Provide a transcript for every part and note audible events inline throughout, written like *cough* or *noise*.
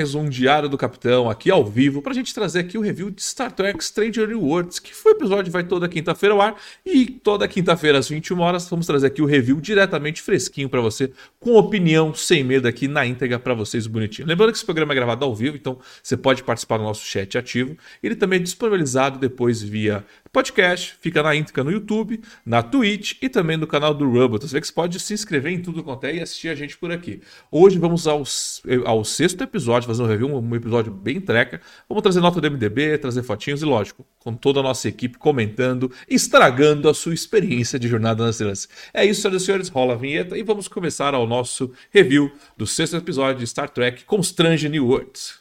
mais um Diário do Capitão aqui ao vivo para a gente trazer aqui o review de Star Trek Stranger Worlds, que foi o episódio vai toda quinta-feira ao ar e toda quinta-feira às 21 horas vamos trazer aqui o review diretamente fresquinho para você, com opinião sem medo aqui na íntegra para vocês bonitinho. Lembrando que esse programa é gravado ao vivo, então você pode participar do nosso chat ativo. Ele também é disponibilizado depois via podcast, fica na íntegra no YouTube, na Twitch e também no canal do Robot. Você vê que você pode se inscrever em tudo quanto é e assistir a gente por aqui. Hoje vamos ao, ao sexto episódio fazer um review, um episódio bem treca. Vamos trazer nota do MDB, trazer fotinhos e, lógico, com toda a nossa equipe comentando, estragando a sua experiência de Jornada nas Estrelas. É isso, senhoras e senhores, rola a vinheta e vamos começar ao nosso review do sexto episódio de Star Trek Strange New Worlds.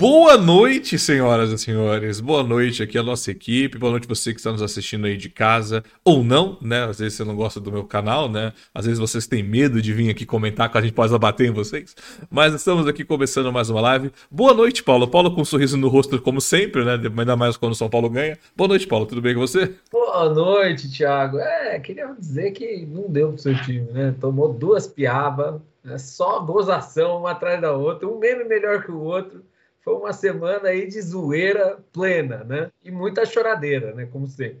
Boa noite, senhoras e senhores. Boa noite aqui a nossa equipe. Boa noite você que está nos assistindo aí de casa ou não, né? Às vezes você não gosta do meu canal, né? Às vezes vocês têm medo de vir aqui comentar que a gente pode abater em vocês. Mas estamos aqui começando mais uma live. Boa noite, Paulo. Paulo com um sorriso no rosto como sempre, né? Ainda mais quando o São Paulo ganha. Boa noite, Paulo. Tudo bem com você? Boa noite, Thiago. É, queria dizer que não deu pro seu time, né? Tomou duas piabas, né? só gozação uma atrás da outra, um meme melhor que o outro foi uma semana aí de zoeira plena, né? E muita choradeira, né? Como sempre.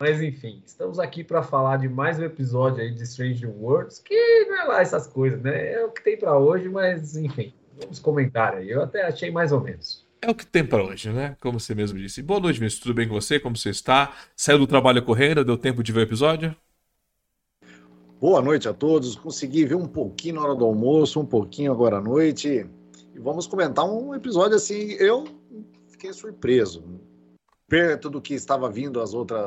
Mas enfim, estamos aqui para falar de mais um episódio aí de Strange Worlds, que não é lá essas coisas, né? É o que tem para hoje, mas enfim, vamos comentar aí. Eu até achei mais ou menos. É o que tem para hoje, né? Como você mesmo disse. Boa noite, Vinícius. Tudo bem com você? Como você está? Saiu do trabalho correndo? Deu tempo de ver o episódio? Boa noite a todos. Consegui ver um pouquinho na hora do almoço, um pouquinho agora à noite vamos comentar um episódio assim. Eu fiquei surpreso. Perto do que estava vindo as outras,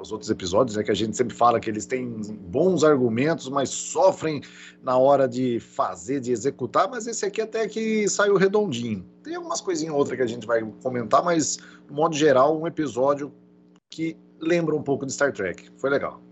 os outros episódios, né, que a gente sempre fala que eles têm bons argumentos, mas sofrem na hora de fazer, de executar, mas esse aqui até que saiu redondinho. Tem algumas coisinhas outras que a gente vai comentar, mas, no modo geral, um episódio que lembra um pouco de Star Trek. Foi legal.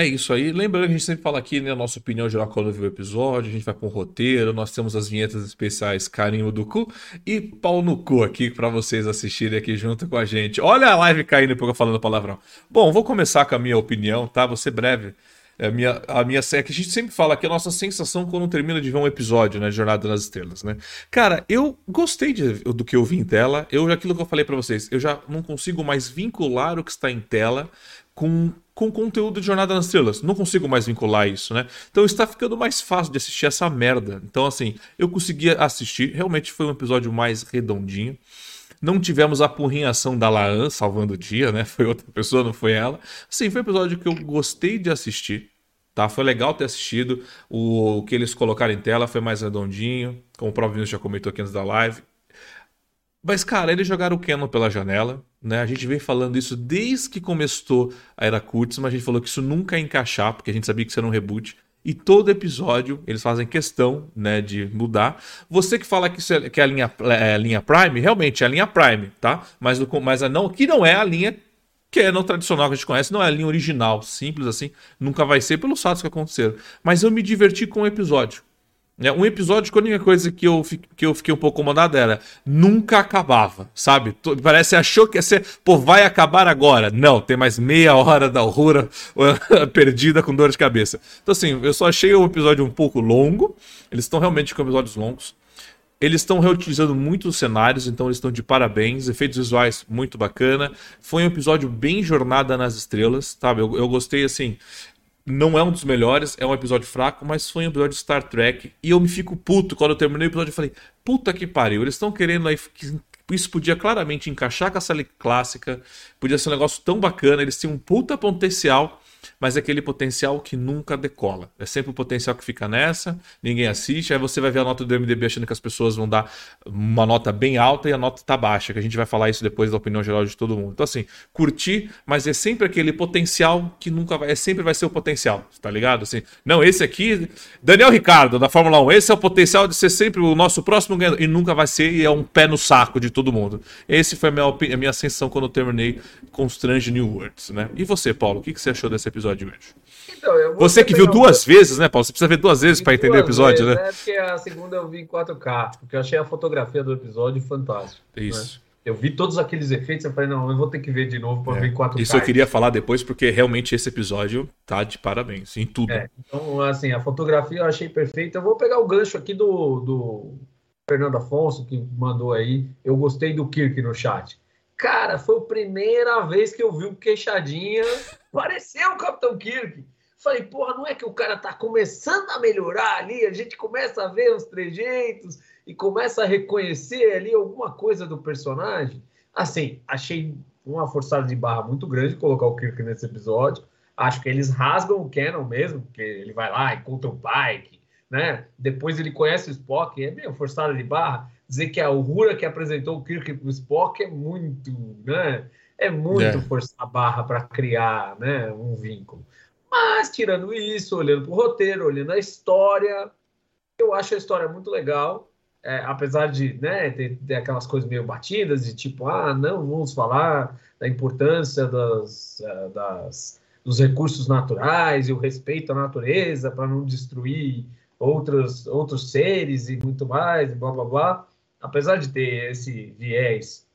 É isso aí. Lembrando que a gente sempre fala aqui, né, a nossa opinião geral quando viu o episódio, a gente vai com o roteiro, nós temos as vinhetas especiais Carinho do Cu e Pau no Cu aqui para vocês assistirem aqui junto com a gente. Olha a live caindo porque eu falando palavrão. Bom, vou começar com a minha opinião, tá? Vou ser breve. É a minha, a minha é que a gente sempre fala que a nossa sensação quando termina de ver um episódio, né, Jornada nas Estrelas, né? Cara, eu gostei de, do que eu vi em tela. Eu aquilo que eu falei para vocês, eu já não consigo mais vincular o que está em tela com com conteúdo de Jornada nas Estrelas. Não consigo mais vincular isso, né? Então está ficando mais fácil de assistir essa merda. Então, assim, eu consegui assistir. Realmente foi um episódio mais redondinho. Não tivemos a porrinhação da Laan salvando o dia, né? Foi outra pessoa, não foi ela. Sim, foi um episódio que eu gostei de assistir. Tá? Foi legal ter assistido. O, o que eles colocaram em tela foi mais redondinho. Como o próprio já comentou aqui antes da live. Mas, cara, eles jogaram o Canon pela janela, né? A gente vem falando isso desde que começou a Era Kurtzman, a gente falou que isso nunca ia encaixar, porque a gente sabia que isso era um reboot. E todo episódio eles fazem questão né, de mudar. Você que fala que, isso é, que é, a linha, é linha Prime, realmente é a linha Prime, tá? Mas, mas a não, que não é a linha que é não tradicional que a gente conhece, não é a linha original, simples assim, nunca vai ser pelos fatos que aconteceram. Mas eu me diverti com o episódio. É, um episódio que a única coisa que eu, que eu fiquei um pouco incomodado era nunca acabava, sabe? Parece achou que ia ser, pô, vai acabar agora. Não, tem mais meia hora da Aurora *laughs* perdida com dor de cabeça. Então, assim, eu só achei o episódio um pouco longo. Eles estão realmente com episódios longos. Eles estão reutilizando muitos cenários, então eles estão de parabéns. Efeitos visuais muito bacana. Foi um episódio bem jornada nas estrelas, sabe? Eu, eu gostei assim. Não é um dos melhores, é um episódio fraco, mas foi um episódio de Star Trek. E eu me fico puto quando eu terminei o episódio. Eu falei, puta que pariu, eles estão querendo aí. Isso podia claramente encaixar com a série clássica, podia ser um negócio tão bacana, eles tinham um puta potencial mas é aquele potencial que nunca decola. É sempre o potencial que fica nessa, ninguém assiste, aí você vai ver a nota do MDB achando que as pessoas vão dar uma nota bem alta e a nota tá baixa, que a gente vai falar isso depois da opinião geral de todo mundo. Então, assim, curtir, mas é sempre aquele potencial que nunca vai, é sempre vai ser o potencial, tá ligado? Assim, não, esse aqui, Daniel Ricardo, da Fórmula 1, esse é o potencial de ser sempre o nosso próximo ganhador, e nunca vai ser, e é um pé no saco de todo mundo. Esse foi a minha, a minha sensação quando eu terminei com Strange New Worlds, né? E você, Paulo, o que, que você achou desse episódio hoje? Então, você que viu duas vezes, né, Paulo? Você precisa ver duas vezes para entender o episódio, vezes, né? É porque a segunda eu vi em 4K, porque eu achei a fotografia do episódio fantástica. Né? Isso. Né? Eu vi todos aqueles efeitos, eu falei, não, eu vou ter que ver de novo para é. ver 4K. Isso eu queria falar depois, porque realmente esse episódio tá de parabéns, em tudo. É, então, assim, a fotografia eu achei perfeita. Eu vou pegar o gancho aqui do, do Fernando Afonso, que mandou aí. Eu gostei do Kirk no chat. Cara, foi a primeira vez que eu vi o queixadinha. Pareceu o Capitão Kirk. Falei, porra, não é que o cara tá começando a melhorar ali, a gente começa a ver os trejeitos e começa a reconhecer ali alguma coisa do personagem. Assim, achei uma forçada de barra muito grande colocar o Kirk nesse episódio. Acho que eles rasgam o Canon mesmo, porque ele vai lá, encontra o Pike, né? Depois ele conhece o Spock, é meio forçada de barra. Dizer que a Uhura que apresentou o Kirk pro Spock é muito, né? É muito é. forçar a barra para criar, né, um vínculo. Mas tirando isso, olhando para o roteiro, olhando a história, eu acho a história muito legal é, apesar de né, ter, ter, aquelas coisas meio batidas, de tipo, ah, não, vamos falar da importância das, é, das, dos recursos naturais e o respeito à natureza para não destruir outros, outros seres e muito mais, e blá blá blá. Apesar de ter esse viés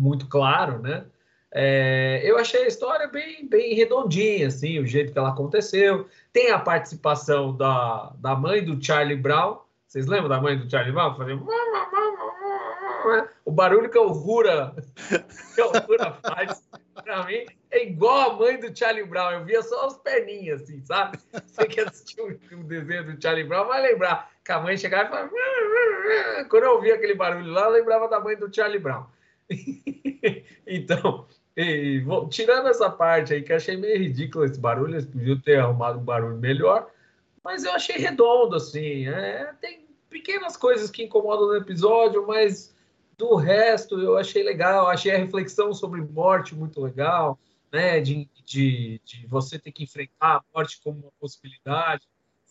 muito claro, né? É, eu achei a história bem, bem redondinha, assim, o jeito que ela aconteceu. Tem a participação da, da mãe do Charlie Brown, vocês lembram da mãe do Charlie Brown? Fazia... O barulho que o Rura, *laughs* que o faz, pra mim, é igual a mãe do Charlie Brown. Eu via só as perninhas, assim, sabe? Você que assistiu um desenho do Charlie Brown vai lembrar que a mãe chegava e falava. *laughs* Quando eu ouvia aquele barulho lá, eu lembrava da mãe do Charlie Brown. *laughs* então, e, tirando essa parte aí, que achei meio ridículo esse barulho, eles ter arrumado um barulho melhor mas eu achei redondo, assim. É, tem pequenas coisas que incomodam no episódio, mas do resto eu achei legal. Achei a reflexão sobre morte muito legal, né? De, de, de você ter que enfrentar a morte como uma possibilidade,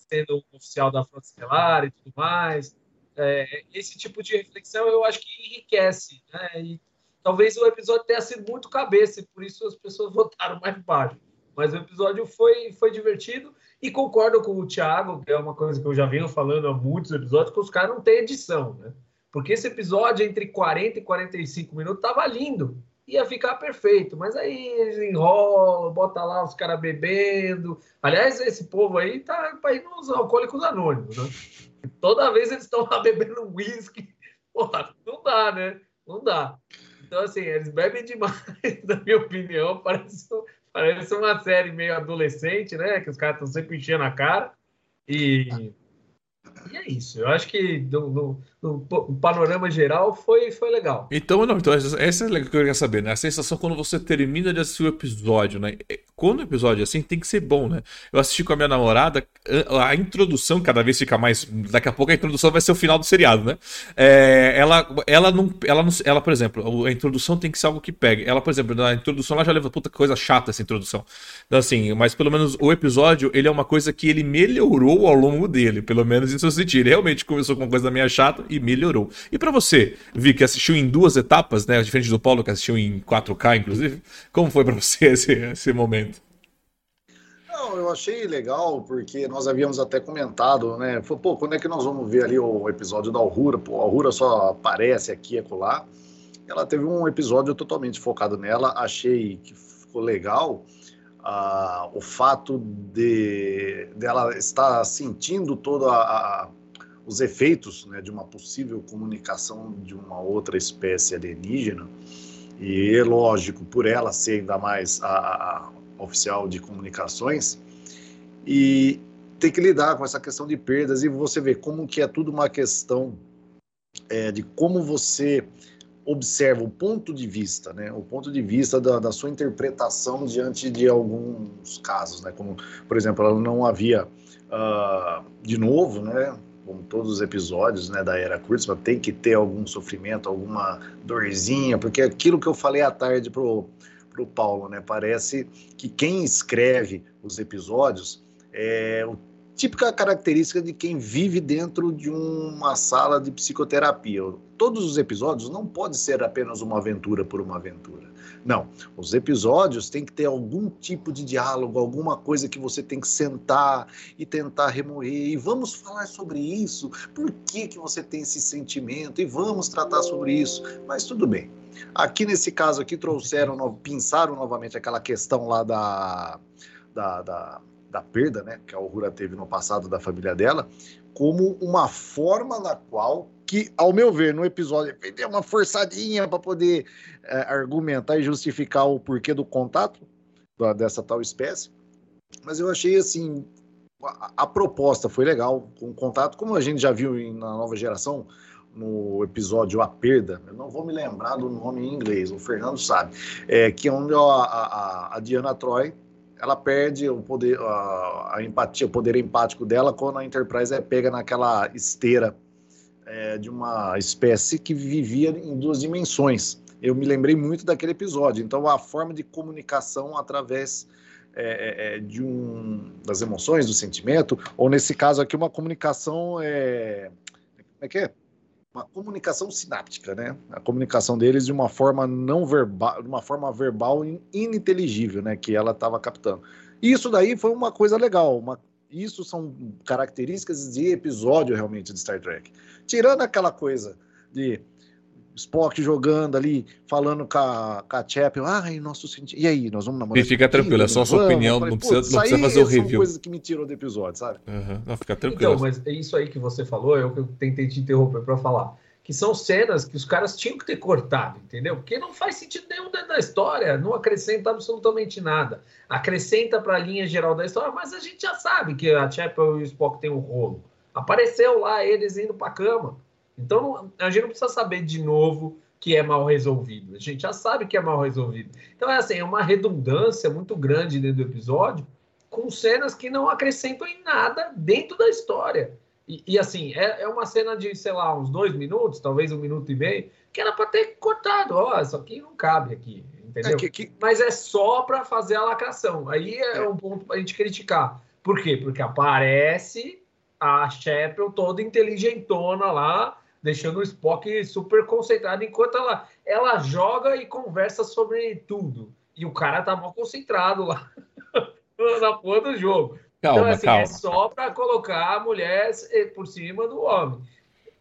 sendo oficial da Frota Estelar e tudo mais. É, esse tipo de reflexão eu acho que enriquece, né? E talvez o episódio tenha sido muito cabeça, e por isso as pessoas *laughs* votaram mais baixo. Mas o episódio foi, foi divertido e concordo com o Thiago, que é uma coisa que eu já venho falando há muitos episódios, que os caras não têm edição, né? Porque esse episódio, entre 40 e 45 minutos, tava lindo. Ia ficar perfeito. Mas aí eles enrolam, bota lá os caras bebendo. Aliás, esse povo aí tá para ir nos alcoólicos anônimos, né? Toda vez eles estão lá *laughs* bebendo uísque. Porra, não dá, né? Não dá. Então, assim, eles bebem demais, *laughs* na minha opinião. Parece Parece uma série meio adolescente, né? Que os caras estão sempre enchendo a cara. E, e é isso. Eu acho que no, no, panorama geral foi, foi legal. Então, não, então essa é legal que eu queria saber, né? A sensação quando você termina de assistir o episódio, né? É, quando o episódio é assim, tem que ser bom, né? Eu assisti com a minha namorada, a, introdução cada vez fica mais. Daqui a pouco a introdução vai ser o final do seriado, né? É, ela, ela, não, ela não. Ela, por exemplo, a introdução tem que ser algo que pegue. Ela, por exemplo, na introdução ela já leva puta coisa chata essa introdução. Então, assim, mas pelo menos o episódio, ele é uma coisa que ele melhorou ao longo dele, pelo menos isso eu senti. Ele realmente começou com uma coisa meio chata e melhorou. E para você, Vi, que assistiu em duas etapas, né? Diferente do Paulo, que assistiu em 4K, inclusive, como foi para você *laughs* esse, esse momento? Não, eu achei legal, porque nós havíamos até comentado, né? Foi, pô, quando é que nós vamos ver ali o episódio da Aurora? Pô, a Aurora só aparece aqui e acolá. Ela teve um episódio totalmente focado nela, achei que ficou legal. Ah, o fato de dela estar sentindo toda a, os efeitos né, de uma possível comunicação de uma outra espécie alienígena. E é lógico, por ela ser ainda mais a, a oficial de comunicações, e tem que lidar com essa questão de perdas e você vê como que é tudo uma questão é, de como você observa o ponto de vista, né? O ponto de vista da, da, sua interpretação diante de alguns casos, né? Como, por exemplo, ela não havia, uh, de novo, né? Como todos os episódios né, da Era Kurtzman, tem que ter algum sofrimento, alguma dorzinha, porque aquilo que eu falei à tarde pro, pro Paulo, né, parece que quem escreve os episódios é, típica característica de quem vive dentro de uma sala de psicoterapia. Todos os episódios não podem ser apenas uma aventura por uma aventura. Não, os episódios têm que ter algum tipo de diálogo, alguma coisa que você tem que sentar e tentar remoer. E vamos falar sobre isso. Por que, que você tem esse sentimento? E vamos tratar sobre isso. Mas tudo bem. Aqui nesse caso aqui trouxeram, pensaram novamente aquela questão lá da, da, da da perda né, que a Aurora teve no passado da família dela, como uma forma na qual, que, ao meu ver, no episódio, deu uma forçadinha para poder é, argumentar e justificar o porquê do contato da, dessa tal espécie. Mas eu achei assim. A, a proposta foi legal, com contato, como a gente já viu em, na nova geração, no episódio A Perda, eu não vou me lembrar do nome em inglês, o Fernando sabe, é, que é onde a, a, a Diana Troy ela perde o poder, a, a, empatia, o poder empático dela quando a Enterprise é pega naquela esteira é, de uma espécie que vivia em duas dimensões. Eu me lembrei muito daquele episódio. Então, a forma de comunicação através é, é, é de um, das emoções, do sentimento, ou nesse caso aqui, uma comunicação. É, como é que é? Uma comunicação sináptica, né? A comunicação deles de uma forma não verbal, de uma forma verbal ininteligível, né? Que ela estava captando. Isso daí foi uma coisa legal. Uma, isso são características de episódio realmente de Star Trek. Tirando aquela coisa de Spock jogando ali, falando com a, com a Chapel, ai, nosso sentido. E aí, nós vamos namorar? E fica tranquilo, é só sua opinião, falei, não precisa, não precisa fazer o review. São coisas que me tirou do episódio, sabe? Uhum. Não, fica tranquilo. Então, mas é isso aí que você falou, é o que eu tentei te interromper para falar. Que são cenas que os caras tinham que ter cortado, entendeu? Porque não faz sentido nenhum dentro da história, não acrescenta absolutamente nada. Acrescenta para a linha geral da história, mas a gente já sabe que a Chapel e o Spock têm um rolo. Apareceu lá eles indo para cama. Então a gente não precisa saber de novo que é mal resolvido. A gente já sabe que é mal resolvido. Então é assim, é uma redundância muito grande dentro do episódio, com cenas que não acrescentam em nada dentro da história. E, e assim, é, é, uma cena de, sei lá, uns dois minutos, talvez um minuto e meio, que era para ter cortado. Ó, oh, isso aqui não cabe aqui, entendeu? É que, que... Mas é só para fazer a lacração. Aí é, é. um ponto para a gente criticar. Por quê? Porque aparece a Chapel toda inteligentona lá, deixando o Spock super concentrado enquanto ela, ela joga e conversa sobre tudo. E o cara tá mal concentrado lá *laughs* na porra do jogo. Calma, então, assim, calma. é só para colocar a mulher por cima do homem.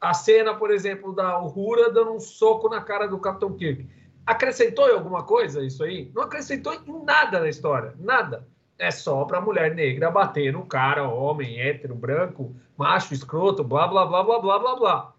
A cena, por exemplo, da Uhura dando um soco na cara do Capitão Kirk. Acrescentou em alguma coisa isso aí? Não acrescentou em nada na história. Nada. É só para mulher negra bater no cara, homem, hétero, branco, macho, escroto, blá, blá, blá, blá, blá, blá, blá.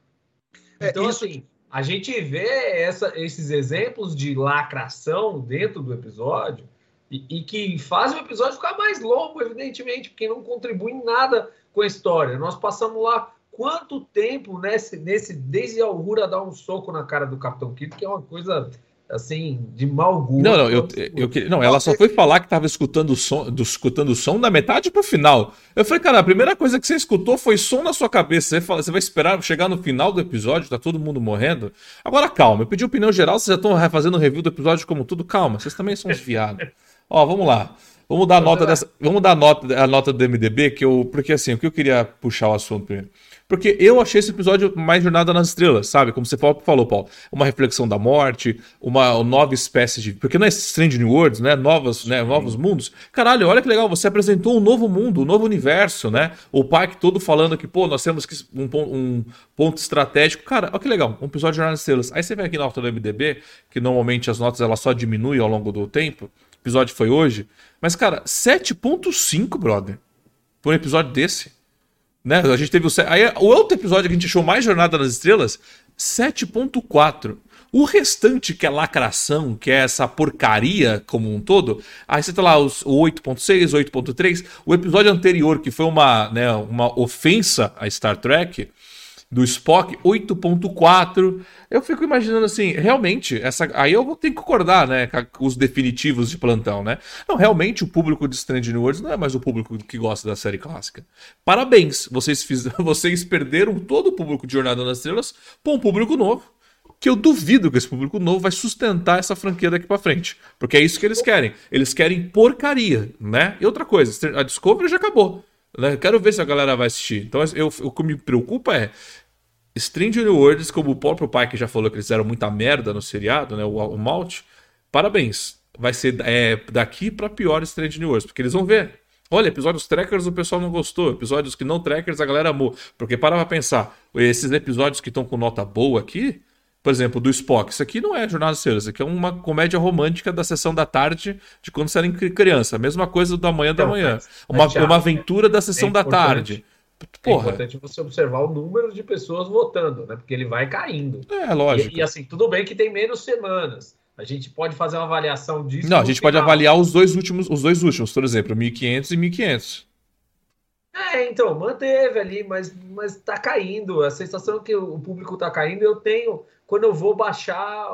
É, então, isso... assim, a gente vê essa, esses exemplos de lacração dentro do episódio e, e, que fazem o episódio ficar mais longo, evidentemente, porque não contribui em nada com a história. Nós passamos lá quanto tempo nesse, nesse desde a Aurora dar um soco na cara do Capitão Kirk, que é uma coisa assim, de mau gosto. Não, não, eu, eu, eu, não ela só foi falar que tava escutando o som, do, escutando o som da metade pro final. Eu falei, cara, a primeira coisa que você escutou foi som na sua cabeça. Você, fala, você vai esperar chegar no final do episódio, tá todo mundo morrendo. Agora calma, eu pedi opinião geral, vocês já estão fazendo review do episódio como tudo. Calma, vocês também são uns viados. *laughs* Ó, vamos lá. Vamos dar a nota dessa, vamos dar a nota, a nota do MDB que eu, porque assim, o que eu queria puxar o assunto primeiro. Porque eu achei esse episódio mais Jornada nas Estrelas, sabe? Como você falou, Paulo. Uma reflexão da morte, uma nova espécie de. Porque não é Strange New Worlds, né? Novas, né? Novos mundos. Caralho, olha que legal, você apresentou um novo mundo, um novo universo, né? O Pike todo falando que, pô, nós temos que um, um ponto estratégico. Cara, olha que legal, um episódio de Jornada nas Estrelas. Aí você vem aqui na nota do MDB, que normalmente as notas elas só diminuem ao longo do tempo. O episódio foi hoje. Mas, cara, 7.5, brother. Por um episódio desse. Né? A gente teve o. Aí, o outro episódio que a gente achou mais Jornada nas Estrelas, 7.4. O restante, que é lacração, que é essa porcaria como um todo, aí você tá lá os, o 8.6, 8.3. O episódio anterior, que foi uma, né, uma ofensa a Star Trek, do Spock 8.4. Eu fico imaginando assim, realmente, essa aí eu vou ter que concordar, né, com os definitivos de plantão, né? Não, realmente o público de Strange New Worlds não é mais o público que gosta da série clássica. Parabéns, vocês fiz, *laughs* vocês perderam todo o público de Jornada nas Estrelas para um público novo. Que eu duvido que esse público novo vai sustentar essa franquia daqui para frente. Porque é isso que eles querem. Eles querem porcaria, né? E outra coisa, a Discovery já acabou. Né? Quero ver se a galera vai assistir. Então, eu, o que me preocupa é. Strange New Worlds, como o próprio pai que já falou que eles fizeram muita merda no seriado, né? O, o Malt. Parabéns. Vai ser é, daqui para pior Strange New Worlds, porque eles vão ver. Olha, episódios trackers o pessoal não gostou, episódios que não trackers a galera amou. Porque para pra pensar, esses episódios que estão com nota boa aqui, por exemplo, do Spock. Isso aqui não é Jornada das Estrelas, isso aqui é uma comédia romântica da sessão da tarde de quando você era criança. A mesma coisa do Amanhã da Manhã. Uma, uma aventura da sessão é da tarde. Porra. É importante você observar o número de pessoas votando, né? Porque ele vai caindo. É, lógico. E, e assim, tudo bem que tem menos semanas. A gente pode fazer uma avaliação disso. Não, a gente final. pode avaliar os dois últimos, os dois últimos, por exemplo, 1500 e 1500. É, então, manteve ali, mas, mas tá caindo. A sensação que o público tá caindo, eu tenho quando eu vou baixar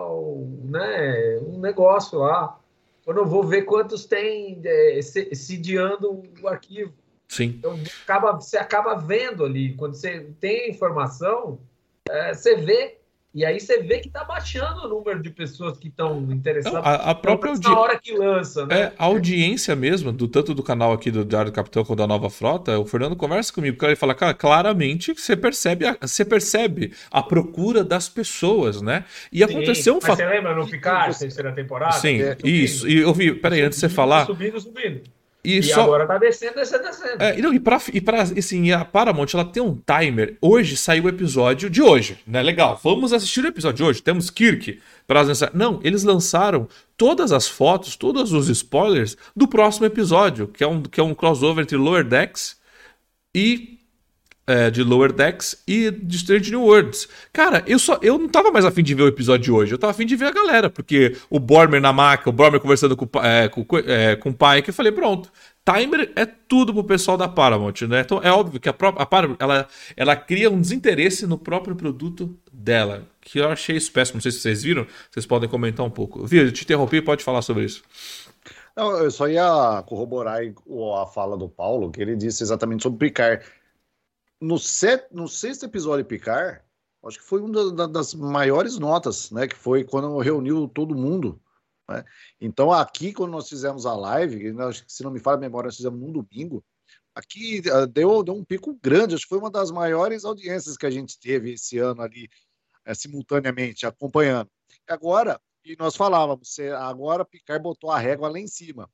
né, um negócio lá, quando eu vou ver quantos tem é, sediando o arquivo. Sim. Então, acaba, você acaba vendo ali, quando você tem a informação, é, você vê e aí você vê que está baixando o número de pessoas que estão interessadas. a, a, própria audiência. Na hora que lança, né? É, a audiência mesmo, do tanto do canal aqui do Diário do Capitão quanto da Nova Frota, o Fernando conversa comigo, porque ele fala, cara, claramente você percebe a, você percebe a procura das pessoas, né? E Sim, aconteceu um fato. Você lembra no Picard, terceira temporada? Sim, é, isso. E eu vi, peraí, antes de você falar. Subindo, subindo. E, e só... agora tá descendo, descendo, descendo. É, não, e pra, e pra, assim, a Paramount, ela tem um timer. Hoje saiu o episódio de hoje, né? Legal, vamos assistir o episódio de hoje. Temos Kirk para lançar. Não, eles lançaram todas as fotos, todos os spoilers do próximo episódio, que é um, que é um crossover entre Lower Decks e é, de Lower Decks e de Strange New Worlds. Cara, eu só eu não tava mais afim de ver o episódio de hoje, eu tava afim de ver a galera, porque o Bormer na maca, o Bormer conversando com, é, com, é, com o pai, que eu falei, pronto. Timer é tudo pro pessoal da Paramount, né? Então é óbvio que a, própria, a Paramount ela, ela cria um desinteresse no próprio produto dela, que eu achei isso péssimo. Não sei se vocês viram, vocês podem comentar um pouco. Viu, eu te interrompi, pode falar sobre isso. Não, eu só ia corroborar a fala do Paulo, que ele disse exatamente sobre Picard no, set, no sexto episódio de Picard, acho que foi uma da, das maiores notas, né? Que foi quando reuniu todo mundo. Né? Então, aqui, quando nós fizemos a live, se não me falha a memória, nós fizemos num domingo. Aqui uh, deu, deu um pico grande, acho que foi uma das maiores audiências que a gente teve esse ano ali, é, simultaneamente, acompanhando. Agora, e nós falávamos, agora Picard botou a régua lá em cima.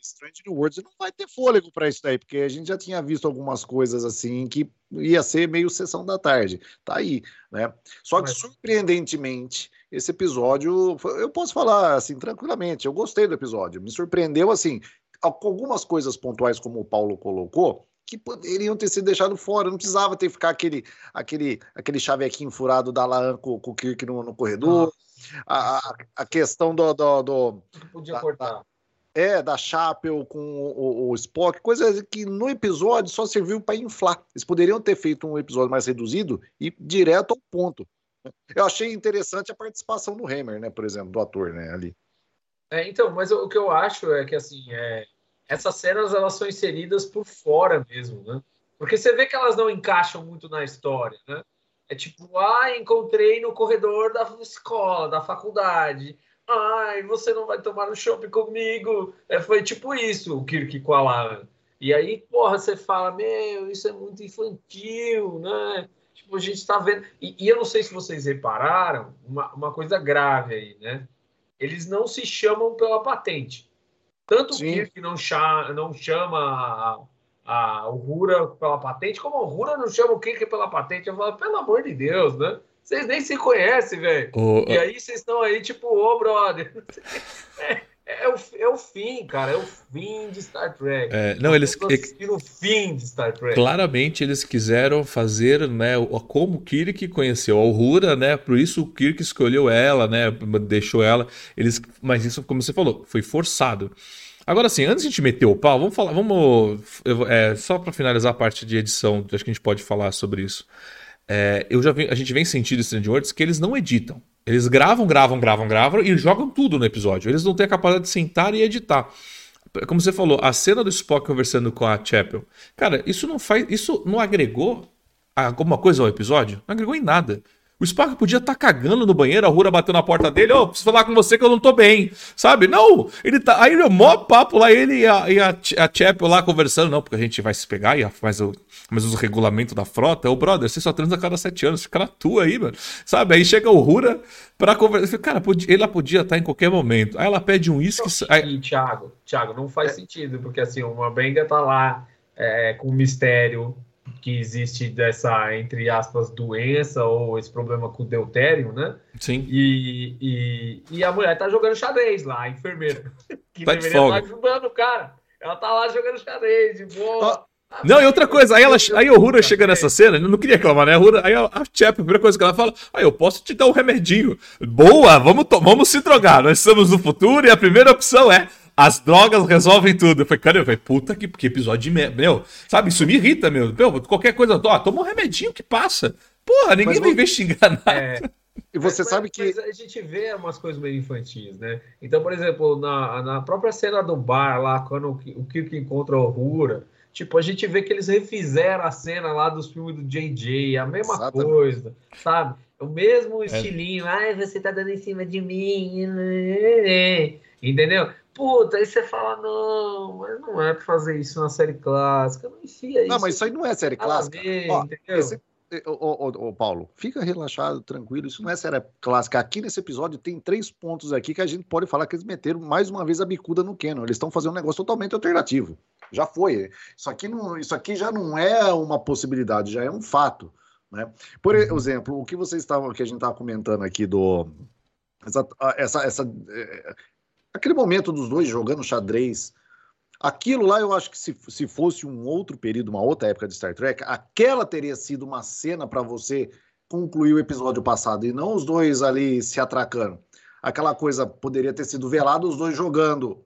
Strange New Worlds não vai ter fôlego para isso daí, porque a gente já tinha visto algumas coisas assim que ia ser meio sessão da tarde. Tá aí, né? Só que surpreendentemente, esse episódio, eu posso falar assim tranquilamente, eu gostei do episódio, me surpreendeu assim, com algumas coisas pontuais como o Paulo colocou, que poderiam ter sido deixado fora. Não precisava ter ficar aquele, aquele, aquele chavequinho furado da Laan com, com o Kirk no, no corredor. Ah. A, a, questão do. do, do podia da, cortar. É, da Chapel com o, o, Spock, coisa que no episódio só serviu para inflar. Eles poderiam ter feito um episódio mais reduzido e direto ao ponto. Eu achei interessante a participação do Hammer, né, por exemplo, do ator, né, ali. É, então, mas o que eu acho é que assim, é, essas cenas elas são inseridas por fora mesmo, né? Porque você vê que elas não encaixam muito na história, né? É tipo, ah, encontrei no corredor da escola, da faculdade ai, você não vai tomar no shopping comigo. É, foi tipo isso, o Kirk com a Lara. E aí, porra, você fala, meu, isso é muito infantil, né? Tipo, a gente tá vendo. E, e eu não sei se vocês repararam uma, uma coisa grave aí, né? Eles não se chamam pela patente. Tanto Sim. o Kirk não, cha não chama a, a, o Rura pela patente, como o Rura não chama o Kirk pela patente. Eu falo, pelo amor de Deus, né? Vocês nem se conhecem, velho. E aí vocês estão aí, tipo, ô, oh, brother. *laughs* É, é, o, é o fim, cara. É o fim de Star Trek. É, não, eles. o fim de Star Trek. Claramente eles quiseram fazer, né? Como o Kirk conheceu a Uhura, né? Por isso o Kirk escolheu ela, né? Deixou ela. Eles, mas isso, como você falou, foi forçado. Agora sim, antes de a gente meter o pau, vamos falar, vamos. É, só para finalizar a parte de edição, acho que a gente pode falar sobre isso. É, eu já vi, a gente vem sentindo Strange Worlds que eles não editam. Eles gravam, gravam, gravam, gravam e jogam tudo no episódio. Eles não têm a capacidade de sentar e editar. Como você falou, a cena do Spock conversando com a Chapel. Cara, isso não faz. Isso não agregou alguma coisa ao episódio? Não agregou em nada. O Spock podia estar tá cagando no banheiro, a Rura bateu na porta dele, ô, oh, preciso falar com você que eu não tô bem, sabe? Não, ele tá. Aí o mó papo lá, ele e a, e a, a Chapel lá conversando, não, porque a gente vai se pegar e faz o, mas os regulamentos da frota, ô brother, você só transa a cada sete anos, fica na tua aí, mano. Sabe? Aí chega o Rura pra conversar. Cara, podia, ela podia estar tá em qualquer momento. Aí ela pede um uísque. Aí... Thiago, Thiago, não faz é... sentido, porque assim, uma benga tá lá é, com mistério que existe dessa, entre aspas, doença ou esse problema com o deutério, né? Sim. E, e, e a mulher tá jogando xadrez lá, a enfermeira. *laughs* Que tá deveria estar ajudando o cara. Ela tá lá jogando xadrez, de boa. Não, e outra coisa, aí, ela, aí o Rura chega nessa cena, não queria reclamar, né? A Hura, aí a, a Chap, a primeira coisa que ela fala, aí ah, eu posso te dar um remedinho. Boa, vamos, vamos se drogar, nós estamos no futuro e a primeira opção é as drogas resolvem tudo. Eu falei, cara, eu falei, puta que, que episódio de merda. Meu, sabe, isso me irrita, meu. meu qualquer coisa, ó, toma um remedinho que passa. Porra, ninguém vai investigar nada. É... E você mas, sabe que. Mas a gente vê umas coisas meio infantis, né? Então, por exemplo, na, na própria cena do bar lá, quando o, Kirk encontra o Rura, tipo, a gente vê que eles refizeram a cena lá dos filmes do JJ, a mesma Exatamente. coisa, sabe? O mesmo é. estilinho, é. ai, você tá dando em cima de mim, entendeu? Puta, aí você fala, não, mas não é pra fazer isso na série clássica, não enfia isso. Não, mas isso aí não é série clássica. Ver, Ó, esse, ô, ô, ô, Paulo, fica relaxado, tranquilo, isso não é série clássica. Aqui nesse episódio tem três pontos aqui que a gente pode falar que eles meteram mais uma vez a bicuda no Canon. Eles estão fazendo um negócio totalmente alternativo. Já foi. Isso aqui, não, isso aqui já não é uma possibilidade, já é um fato. Né? Por uhum. exemplo, o que vocês estavam, que a gente estava comentando aqui do essa, essa, essa é, aquele momento dos dois jogando xadrez, aquilo lá eu acho que se, se fosse um outro período, uma outra época de Star Trek, aquela teria sido uma cena para você concluir o episódio passado e não os dois ali se atracando. Aquela coisa poderia ter sido velado os dois jogando.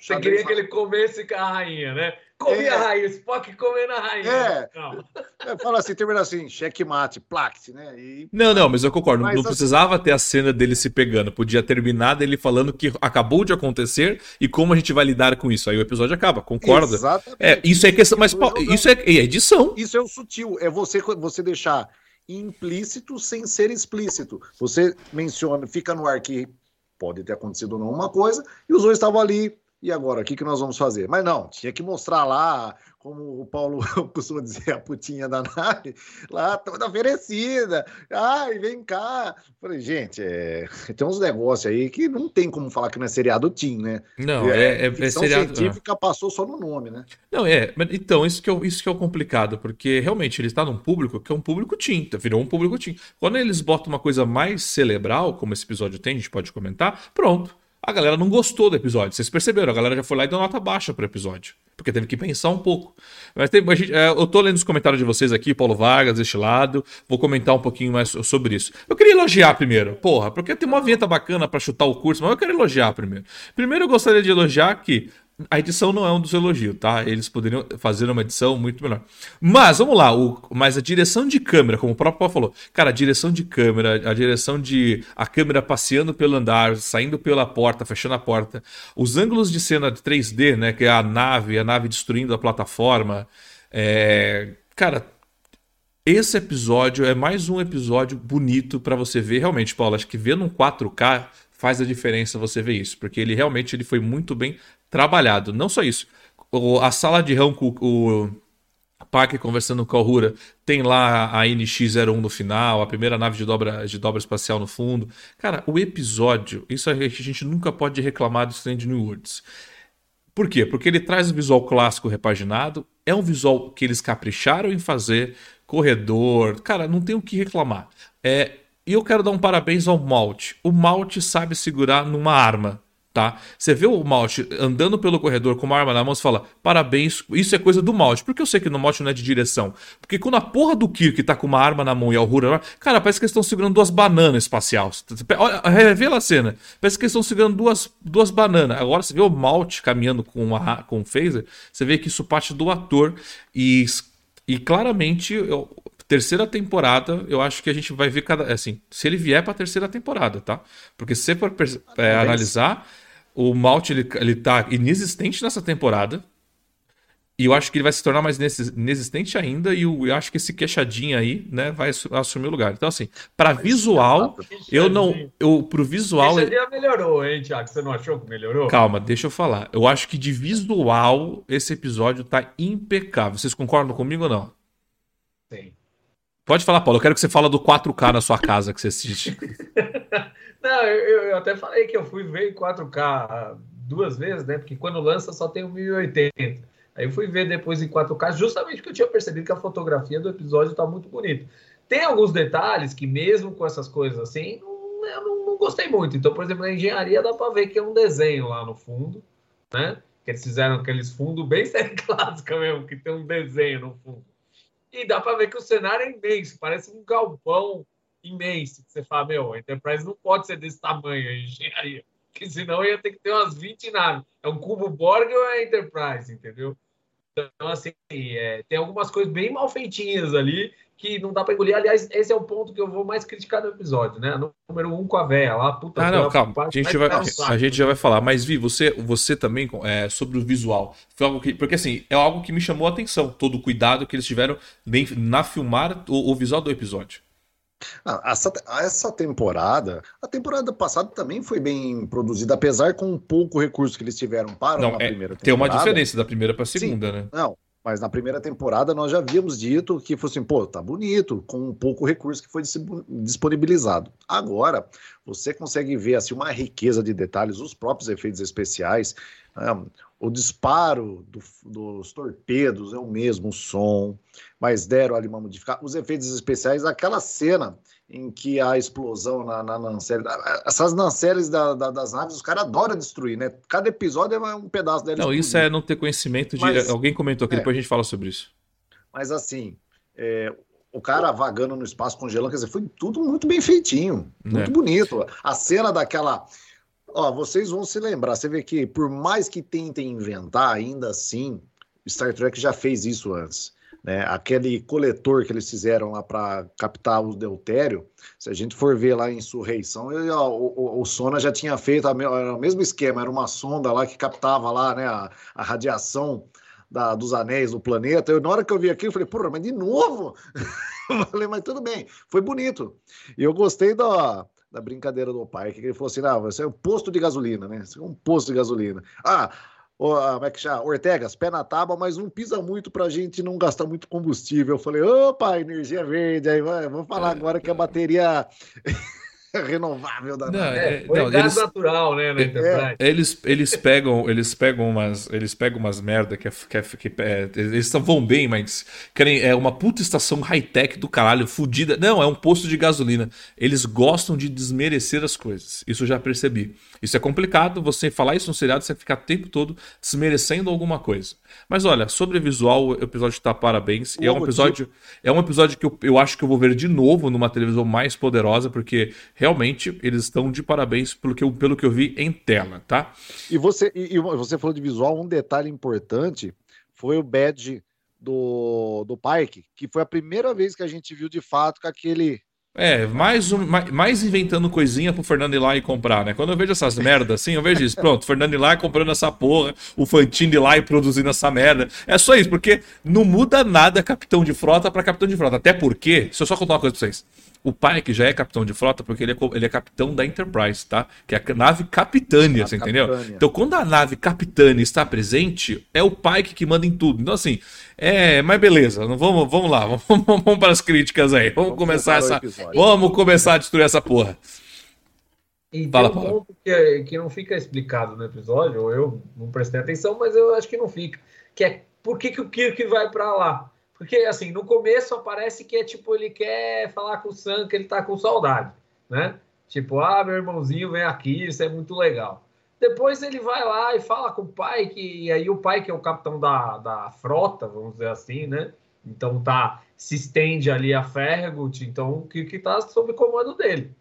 Você queria que ele comesse com a rainha, né? Come é. a rainha, Spock comendo a rainha. É. é fala assim, termina assim, checkmate, plaque, né? E... Não, não, mas eu concordo. Mas, não assim... precisava ter a cena dele se pegando. Podia terminar dele falando que acabou de acontecer e como a gente vai lidar com isso. Aí o episódio acaba, concorda? Exatamente. É, isso é questão. Mas isso é, é edição. Isso é o sutil. É você, você deixar implícito sem ser explícito. Você menciona, fica no ar que pode ter acontecido alguma coisa, e os dois estavam ali e agora, o que, que nós vamos fazer? Mas não, tinha que mostrar lá, como o Paulo *laughs* costuma dizer, a putinha da nave, lá toda oferecida. Ai, vem cá. Falei, gente, é... tem uns negócios aí que não tem como falar que não é seriado Tim, né? Não, é, é, é seriado. científica passou só no nome, né? Não, é. Mas, então, isso que, é, isso que é o complicado, porque realmente ele está num público que é um público Tim, virou um público Tim. Quando eles botam uma coisa mais cerebral, como esse episódio tem, a gente pode comentar, pronto a galera não gostou do episódio. Vocês perceberam? A galera já foi lá e deu nota baixa pro episódio. Porque teve que pensar um pouco. Mas gente, é, eu tô lendo os comentários de vocês aqui, Paulo Vargas, deste lado. Vou comentar um pouquinho mais sobre isso. Eu queria elogiar primeiro. Porra, porque tem uma vinheta bacana para chutar o curso, mas eu quero elogiar primeiro. Primeiro eu gostaria de elogiar que a edição não é um dos elogios, tá? Eles poderiam fazer uma edição muito melhor. Mas, vamos lá, o, mas a direção de câmera, como o próprio Paulo falou, cara, a direção de câmera, a direção de a câmera passeando pelo andar, saindo pela porta, fechando a porta, os ângulos de cena de 3D, né? Que é a nave, a nave destruindo a plataforma. É, cara, esse episódio é mais um episódio bonito para você ver. Realmente, Paulo, acho que ver num 4K faz a diferença você ver isso, porque ele realmente ele foi muito bem trabalhado. Não só isso. O, a sala de rão com o Parker conversando com a Uhura tem lá a NX-01 no final, a primeira nave de dobra, de dobra espacial no fundo. Cara, o episódio, isso a gente nunca pode reclamar do Strange New Worlds. Por quê? Porque ele traz o visual clássico repaginado, é um visual que eles capricharam em fazer, corredor, cara, não tem o que reclamar. É, e eu quero dar um parabéns ao Malte. O Malte sabe segurar numa arma tá? Você vê o Malte andando pelo corredor com uma arma na mão, você fala, parabéns, isso é coisa do Malte. Por que eu sei que no Malte não é de direção? Porque quando a porra do Kirk tá com uma arma na mão e a Uhura, cara, parece que eles estão segurando duas bananas espaciais. Olha, revela a cena. Parece que eles estão segurando duas, duas bananas. Agora você vê o Malte caminhando com, uma, com um phaser, você vê que isso parte do ator e, e claramente... Eu, terceira temporada, eu acho que a gente vai ver cada. Assim, se ele vier pra terceira temporada, tá? Porque se você for é, analisar, o Malt ele, ele tá inexistente nessa temporada. E eu acho que ele vai se tornar mais inexistente ainda, e eu, acho que esse queixadinho aí, né, vai assumir o lugar. Então, assim, para visual, eu não. Eu, pro visual. Queixadinha melhorou, hein, Thiago? Você não achou que melhorou? Calma, deixa eu falar. Eu acho que de visual, esse episódio tá impecável. Vocês concordam comigo ou não? Sim. Pode falar, Paulo. Eu quero que você fale do 4K na sua casa que você assiste. *laughs* não, eu, eu até falei que eu fui ver em 4K duas vezes, né? Porque quando lança só tem o 1080. Aí eu fui ver depois em 4K, justamente porque eu tinha percebido que a fotografia do episódio está muito bonita. Tem alguns detalhes que, mesmo com essas coisas assim, não, eu não, não, gostei muito. Então, por exemplo, na engenharia dá para ver que é um desenho lá no fundo, né? Que eles fizeram aqueles fundos bem *laughs* série clássica mesmo, que tem um desenho no fundo. E dá para ver que o cenário é imenso, parece um galpão imenso. Você fala, meu, a Enterprise não pode ser desse tamanho, a engenharia. Porque senão ia ter que ter umas 20 naves. É um cubo Borg ou é Enterprise, entendeu? Então, assim, é, tem algumas coisas bem mal feitinhas ali que não dá para engolir. Aliás, esse é o ponto que eu vou mais criticar no episódio, né? Número um com a véia lá, puta. Ah, não, calma. a, gente vai, a gente já vai falar. Mas, Vi, você, você também, é, sobre o visual, foi algo que. Porque, assim, é algo que me chamou a atenção. Todo o cuidado que eles tiveram bem, na filmar o, o visual do episódio. Essa, essa temporada, a temporada passada também foi bem produzida, apesar com pouco recurso que eles tiveram para não, é, primeira temporada. Tem uma diferença da primeira para a segunda, Sim, né? Não, mas na primeira temporada nós já havíamos dito que fosse assim, pô, tá bonito, com um pouco recurso que foi disponibilizado. Agora, você consegue ver assim, uma riqueza de detalhes, os próprios efeitos especiais, né? O disparo do, dos torpedos é o mesmo som, mas deram ali uma modificação. Os efeitos especiais, aquela cena em que a explosão na, na. Essas Nanceles da, da, das naves, os caras adoram destruir, né? Cada episódio é um pedaço delas. Não, isso é não ter conhecimento de. Mas, Alguém comentou aqui, é, depois a gente fala sobre isso. Mas assim, é, o cara vagando no espaço congelando, quer dizer, foi tudo muito bem feitinho, muito é. bonito. A cena daquela. Ó, vocês vão se lembrar, você vê que por mais que tentem inventar, ainda assim, Star Trek já fez isso antes. Né? Aquele coletor que eles fizeram lá para captar o deutério, se a gente for ver lá em Insurreição, ele, ó, o, o, Sona já tinha feito a, era o mesmo esquema, era uma sonda lá que captava lá né, a, a radiação da, dos anéis do planeta. Eu, na hora que eu vi aquilo, eu falei, porra, mas de novo? *laughs* eu falei, mas tudo bem, foi bonito. E eu gostei da, da brincadeira do pai, que ele falou assim: ah, você é um posto de gasolina, né? Você é um posto de gasolina. Ah, oh, como é que chama? Ortegas, pé na tábua, mas não pisa muito pra gente não gastar muito combustível. Eu falei, opa, energia verde, aí vamos falar é, agora que a bateria *laughs* renovável da não, é, é, não, eles, natural, né, na é, eles, eles pegam, eles pegam umas, eles pegam umas merda que é, que, é, que é, eles vão bem, mas querem é uma puta estação high-tech do caralho, fodida. Não, é um posto de gasolina. Eles gostam de desmerecer as coisas. Isso eu já percebi. Isso é complicado, você falar isso no seriado, você ficar o tempo todo desmerecendo alguma coisa. Mas olha, sobre visual, o episódio tá parabéns. E é um episódio, é um episódio que eu, eu acho que eu vou ver de novo numa televisão mais poderosa, porque realmente eles estão de parabéns pelo que eu, pelo que eu vi em tela, tá? E você, e, e você falou de visual, um detalhe importante foi o badge do, do Pike, que foi a primeira vez que a gente viu de fato com aquele é, mais, um, mais, mais, inventando coisinha pro Fernando ir lá e comprar, né? Quando eu vejo essas merdas assim, eu vejo isso. Pronto, Fernando ir lá comprando essa porra, o Fantini lá e produzindo essa merda. É só isso, porque não muda nada capitão de frota para capitão de frota. Até porque, deixa eu só contar uma coisa pra vocês. O Pike já é capitão de frota porque ele é, ele é capitão da Enterprise, tá? Que é a nave capitânia, a você capitânia. entendeu? Então, quando a nave capitânia está presente, é o Pike que manda em tudo. Então, assim, é, mas beleza, vamos, vamos lá, *laughs* vamos, vamos para as críticas aí. Vamos, vamos começar essa. Vamos começar a destruir essa porra. E Fala, tem um Paulo. ponto que, que não fica explicado no episódio, ou eu não prestei atenção, mas eu acho que não fica. Que é por que, que o Kirk vai para lá? Porque, assim, no começo aparece que é tipo, ele quer falar com o Sam que ele tá com saudade, né? Tipo, ah, meu irmãozinho vem aqui, isso é muito legal. Depois ele vai lá e fala com o pai, que e aí o pai, que é o capitão da, da frota, vamos dizer assim, né? Então tá, se estende ali a Fergut, então que, que tá sob comando dele.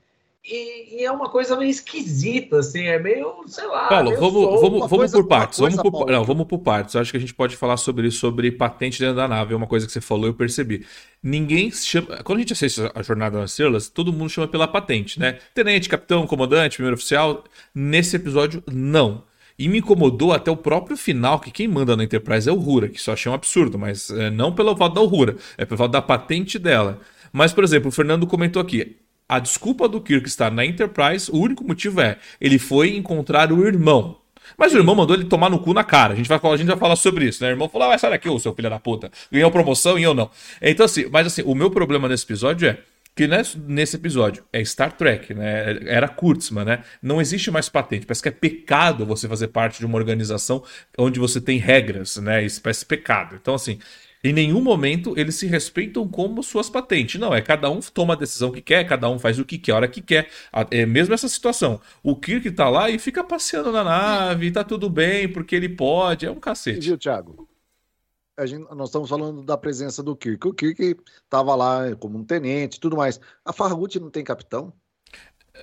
E, e, é uma coisa meio esquisita, assim, é meio, sei lá. Paulo, vamos, vamos, vamos por partes. Vamos por, não, vamos por partes. Eu acho que a gente pode falar sobre isso, sobre patente dentro da nave. É uma coisa que você falou, eu percebi. Ninguém chama. Quando a gente assiste a Jornada nas Estrelas, todo mundo chama pela patente, né? Tenente, capitão, comandante, primeiro oficial. Nesse episódio, não. E me incomodou até o próprio final, que quem manda na Enterprise é o Rura, que eu achei um absurdo, mas é, não pelo fato da Rura, é pelo fato da patente dela. Mas, por exemplo, o Fernando comentou aqui, a desculpa do Kirk estar na Enterprise, o único motivo é ele foi encontrar o irmão. Mas o irmão mandou ele tomar no cu na cara. A gente vai, a gente vai falar sobre isso, né? O irmão falou: ah, sai daqui, ô seu filho da puta. Ganhou promoção e eu não. Então, assim, mas assim, o meu problema nesse episódio é que nesse episódio é Star Trek, né? Era Kurtzman, né? Não existe mais patente. Parece que é pecado você fazer parte de uma organização onde você tem regras, né? Isso parece pecado. Então, assim, em nenhum momento eles se respeitam como suas patentes. Não, é cada um toma a decisão que quer, cada um faz o que quer, a hora que quer. É mesmo essa situação. O Kirk tá lá e fica passeando na nave, tá tudo bem, porque ele pode. É um cacete. Viu, Thiago? Gente, nós estamos falando da presença do Kirk. O Kirk estava lá como um tenente tudo mais. A Farragut não tem capitão?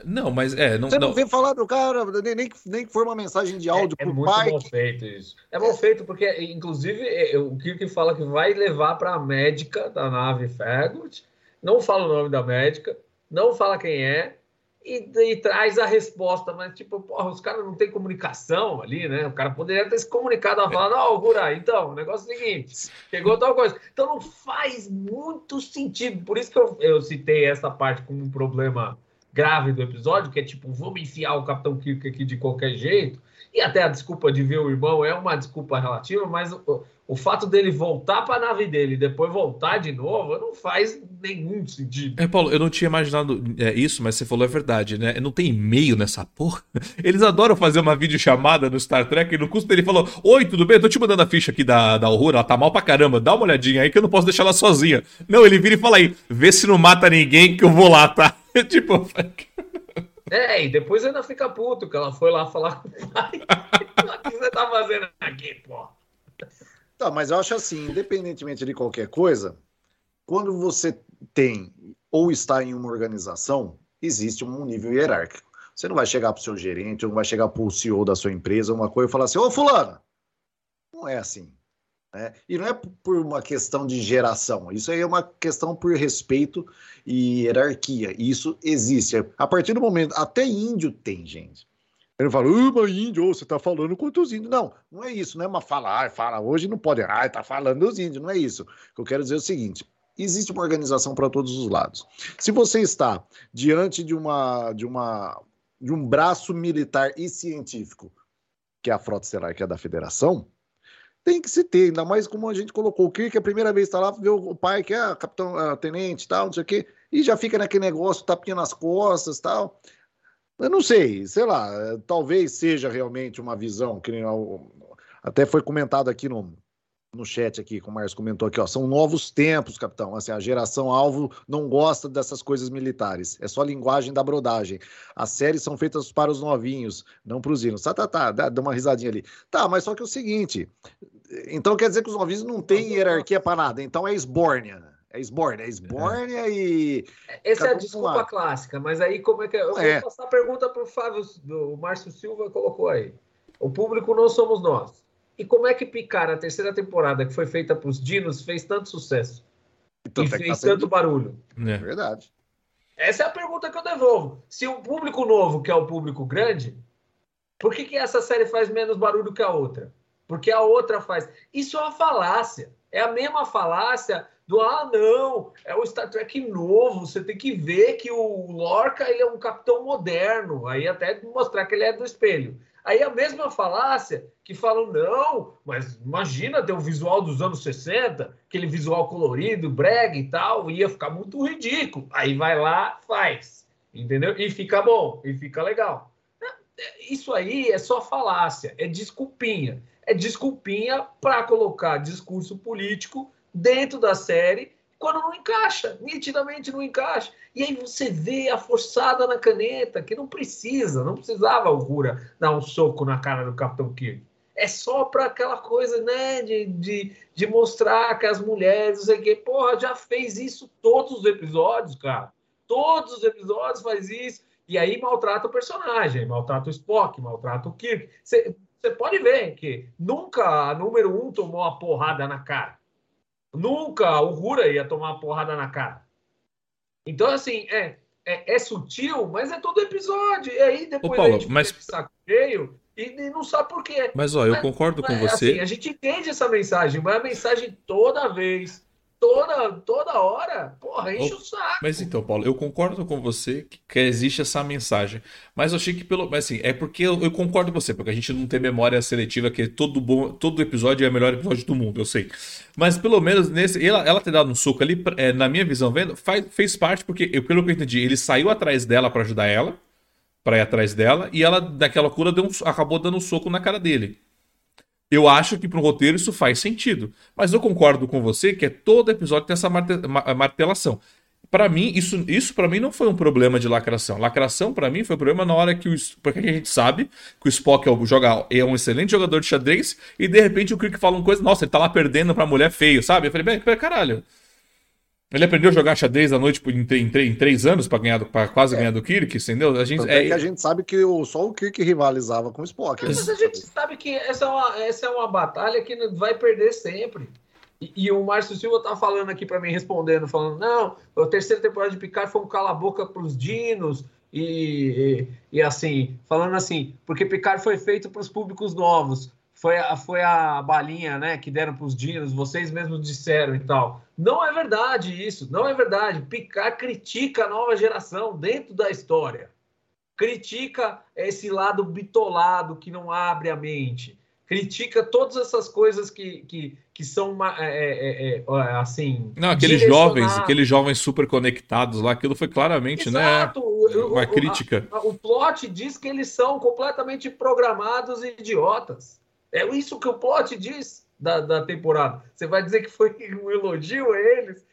Não, mas é. Não, Você não, não vem falar do cara, nem, nem, nem que for uma mensagem de áudio é, é muito pai. É muito feito isso. É bom feito porque, inclusive, é, o Kirk fala que vai levar para a médica da nave Fergut, não fala o nome da médica, não fala quem é, e, e, traz a resposta, mas tipo, porra, os caras não têm comunicação ali, né? O cara poderia ter se comunicado a falar, não, Gura, então, o negócio é o seguinte, chegou tal coisa. Então não faz muito sentido. Por isso que eu, eu citei essa parte como um problema grave do episódio, que é tipo, vamos enfiar o Capitão Kirk aqui de qualquer jeito. E até a desculpa de ver o irmão é uma desculpa relativa, mas o, o fato dele voltar para a nave dele e depois voltar de novo não faz nenhum sentido. É, Paulo, eu não tinha imaginado é, isso, mas você falou é verdade, né? Não tem e-mail nessa porra. *laughs* Eles adoram fazer uma videochamada no Star Trek e no custo dele falou: Oi, tudo bem? Eu tô te mandando a ficha aqui da, da Aurora, ela tá mal pra caramba, dá uma olhadinha aí que eu não posso deixar ela sozinha. Não, ele vira e fala aí: vê se não mata ninguém que eu vou lá, tá? *laughs* tipo. É, e depois ainda fica puto que ela foi lá falar com o pai. *laughs* o que você tá fazendo aqui, pô? Tá, mas eu acho assim, independentemente de qualquer coisa, quando você tem ou está em uma organização, existe um nível hierárquico. Você não vai chegar para o seu gerente, ou não vai chegar para o CEO da sua empresa, uma coisa e falar assim, ô fulano, não é assim. Né? E não é por uma questão de geração, isso aí é uma questão por respeito e hierarquia. Isso existe. A partir do momento, até índio tem, gente. Ele fala, mas índio, você tá falando contra os índios. Não, não é isso, não é uma fala, ah, fala hoje não pode, ah, tá falando dos índios, não é isso. O que eu quero dizer é o seguinte: existe uma organização para todos os lados. Se você está diante de uma de uma de um braço militar e científico, que é a Frota Estelar, que é da Federação, tem que se ter, ainda mais como a gente colocou o Kirk, a primeira vez está lá, vê o pai que é capitão, é, tenente tal, não sei o quê, e já fica naquele negócio, tapinha nas costas tal. Eu não sei, sei lá, talvez seja realmente uma visão, que até foi comentado aqui no, no chat aqui, como o Márcio comentou aqui, ó, são novos tempos, capitão. Assim, a geração alvo não gosta dessas coisas militares. É só linguagem da brodagem. As séries são feitas para os novinhos, não para os hinos. Tá, tá, tá, dá, dá uma risadinha ali. Tá, mas só que é o seguinte, então quer dizer que os novinhos não têm hierarquia para nada, então é esbórnia. É esbórnia, é esbórnia é. e. Essa é a desculpa clássica, mas aí como é que. É? Eu é. vou passar a pergunta para o Fábio, o Márcio Silva colocou aí. O público não somos nós. E como é que Picar, a terceira temporada, que foi feita para os Dinos, fez tanto sucesso? Então, e fez tá sendo... tanto barulho? É verdade. Essa é a pergunta que eu devolvo. Se o público novo, que é o público grande, por que, que essa série faz menos barulho que a outra? Porque a outra faz. Isso é uma falácia. É a mesma falácia do ah, não, é o Star Trek novo, você tem que ver que o Lorca ele é um capitão moderno, aí até mostrar que ele é do espelho. Aí a mesma falácia que falam, não, mas imagina ter o visual dos anos 60, aquele visual colorido, brega e tal, ia ficar muito ridículo. Aí vai lá, faz, entendeu? E fica bom, e fica legal. Isso aí é só falácia, é desculpinha. É desculpinha para colocar discurso político dentro da série quando não encaixa, nitidamente não encaixa. E aí você vê a forçada na caneta, que não precisa, não precisava o Rura dar um soco na cara do Capitão Kirk. É só para aquela coisa, né, de, de, de mostrar que as mulheres, não sei o quê, porra, já fez isso todos os episódios, cara. Todos os episódios faz isso. E aí maltrata o personagem, maltrata o Spock, maltrata o Kirk. Você pode ver que nunca a número um tomou uma porrada na cara. Nunca o Rura ia tomar uma porrada na cara. Então, assim, é, é, é, sutil, mas é todo episódio. E aí depois Ô, Paulo, a gente mas... saco cheio e, e não sabe por quê. Mas, ó, eu mas, concordo com você. Assim, a gente entende essa mensagem, mas a mensagem toda vez toda, toda hora, porra, enche oh, o saco. Mas então, Paulo, eu concordo com você que, que existe essa mensagem. Mas eu achei que pelo. Mas assim, é porque eu, eu, concordo com você, porque a gente não tem memória seletiva, que todo bom, todo episódio é o melhor episódio do mundo, eu sei. Mas pelo menos nesse. Ela, ela ter dado um soco ali, é, na minha visão, vendo, faz, fez parte, porque, eu, pelo que eu entendi, ele saiu atrás dela para ajudar ela. Pra ir atrás dela, e ela, naquela cura, deu um, acabou dando um soco na cara dele. Eu acho que para o roteiro isso faz sentido. Mas eu concordo com você que é todo episódio tem essa martelação. Para mim, isso, isso para mim não foi um problema de lacração. Lacração para mim foi um problema na hora que o porque a gente sabe que o Spock é, joga, é um excelente jogador de xadrez e de repente o Kirk fala uma coisa, nossa, ele tá lá perdendo pra mulher feio, sabe? Eu falei, bem, caralho. Ele aprendeu a jogar xadrez à noite em, em, em três anos para ganhar, para quase é. ganhar do Kirk, entendeu? A gente, é, é, que a gente sabe que o, só o Kirk rivalizava com o Spock. Mas a gente sabe que essa é uma, essa é uma batalha que vai perder sempre. E, e o Márcio Silva tá falando aqui para mim, respondendo, falando: não, a terceira temporada de Picard foi um cala-boca pros dinos. E, e, e assim, falando assim, porque Picard foi feito para os públicos novos foi a, foi a balinha né, que deram para os dinos, vocês mesmos disseram e tal. Não é verdade isso, não é verdade. Picard critica a nova geração dentro da história. Critica esse lado bitolado que não abre a mente. Critica todas essas coisas que, que, que são é, é, é, é assim. Não, aqueles jovens, aqueles jovens super conectados lá, aquilo foi claramente, né, Exato. né? Uma crítica. A, a, o plot diz que eles são completamente programados e idiotas. É isso que o plot diz da, da temporada. Você vai dizer que foi um elogio a eles?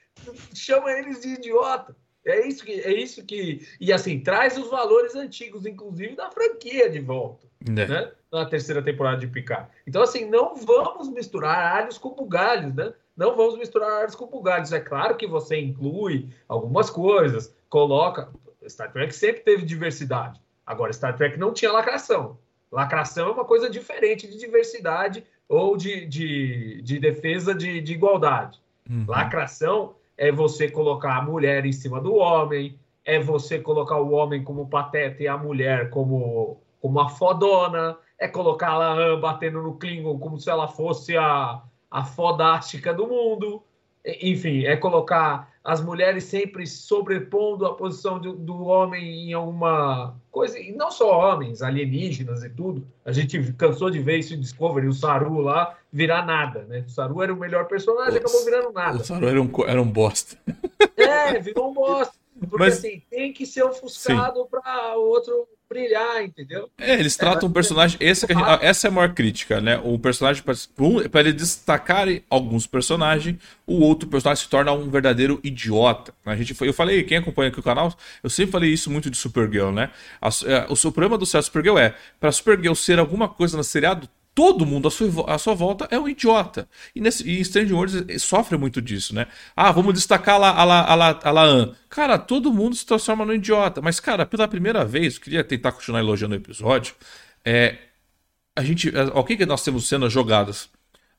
Chama eles de idiota. É isso que é isso que e assim traz os valores antigos, inclusive da franquia de volta, é. né? Na terceira temporada de Picard. Então assim não vamos misturar alhos com bugalhos, né? Não vamos misturar alhos com bugalhos. É claro que você inclui algumas coisas, coloca. Star Trek sempre teve diversidade. Agora Star Trek não tinha lacração. Lacração é uma coisa diferente de diversidade ou de, de, de defesa de, de igualdade. Uhum. Lacração é você colocar a mulher em cima do homem, é você colocar o homem como pateta e a mulher como, como a fodona, é colocar a Laan batendo no Klingon como se ela fosse a, a fodástica do mundo. Enfim, é colocar as mulheres sempre sobrepondo a posição do, do homem em alguma coisa, e não só homens, alienígenas e tudo. A gente cansou de ver isso em Discovery, o Saru lá virar nada, né? O Saru era o melhor personagem, Nossa, acabou virando nada. O Saru era um, era um bosta. É, virou um bosta. *laughs* Porque Mas, assim, tem que ser ofuscado para o outro brilhar, entendeu? É, eles tratam é, um personagem. Esse gente, essa é a maior crítica, né? O personagem, para ele destacar alguns personagens, o outro personagem se torna um verdadeiro idiota. A gente foi, eu falei, quem acompanha aqui o canal, eu sempre falei isso muito de Supergirl, né? A, a, o, o problema do Supergirl é, para Supergirl ser alguma coisa no seriado, todo mundo à sua, à sua volta é um idiota. E, nesse, e Strange Worlds sofre muito disso, né? Ah, vamos destacar a, a, a, a Laan. Cara, todo mundo se transforma no idiota. Mas, cara, pela primeira vez, queria tentar continuar elogiando o episódio. É, a gente. É, ok, que nós temos cenas jogadas.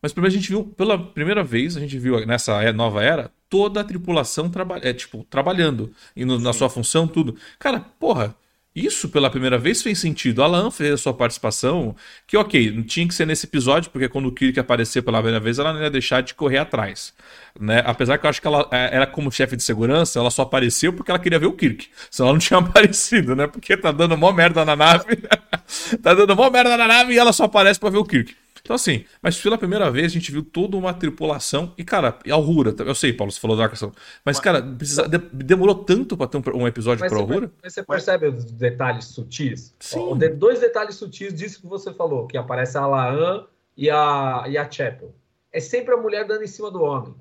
Mas primeiro a gente viu, pela primeira vez, a gente viu nessa nova era, toda a tripulação traba é, tipo, trabalhando, indo na sua função, tudo. Cara, porra, isso pela primeira vez fez sentido. Alan fez a sua participação, que ok, não tinha que ser nesse episódio, porque quando o Kirk aparecer pela primeira vez, ela não ia deixar de correr atrás. Né? Apesar que eu acho que ela é, era como chefe de segurança, ela só apareceu porque ela queria ver o Kirk. *laughs* Senão ela não tinha *laughs* aparecido, né? Porque tá dando mó merda na nave. *laughs* tá dando mó merda na nave e ela só aparece para ver o Kirk. Então, assim, mas pela primeira vez a gente viu toda uma tripulação. E, cara, e a Alrura, eu sei, Paulo, você falou da questão. Mas, cara, precisa, de, demorou tanto pra ter um, um episódio pra Alrura. Mas você percebe os detalhes sutis? Sim. Ó, dois detalhes sutis disso que você falou, que aparece a Laan e a, e a Chapel. É sempre a mulher dando em cima do homem.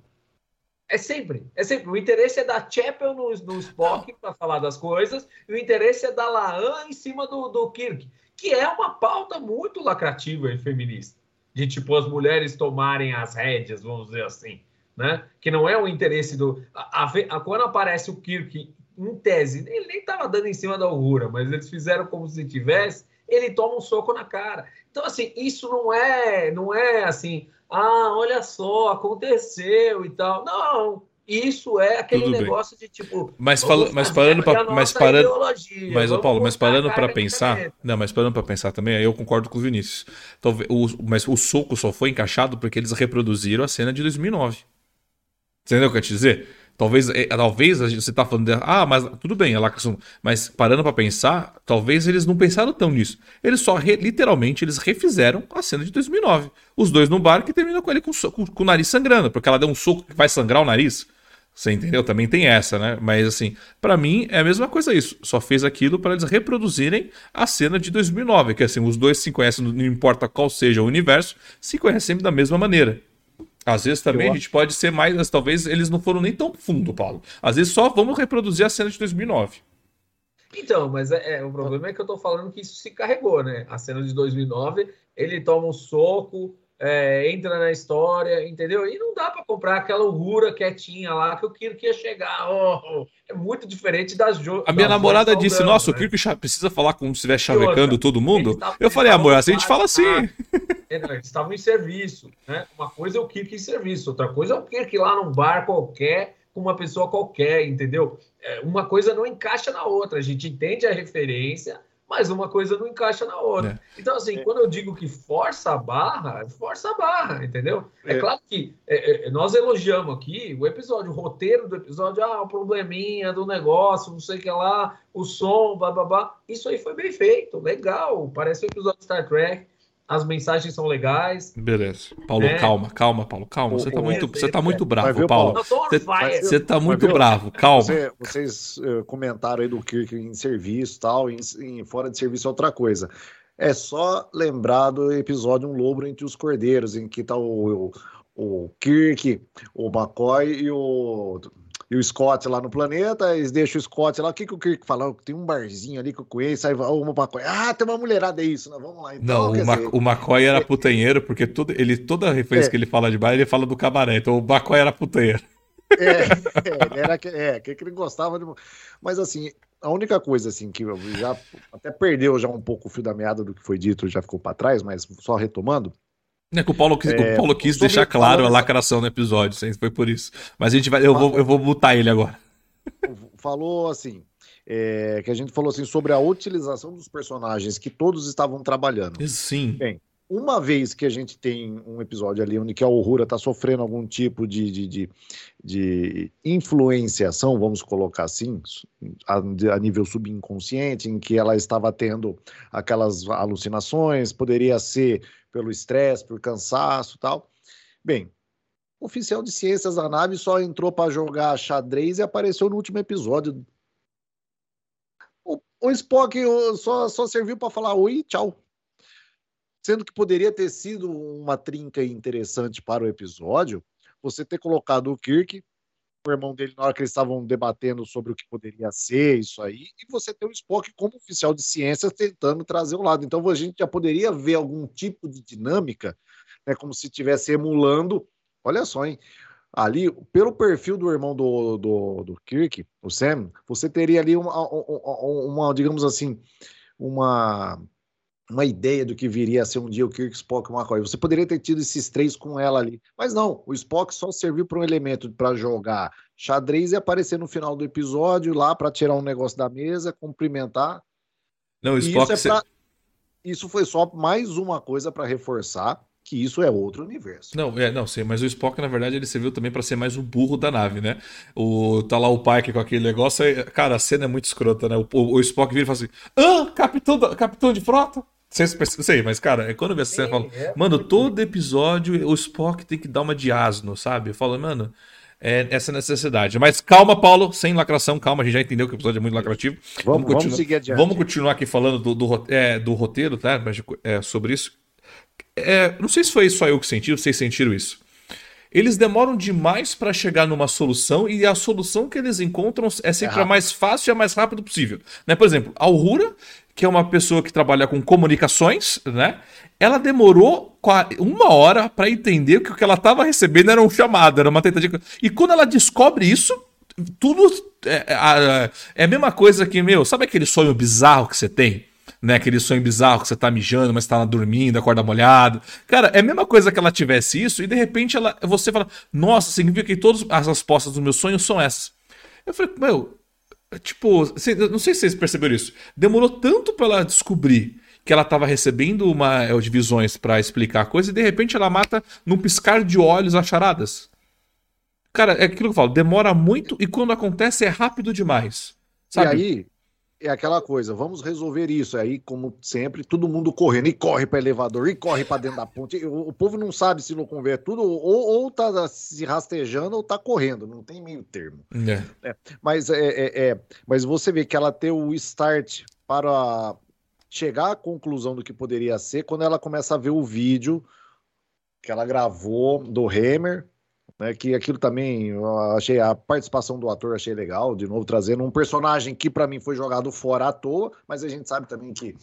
É sempre, é sempre. O interesse é da Chapel no, no Spock para falar das coisas, e o interesse é da Laan em cima do, do Kirk, que é uma pauta muito lacrativa e feminista de tipo as mulheres tomarem as rédeas, vamos dizer assim, né? Que não é o interesse do. A, a, a, quando aparece o Kirk, em tese, ele nem estava dando em cima da Aurora, mas eles fizeram como se tivesse, ele toma um soco na cara. Então, assim, isso não é, não é assim, ah, olha só, aconteceu e tal. Não, isso é aquele Tudo negócio bem. de tipo. Mas, fala, mas parando para mas parando, mas Paulo, mas parando para pensar, não, mas parando para pensar também, aí eu concordo com o Vinícius. Talvez o, mas o soco só foi encaixado porque eles reproduziram a cena de 2009. Entendeu o que eu te dizer? Talvez, é, talvez você tá falando, de, ah, mas tudo bem, é lacração. Mas parando para pensar, talvez eles não pensaram tão nisso. Eles só, re, literalmente, eles refizeram a cena de 2009. Os dois no bar que terminam com ele com, com, com o nariz sangrando, porque ela deu um soco que vai sangrar o nariz. Você entendeu? Também tem essa, né? Mas assim, para mim é a mesma coisa isso. Só fez aquilo para eles reproduzirem a cena de 2009, que assim, os dois se conhecem, não importa qual seja o universo, se conhecem da mesma maneira. Às vezes também Eu... a gente pode ser mais, talvez eles não foram nem tão fundo, Paulo. Às vezes só vamos reproduzir a cena de 2009. Então, mas é, é, o problema é que eu tô falando que isso se carregou, né? A cena de 2009, ele toma um soco, é, entra na história, entendeu? E não dá para comprar aquela Uhura quietinha lá que o Kirk ia chegar. Oh, é muito diferente das jogos. A minha namorada disse: Nossa, né? o Kirk precisa falar como se estivesse chavecando todo mundo. Eu falei, amor, assim a gente fala assim. Eles estavam em serviço, né? Uma coisa é o Kirk em serviço, outra coisa é o Kirk lá num bar qualquer, com uma pessoa qualquer, entendeu? É, uma coisa não encaixa na outra. A gente entende a referência, mas uma coisa não encaixa na outra. É. Então, assim, é. quando eu digo que força a barra, força a barra, entendeu? É, é claro que é, é, nós elogiamos aqui o episódio, o roteiro do episódio, ah, o probleminha do negócio, não sei o que lá, o som, blá, blá, blá. Isso aí foi bem feito, legal, parece um episódio de Star Trek as mensagens são legais. Beleza. Paulo, é. calma, calma, Paulo, calma. Você tá muito, você tá muito bravo, Paulo. Você, você tá muito bravo, calma. Você, vocês uh, comentaram aí do Kirk em serviço tal, em, em, fora de serviço é outra coisa. É só lembrar do episódio Um Lobo entre os Cordeiros, em que tá o, o, o Kirk, o McCoy e o e o Scott lá no planeta, eles deixam o Scott lá. O que, que o Kirk fala? Tem um barzinho ali que eu conheço, aí o McCoy, ah, tem uma mulherada, é isso, né? vamos lá. Então, não, o, Ma dizer, o McCoy era putanheiro, porque tudo, ele, toda referência é, que ele fala de bar, ele fala do cabaré, então o McCoy era putanheiro. É, é, era, é, que ele gostava de... Mas assim, a única coisa assim que já até perdeu já um pouco o fio da meada do que foi dito, já ficou para trás, mas só retomando, é que o Paulo, quis, é, o Paulo quis deixar claro a lacração no episódio, foi por isso. Mas a gente vai, eu vou, eu vou botar ele agora. Falou assim, é, que a gente falou assim sobre a utilização dos personagens que todos estavam trabalhando. Sim. Bem, uma vez que a gente tem um episódio ali onde que a Uhura está sofrendo algum tipo de, de, de, de, influenciação, vamos colocar assim, a, a, nível subconsciente, em que ela estava tendo aquelas alucinações, poderia ser pelo estresse, por cansaço tal. Bem, o oficial de ciências da nave só entrou para jogar xadrez e apareceu no último episódio. O, o Spock só, só serviu para falar oi, tchau. Sendo que poderia ter sido uma trinca interessante para o episódio, você ter colocado o Kirk o irmão dele na hora que eles estavam debatendo sobre o que poderia ser isso aí, e você tem o Spock como oficial de ciências tentando trazer o lado. Então a gente já poderia ver algum tipo de dinâmica, né, como se estivesse emulando. Olha só, hein? Ali, pelo perfil do irmão do, do, do Kirk, o Sam, você teria ali uma, uma, uma digamos assim, uma uma ideia do que viria a ser um dia o Kirk, Spock e McCoy. Você poderia ter tido esses três com ela ali. Mas não, o Spock só serviu para um elemento para jogar xadrez e aparecer no final do episódio lá para tirar um negócio da mesa, cumprimentar. Não, o Spock... Isso, é pra... isso foi só mais uma coisa para reforçar que isso é outro universo. Não, é, não sei, mas o Spock, na verdade, ele serviu também para ser mais o burro da nave, né? O, tá lá o Pike com aquele negócio, aí, cara, a cena é muito escrota, né? O, o, o Spock vira e fala assim: Ah, capitão, da, capitão de frota? Sei, sei, mas, cara, é quando eu vejo essa cena, eu falo, é mano, todo episódio o Spock tem que dar uma de asno, sabe? Eu falo, mano, é essa necessidade. Mas calma, Paulo, sem lacração, calma, a gente já entendeu que o episódio é muito lacrativo. Vamos, vamos, vamos seguir adiante. Vamos continuar aqui falando do, do, é, do roteiro, tá? É, sobre isso. É, não sei se foi só eu que senti, vocês sentiram isso. Eles demoram demais para chegar numa solução e a solução que eles encontram é sempre é a mais fácil e a mais rápida possível. Né? Por exemplo, a Aurora que é uma pessoa que trabalha com comunicações, né? Ela demorou uma hora para entender que o que ela estava recebendo era um chamado, era uma tentativa. E quando ela descobre isso, tudo é, é, é, a mesma coisa que, meu, sabe aquele sonho bizarro que você tem? né? Aquele sonho bizarro que você tá mijando, mas tá dormindo, acorda molhado. Cara, é a mesma coisa que ela tivesse isso e de repente ela, você fala, nossa, significa que todas as respostas dos meus sonhos são essas. Eu falei, meu, tipo, não sei se vocês perceberam isso. Demorou tanto pra ela descobrir que ela estava recebendo uma é, divisões para explicar a coisa e de repente ela mata num piscar de olhos as charadas. Cara, é aquilo que eu falo, demora muito e quando acontece é rápido demais. Sabe? E aí, é aquela coisa, vamos resolver isso. Aí, como sempre, todo mundo correndo, e corre para elevador, e corre para dentro da ponte. O, o, povo não sabe se locomover, é tudo ou, ou tá se rastejando ou tá correndo, não tem meio termo. É. É, mas, é, é, é, mas você vê que ela tem o start para chegar à conclusão do que poderia ser quando ela começa a ver o vídeo que ela gravou do Hammer, né, que aquilo também eu achei a participação do ator achei legal, de novo trazendo um personagem que para mim foi jogado fora à toa, mas a gente sabe também que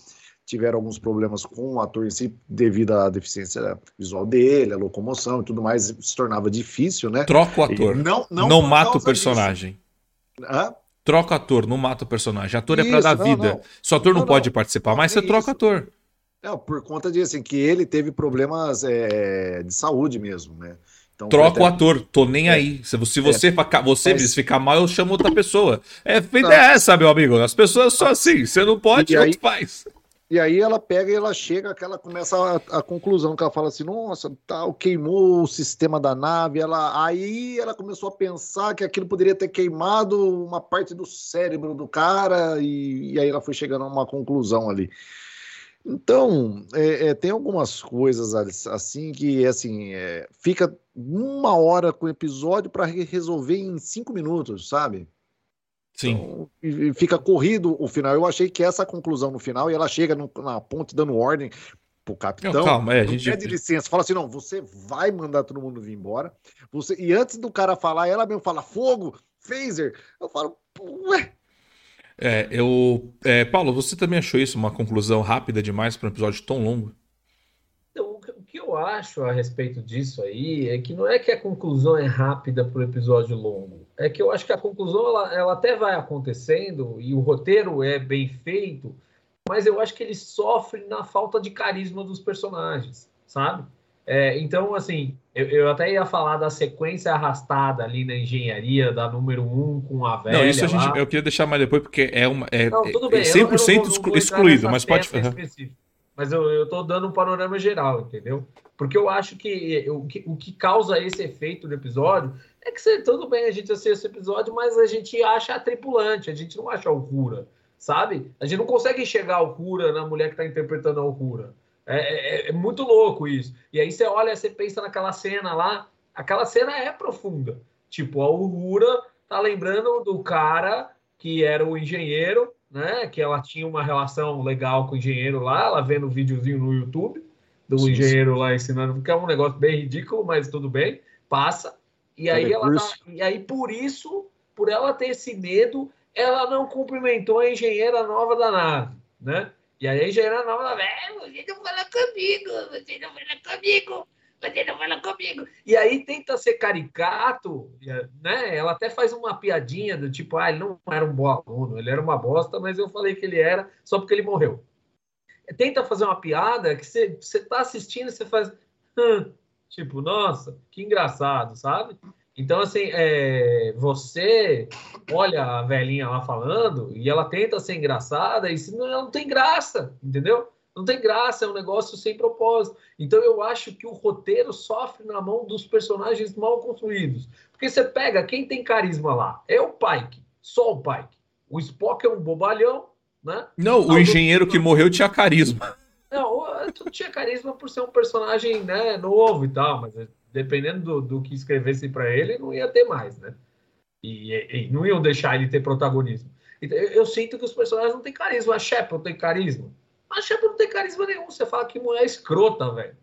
tiveram alguns problemas com o ator em si devido à deficiência visual dele, a locomoção e tudo mais, se tornava difícil, né? Troca o ator. não não, não mata o personagem. Hã? Troca o ator, não mata o personagem. Ator Isso, é pra dar não, vida. Não. Se o ator não, não pode participar, mas você troca o ator. Não, por conta de assim, que ele teve problemas é, de saúde mesmo, né? Então, Troca o ator, tô nem é. aí. Se você, é. você Mas... ficar mal, eu chamo outra pessoa. É feita é essa, meu amigo. As pessoas são assim. Você não pode, e aí, faz. E aí ela pega e ela chega, que ela começa a, a, conclusão, que ela fala assim, nossa, tal, queimou o sistema da nave. Ela, aí ela começou a pensar que aquilo poderia ter queimado uma parte do cérebro do cara, e, e aí ela foi chegando a uma conclusão ali. Então, é, é, tem algumas coisas assim que assim é, fica uma hora com o episódio para resolver em cinco minutos, sabe? Sim. Então, e fica corrido o final. Eu achei que essa conclusão no final, e ela chega no, na ponte dando ordem pro capitão. Não, calma, é, a gente pede licença, fala assim: não, você vai mandar todo mundo vir embora. Você... E antes do cara falar, ela mesmo fala fogo, phaser. Eu falo, ué, é, eu. É, Paulo, você também achou isso uma conclusão rápida demais para um episódio tão longo? Então, o que eu acho a respeito disso aí é que não é que a conclusão é rápida para o episódio longo. É que eu acho que a conclusão ela, ela até vai acontecendo e o roteiro é bem feito, mas eu acho que ele sofre na falta de carisma dos personagens, sabe? É, então, assim, eu, eu, até ia falar da sequência arrastada ali na engenharia, da número 1 um com a velha. Não, isso a gente, eu queria deixar mais depois, porque é, uma, é, não, tudo bem. é 100% eu não, eu não vou, excluído, mas pode. Mas eu, eu tô dando um panorama geral, entendeu? Porque eu acho que o, que o que causa esse efeito do episódio é que tudo bem a gente assistir esse episódio, mas a gente acha a tripulante, a gente não acha a Alcura, sabe? A gente não consegue enxergar a Alcura na mulher que tá interpretando a Alcura. É, é, é, muito louco isso. E aí você olha, você pensa naquela cena lá, aquela cena é profunda. Tipo, a Uhura tá lembrando do cara que era o engenheiro, né? Que ela tinha uma relação legal com o engenheiro lá, ela vendo o um videozinho no YouTube do sim, engenheiro sim. lá ensinando, porque é um negócio bem ridículo, mas tudo bem, passa. E aí ela tá, e aí por isso, por ela ter esse medo, ela não cumprimentou a engenheira nova da nave, né? E aí já era nova, velho, você não fala comigo, você não fala comigo, você não fala comigo. E aí tenta ser caricato, né? Ela até faz uma piadinha do tipo, ah, ele não era um bom aluno, ele era uma bosta, mas eu falei que ele era só porque ele morreu. Tenta fazer uma piada que você, você tá assistindo e você faz, hum, tipo, nossa, que engraçado, sabe? Então, assim, é, você olha a velhinha lá falando e ela tenta ser engraçada e não, ela não tem graça, entendeu? Não tem graça, é um negócio sem propósito. Então, eu acho que o roteiro sofre na mão dos personagens mal construídos. Porque você pega quem tem carisma lá, é o Pike, só o Pike. O Spock é um bobalhão, né? Não, o engenheiro que morreu tinha carisma. Não, tinha carisma por ser um personagem né, novo e tal, mas dependendo do, do que escrevesse para ele, não ia ter mais, né? E, e, não iam deixar ele ter protagonismo. Então, eu, eu, sinto que os personagens não têm carisma. A Shepard tem carisma. A Shepard não tem carisma nenhum. Você fala que mulher escrota, velho.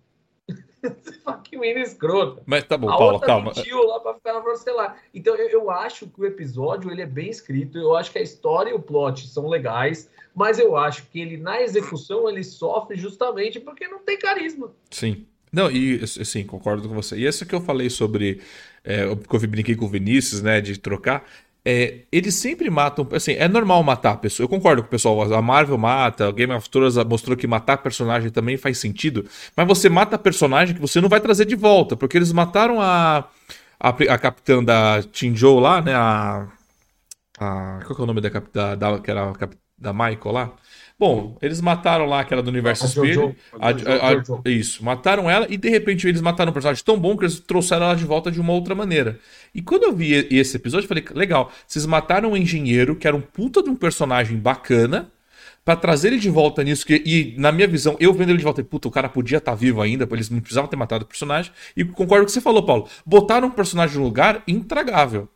*laughs* Você fala que menina escrota. Mas tá bom, a Paulo, calma. mentiu lá pra ficar na celular. Então eu, eu acho que o episódio ele é bem escrito. Eu acho que a história e o plot são legais. Mas eu acho que ele, na execução, ele sofre justamente porque não tem carisma. Sim. Não, e sim, concordo com você. E esse que eu falei sobre. É, que eu brinquei com o Vinícius, né? De trocar. é, eles sempre matam. Assim, é normal matar a pessoa. Eu concordo com o pessoal. A Marvel mata, o Game of Thrones mostrou que matar personagem também faz sentido. Mas você mata personagem que você não vai trazer de volta. Porque eles mataram a. A, a capitã da Tinjou lá, né? A. a qual que é o nome da capitã? Da, que era a, da Michael lá? Bom, eles mataram lá aquela do Universo a Espelho. A, a, isso, mataram ela e de repente eles mataram um personagem tão bom que eles trouxeram ela de volta de uma outra maneira. E quando eu vi esse episódio, eu falei, legal, vocês mataram um engenheiro que era um puta de um personagem bacana para trazer ele de volta nisso. Que, e na minha visão, eu vendo ele de volta, puta, o cara podia estar tá vivo ainda, eles não precisavam ter matado o personagem. E concordo com o que você falou, Paulo. Botaram um personagem no lugar intragável.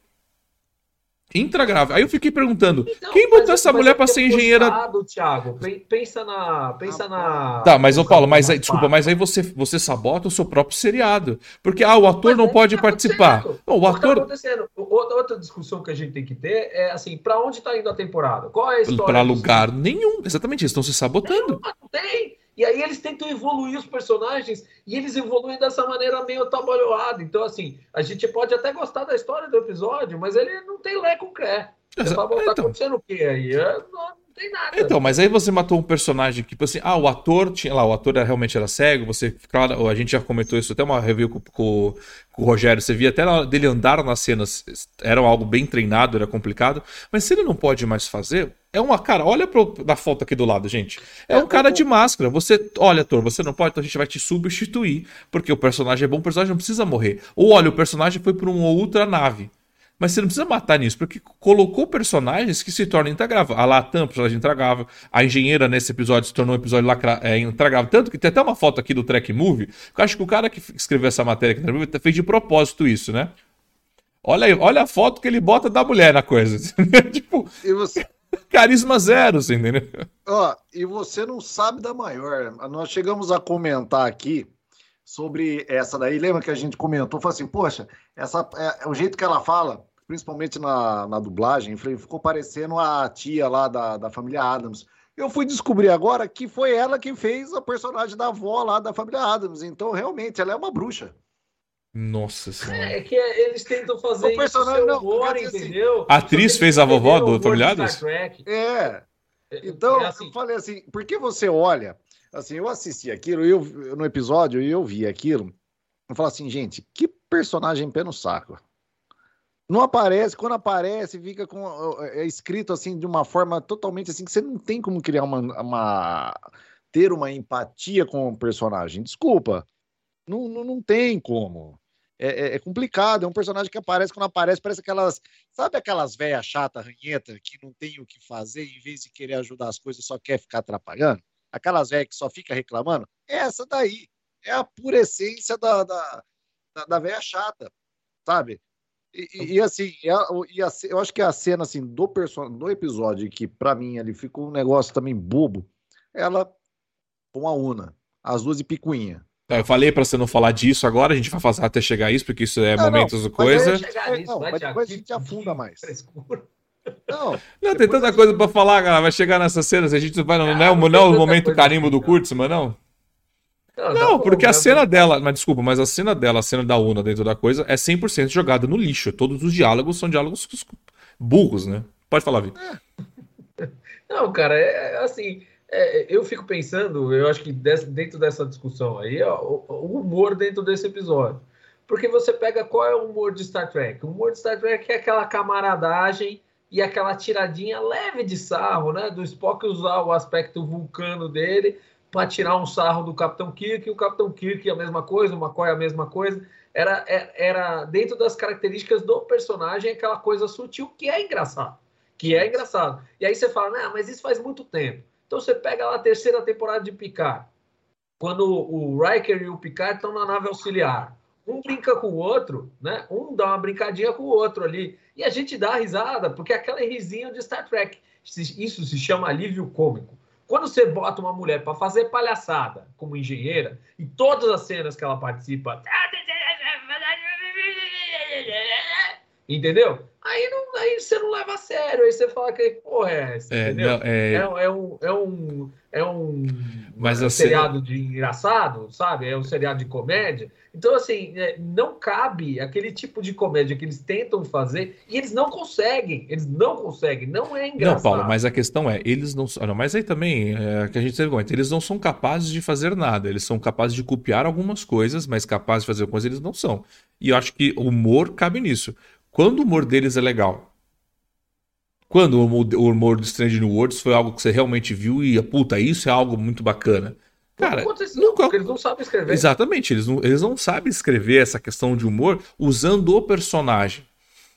Intragrave. Aí eu fiquei perguntando, então, quem botou essa mulher para ser engenheira? Forçado, Thiago. Pensa na, pensa ah, na. Tá, mas ô Paulo, mas aí, desculpa, mas aí você você sabota o seu próprio seriado, porque ah, o ator mas não pode tá participar. Não, o, tá ator. Tá Outra discussão que a gente tem que ter é assim, para onde tá indo a temporada? Qual é a história? Para lugar nenhum. Exatamente, eles estão se sabotando. Não, tem. E aí eles tentam evoluir os personagens e eles evoluem dessa maneira meio trabalhada. Então, assim, a gente pode até gostar da história do episódio, mas ele não tem lé com cré. Você fala, tá então... acontecendo o quê aí? É, não, tem nada. Então, mas aí você matou um personagem que, tipo assim, ah, o ator tinha lá, o ator era, realmente era cego, você, claro, a gente já comentou isso, até uma review com, com, com o Rogério, você via até dele andar nas cenas, era algo bem treinado, era complicado, mas se ele não pode mais fazer, é uma cara, olha pro, da foto aqui do lado, gente. É, é um cara de máscara. Você, olha, ator, você não pode, então a gente vai te substituir, porque o personagem é bom, o personagem não precisa morrer. Ou olha, o personagem foi para uma outra nave. Mas você não precisa matar nisso, porque colocou personagens que se tornam intragáveis. A Latam, personagem intragável. A engenheira nesse episódio se tornou um episódio lacra... é, intragável. Tanto que tem até uma foto aqui do Track Movie. Eu acho que o cara que escreveu essa matéria aqui fez de propósito isso, né? Olha aí, olha a foto que ele bota da mulher na coisa. *laughs* tipo. E você. *laughs* Carisma zero, você entendeu? Ó, e você não sabe da maior. Nós chegamos a comentar aqui sobre essa daí. Lembra que a gente comentou? Falou assim, poxa, essa, é, é o jeito que ela fala, principalmente na, na dublagem, ficou parecendo a tia lá da, da família Adams. Eu fui descobrir agora que foi ela que fez a personagem da avó lá da família Adams. Então, realmente, ela é uma bruxa. Nossa senhora. É, que eles tentam fazer o personagem, isso humor, não, assim, entendeu? A atriz fez a vovó do Familiares? É. Então, é assim. eu falei assim, por que você olha, assim, eu assisti aquilo, eu, no episódio, e eu vi aquilo, eu falo assim, gente, que personagem pé no saco. Não aparece, quando aparece, fica com é escrito assim de uma forma totalmente assim que você não tem como criar uma, uma ter uma empatia com o personagem. Desculpa, não, não, não tem como. É, é, é, complicado, é um personagem que aparece, quando aparece, parece aquelas. Sabe aquelas velhas chata, ranheta, que não tem o que fazer, em vez de querer ajudar as coisas, só quer ficar atrapalhando? Aquelas velhas que só fica reclamando? É essa daí. É a pura essência da, da, da, da velha chata, sabe? E, e, e assim, e a, a, eu acho que a cena assim, do, person... do episódio, que para mim ali ficou um negócio também bobo, ela com a Una, as duas de picuinha. Eu falei para você não falar disso agora, a gente vai fazer até chegar a isso, porque isso é não, momentos do coisa. não, mas depois a gente afunda mais. Não, não tem tanta coisa para falar, cara. Vai chegar nessas cenas, a gente vai. Não, não, é, o, não é o momento carimbo do Kurtzman, não? Não, não porque a cena dela, mas desculpa, mas a cena dela, a cena da Una dentro da coisa, é 100% jogada no lixo. Todos os diálogos são diálogos burros, né? Pode falar, Vitor. Não, cara, é assim. É, eu fico pensando, eu acho que dentro dessa discussão aí, ó, o, humor dentro desse episódio. Porque você pega qual é o humor de Star Trek? O humor de Star Trek é aquela camaradagem e aquela tiradinha leve de sarro, né? Do Spock usar o aspecto vulcano dele para tirar um sarro do Capitão Kirk, e o Capitão Kirk é a mesma coisa, o McCoy é a mesma coisa. Era, era, é, era dentro das características do personagem aquela coisa sutil que é engraçado. Que é engraçado. E aí você fala, não, mas isso faz muito tempo. Então você pega lá a terceira temporada de Picard, quando o Riker e o Picard estão na nave auxiliar. Um brinca com o outro, né? Um dá uma brincadinha com o outro ali. E a gente dá risada, porque é aquela risinho de Star Trek. Isso se chama alívio cômico. Quando você bota uma mulher para fazer palhaçada como engenheira, e todas as cenas que ela participa. *laughs* Entendeu? Aí não, aí você não leva a sério, aí você fala que porra é essa, É, entendeu? não, é- É, é um, é um, é um Mas um a seriado de engraçado, sabe? É um seriado de comédia. Então, assim, é, não cabe aquele tipo de comédia que eles tentam fazer e eles não conseguem. Eles não conseguem. Não é engraçado. Não, Paulo, mas a questão é, eles não. ah, não, mas aí também, é, que a gente sempre comenta, eles não são capazes de fazer nada. Eles são capazes de copiar algumas coisas, mas capazes de fazer coisas eles não são. E eu acho que o humor cabe nisso. Quando o humor deles é legal. Quando o humor- o do Strange New Worlds foi algo que você realmente viu e, puta, isso é algo muito bacana. Cara, não nunca- porque eles não sabem escrever. Exatamente, eles não, eles não sabem escrever essa questão de humor usando o personagem.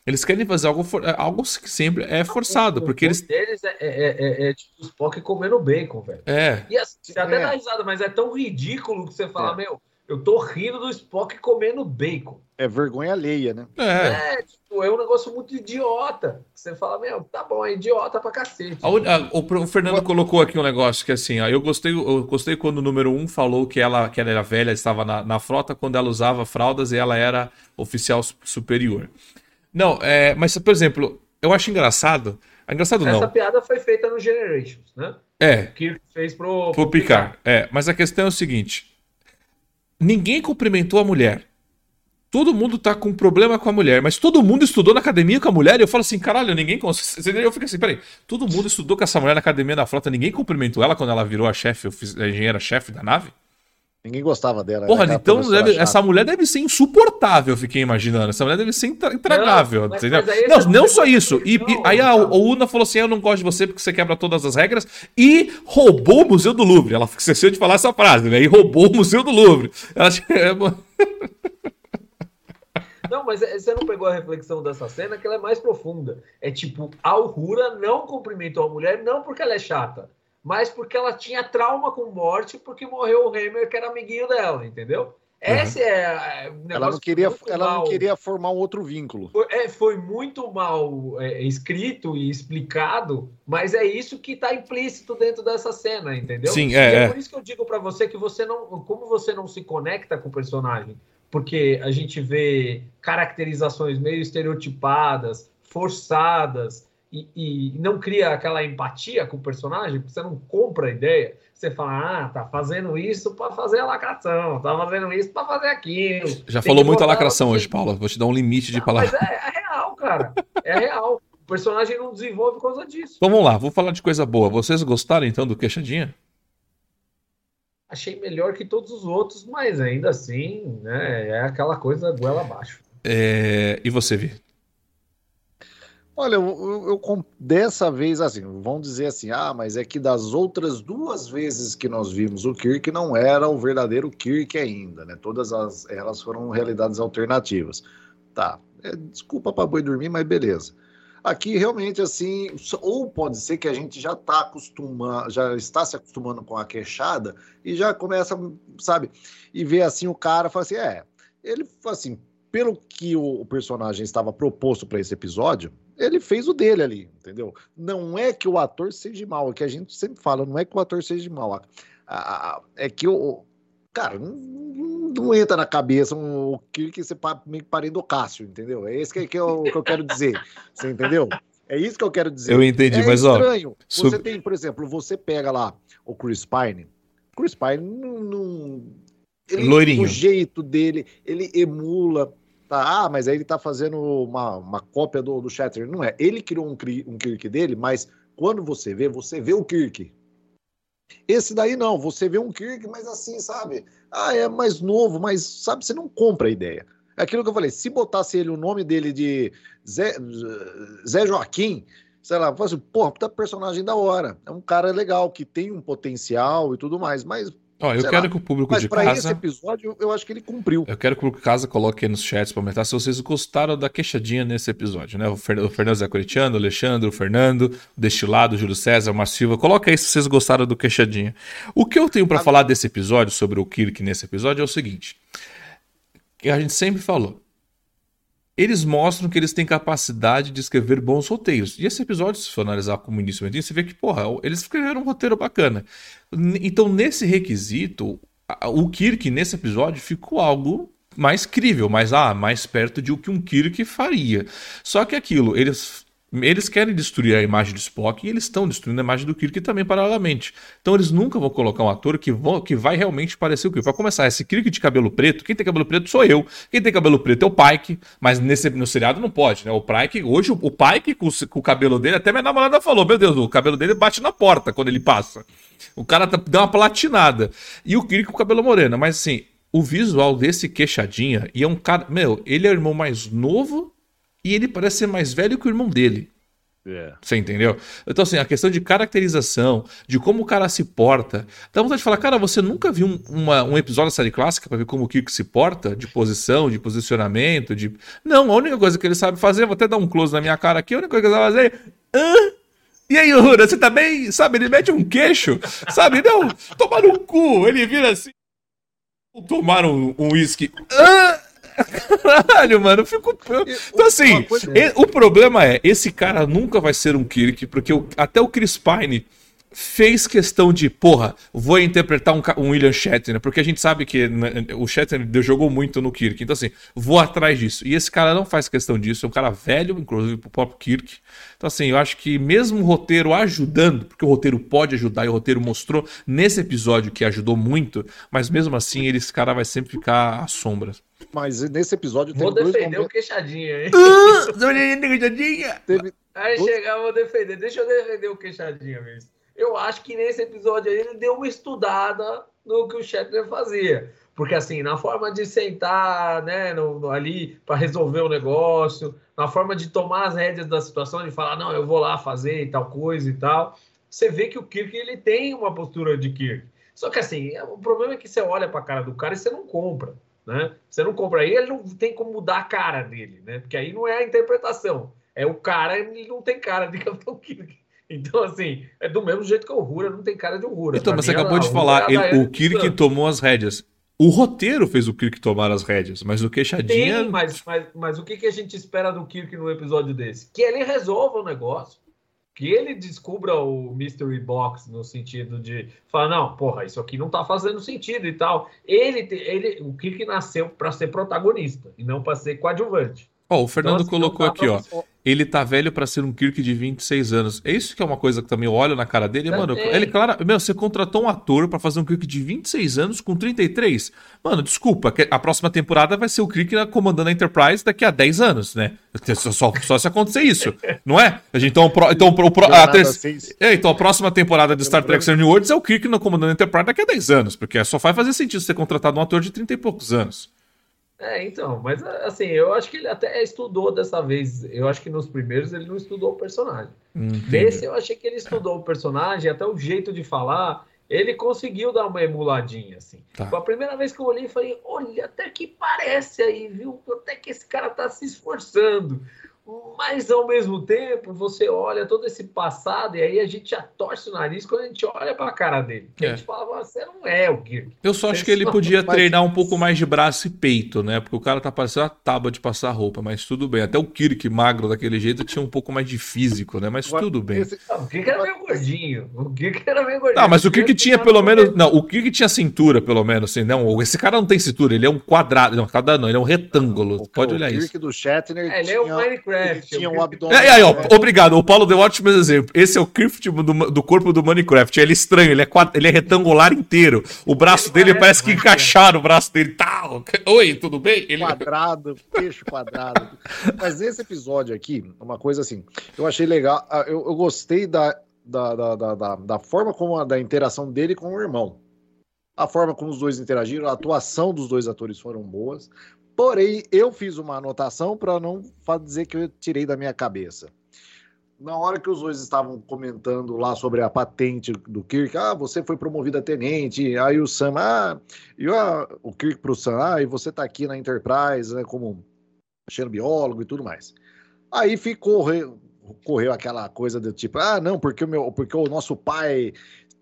Eles querem fazer algo, for- algo que sempre é forçado, O porque humor eles. deles é, é, é- é tipo os Spock comendo bacon, velho. É, E assim, você até É. dá risada, mas é tão ridículo que você fala, É. meu, eu tô rindo do Spock comendo bacon. É vergonha alheia, né? é. É, tipo, é um negócio muito idiota. Você fala, meu, tá bom, é idiota pra cacete. A a- o, o Fernando colocou aqui um negócio que assim, ó, eu gostei, eu gostei quando o número um falou que ela, que ela era velha, estava na, na frota quando ela usava fraldas e ela era oficial su- superior. Não, é, mas por exemplo, eu acho engraçado. Engraçado Essa não. piada foi feita no Generations, né? É, O Kirk fez pro, Vou picar. É, mas a questão é o seguinte: ninguém cumprimentou a mulher. Todo mundo tá com problema com a mulher, mas todo mundo estudou na academia com a mulher. E eu falo assim, caralho, ninguém. Eu fico assim, peraí, todo mundo estudou com essa mulher na academia da frota, ninguém cumprimentou ela quando ela virou a chefe, a engenheira-chefe da nave? Ninguém gostava dela. Porra, era aquela então deve- essa mulher deve ser insuportável, fiquei imaginando. Essa mulher deve ser intra- intragável, Não, mas- entendeu? mas não, não só isso. E, e aí a, a Una falou assim: eu não gosto de você porque você quebra todas as regras. E roubou o Museu do Louvre. Ela *laughs* esqueceu de falar essa frase, né? E roubou o Museu do Louvre. Ela, *laughs* Não, mas é- você não pegou a reflexão dessa cena que ela é mais profunda. É tipo, a Uhura não cumprimentou a mulher não porque ela é chata, mas porque ela tinha trauma com morte porque morreu o Hammer, que era amiguinho dela, entendeu? Esse é, é um Ela não queria, ela não queria formar um outro vínculo. Foi, é, foi muito mal é, escrito e explicado, mas é isso que está implícito dentro dessa cena, entendeu? Sim, E é, é. por isso que eu digo para você que você não, como você não se conecta com o personagem, porque a gente vê caracterizações meio estereotipadas, forçadas e, e não cria aquela empatia com o personagem, porque você não compra a ideia. Você fala, ah, tá fazendo isso para fazer a lacração, tá fazendo isso para fazer aquilo. já Tem falou muita botar- lacração hoje, Paula. Vou te dar um limite de Não, palavras. Mas é, é real, cara. É real. O personagem não desenvolve por causa disso. Então vamos lá, vou falar de coisa boa. Vocês gostaram então do Queixadinha? Achei melhor que todos os outros, mas ainda assim, né, é aquela coisa goela abaixo. É, E você, Vi? Olha, eu, eu- eu dessa vez, assim, vão dizer assim, ah, mas é que das outras duas vezes que nós vimos o Kirk não era o verdadeiro Kirk ainda, né? Todas as, elas foram realidades alternativas. Tá, é, desculpa para boi dormir, mas beleza. Aqui realmente assim, ou pode ser que a gente já tá acostumando, já está se acostumando com a queixada e já começa, sabe, e vê assim o cara, fala assim, é, ele assim, pelo que o personagem estava proposto para esse episódio, ele fez o dele ali, entendeu? Não é que o ator seja mal, é que a gente sempre fala, não é que o ator seja mal, é que o cara não, não- entra na cabeça um, o Kirk ser pa- meio que parente do Cássio, entendeu? É isso que, que, eu, que eu quero dizer, *laughs* você entendeu? É isso que eu quero dizer. Eu entendi, é mas ó. estranho. Você sub- tem, por exemplo, você pega lá o Chris Pine. Chris Pine não. não ele- Loirinho. O jeito dele, ele emula. Tá, ah, mas aí ele tá fazendo uma, uma cópia do, do Shatter. Não é. Ele criou um, um Kirk dele, mas quando você vê, você vê o Kirk. Esse daí não, você vê um Kirk, mas assim, sabe? Ah, é mais novo, mas sabe, você não compra a ideia. É aquilo que eu falei, se botasse ele o nome dele de Zé, Zé Joaquim, sei lá, fala assim, porra, puta personagem da hora. É um cara legal, que tem um potencial e tudo mais, mas, Ó, eu sei quero lá. que o público mas de para esse casa. episódio eu acho que ele cumpriu. Eu quero que o público de casa coloque aí nos chats para comentar se vocês gostaram da queixadinha nesse episódio, né? O, Fer... o Fernando Zé Coritiano, o Alexandre, o Fernando, o Destilado, o Júlio César, o Márcio Silva. Coloca aí se vocês gostaram do queixadinha. O que eu tenho para falar desse episódio, sobre o Kirk nesse episódio, é o seguinte: que a gente sempre falou. Eles mostram que eles têm capacidade de escrever bons roteiros. E esse episódio, se for analisar como início e você vê que, porra, eles escreveram um roteiro bacana. Então, nesse requisito, o Kirk nesse episódio ficou algo mais crível, mais, ah, mais perto de o que um Kirk faria. Só que aquilo, eles Eles querem destruir a imagem de Spock e eles estão destruindo a imagem do Kirk também paralelamente. Então eles nunca vão colocar um ator que, vão, que vai realmente parecer o Kirk. Vai começar, esse Kirk de cabelo preto, quem tem cabelo preto sou eu. Quem tem cabelo preto é o Pike, mas nesse, no seriado não pode, né? O Pike, hoje o, Pike com, com, o cabelo dele, até minha namorada falou, meu Deus, o cabelo dele bate na porta quando ele passa. O cara tá, dá uma platinada. E o Kirk com o cabelo moreno, mas assim, o visual desse queixadinha, e é um cara, meu, ele é o irmão mais novo e ele parece ser mais velho que o irmão dele. É. Você entendeu? Então, assim, a questão de caracterização, de como o cara se porta. Dá vontade de falar, cara, você nunca viu um, uma, um episódio da série clássica pra ver como o Kirk se porta? De posição, de posicionamento, de. Não, a única coisa que ele sabe fazer, vou até dar um close na minha cara aqui, a única coisa que ele sabe fazer é. Hã? E aí, Rura, você tá bem? Sabe, ele mete um queixo, sabe? Não, tomar no cu. Ele vira assim. Tomar um uísque. Um ah! Caralho, mano, eu fico. Então, assim, o problema é: esse cara nunca vai ser um Kirk, porque o... até o Chris Pine fez questão de, porra, vou interpretar um, um, William Shatner, porque a gente sabe que né, o Shatner jogou muito no Kirk, então assim, vou atrás disso. E esse cara não faz questão disso, é um cara velho, inclusive pro próprio Kirk. Então assim, eu acho que mesmo o roteiro ajudando, porque o roteiro pode ajudar e o roteiro mostrou nesse episódio que ajudou muito, mas mesmo assim, esse cara vai sempre ficar à sombra. Mas nesse episódio Vou defender momentos... o queixadinho, hein? Uh, queixadinha! Teve... Aí chegar, vou defender. Deixa eu defender o queixadinho mesmo. Eu acho que nesse episódio aí ele deu uma estudada no que o Shatner fazia. Porque, assim, na forma de sentar né, no, no ali para resolver o negócio, na forma de tomar as rédeas da situação, de falar, não, eu vou lá fazer e tal coisa e tal, você vê que o Kirk ele tem uma postura de Kirk. Só que, assim, o problema é que você olha para a cara do cara e você não compra. Né? Você não compra aí, ele não tem como mudar a cara dele, né? Porque aí não é a interpretação. É o cara, ele não tem cara de Capitão Kirk. Então, assim, é do mesmo jeito que o Rura não tem cara de Rura. Então, mas você acabou de falar, ele, o Kirk tomou as rédeas. O roteiro fez o Kirk tomar as rédeas, mas o queixadinha. Sim, mas, mas, mas o que, que a gente espera do Kirk num episódio desse? Que ele resolva o negócio. Que ele descubra o Mystery Box no sentido de falar, não, porra, isso aqui não tá fazendo sentido e tal. Ele, ele o Kirk nasceu para ser protagonista e não para ser coadjuvante. Ó, oh, o Fernando então, colocou aqui, ó ele tá velho para ser um Kirk de 26 anos. É isso que é uma coisa que também olho na cara dele. Mano, ele, claro, meu, você contratou um ator para fazer um Kirk de 26 anos com 33. Mano, desculpa, a próxima temporada vai ser o Kirk comandando a Enterprise daqui a 10 anos, né? Só, só, só se acontecer isso, *laughs* não é? Então, pro, então, o, a ter... é, então a próxima temporada de Star Trek New Worlds é o Kirk comandando a Enterprise daqui a 10 anos, porque só vai fazer sentido você contratar um ator de 30 e poucos anos. É, então, mas assim, eu acho que ele até estudou dessa vez. Eu acho que nos primeiros ele não estudou o personagem. Entendi. Nesse eu achei que ele estudou o personagem, até o jeito de falar, ele conseguiu dar uma emuladinha, assim. Tá. Foi a primeira vez que eu olhei e falei, olha, até que parece aí, viu? Até que esse cara tá se esforçando. Mas ao mesmo tempo, você olha todo esse passado e aí a gente já torce o nariz quando a gente olha para a cara dele. É. A gente fala, você não é o Kirk. Eu só acho que ele podia treinar um pouco mais de braço e peito, né? Porque o cara tá parecendo uma tábua de passar roupa, mas tudo bem. Até o Kirk magro daquele jeito tinha um pouco mais de físico, né? Mas tudo bem. Não, o Kirk era meio gordinho. O Kirk era meio gordinho. Não, mas o Kirk tinha pelo menos. Não, o Kirk tinha cintura, pelo menos. Assim, não, esse cara não tem cintura, ele é um quadrado. Não, quadrado não, ele é um retângulo. Pode olhar isso. O Kirk do Shatner. É, ele é o Minecraft tinha um abdômen. É, aí, ó, obrigado. O Paulo deu um ótimo exemplo. Esse é o Crift do, do corpo do Minecraft. Ele é estranho, ele é, quadro, ele é retangular inteiro. O braço ele dele parece, parece que encaixaram o braço dele. Tá, oi, tudo bem? Ele... Quadrado, peixe quadrado. Mas nesse episódio aqui, uma coisa assim, eu achei legal, ah, eu, eu gostei da, da, da, da, da forma como a, da interação dele com o irmão. A forma como os dois interagiram, a atuação dos dois atores foram boas. Porém, eu fiz uma anotação para não dizer que eu tirei da minha cabeça. Na hora que os dois estavam comentando lá sobre a patente do Kirk, ah, você foi promovido a tenente, aí o Sam, ah, e o Kirk para o Sam, ah, e você está aqui na Enterprise, né, como biólogo e tudo mais. Aí ficou, correu aquela coisa do tipo, ah, não, porque o, meu, porque o nosso pai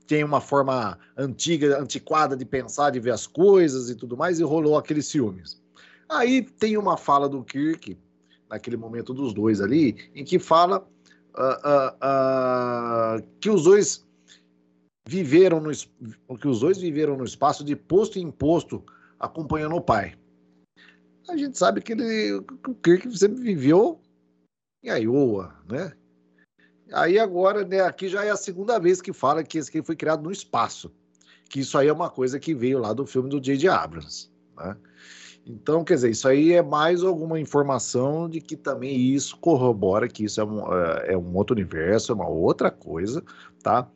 tem uma forma antiga, antiquada de pensar, de ver as coisas e tudo mais, e rolou aqueles ciúmes. Aí tem uma fala do Kirk, naquele momento dos dois ali, em que fala uh, uh, uh, que os dois viveram no que os dois viveram no espaço de posto em posto acompanhando o pai. A gente sabe que, ele, o Kirk sempre viveu em Iowa, né? Aí agora, né, aqui já é a segunda vez que fala que esse foi criado no espaço. Que isso aí é uma coisa que veio lá do filme do J.J. Abrams, né? Então, quer dizer, isso aí é mais alguma informação de que também isso corrobora que isso é um, é, é um outro universo, é uma outra coisa, tá?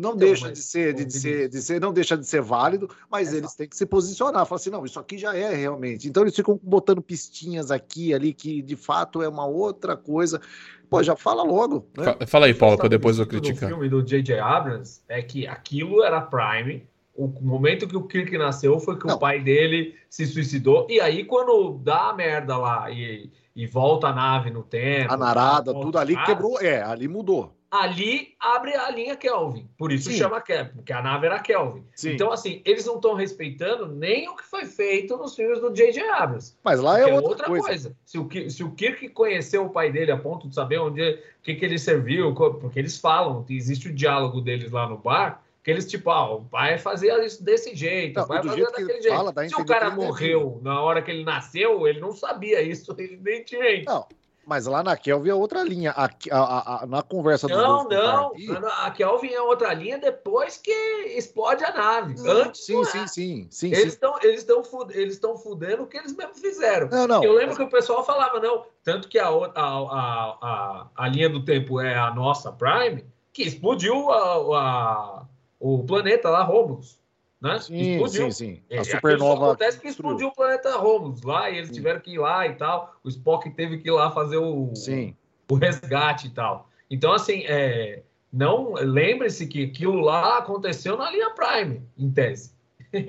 Não, deixa de ser, de, ser, de ser, não deixa de ser válido, mas é eles têm que se posicionar, falar assim, não, isso aqui já é realmente. Então eles ficam botando pistinhas aqui ali que de fato é uma outra coisa. Pô, já fala logo. Né? Fala aí, Paulo, para depois eu criticar. O filme do J.J. Abrams é que aquilo era Prime. O momento que o Kirk nasceu foi que não. o pai dele se suicidou. E aí, quando dá a merda lá e, e volta a nave no tempo. A narada, tudo ali quebrou. É, ali mudou ali abre a linha Kelvin. Por isso Sim. chama Kelvin, porque a nave era Kelvin. Sim. Então, assim, eles não estão respeitando nem o que foi feito nos filmes do J.J. Abrams. Mas lá é outra, outra coisa. coisa. Se, o, se o Kirk conheceu o pai dele a ponto de saber onde que, que ele serviu, porque eles falam, existe o diálogo deles lá no bar, que eles, tipo, ah, o pai fazia isso desse jeito, não, o pai fazia daquele jeito. Fala, Se o cara morreu na hora que ele nasceu, ele não sabia isso, *laughs* evidentemente. Não, mas lá na Kelvin é outra linha. A, a, a, na conversa do Não, não. Aqui... A Kelvin é outra linha depois que explode a nave. Antes. Sim, sim, sim, sim. Eles estão eles eles fudendo o que eles mesmos fizeram. Não, não. Eu lembro que o pessoal falava, não. Tanto que a, a, a, a, linha do tempo é a nossa Prime, que explodiu a, a, o planeta lá, Romulus né? Sim, explodiu. sim, sim. A é, supernova. Acontece que explodiu o planeta Romulus lá e eles sim. tiveram que ir lá e tal. O Spock teve que ir lá fazer o, sim. o resgate e tal. Então, assim, é, não lembre-se que aquilo lá aconteceu na linha Prime, em tese.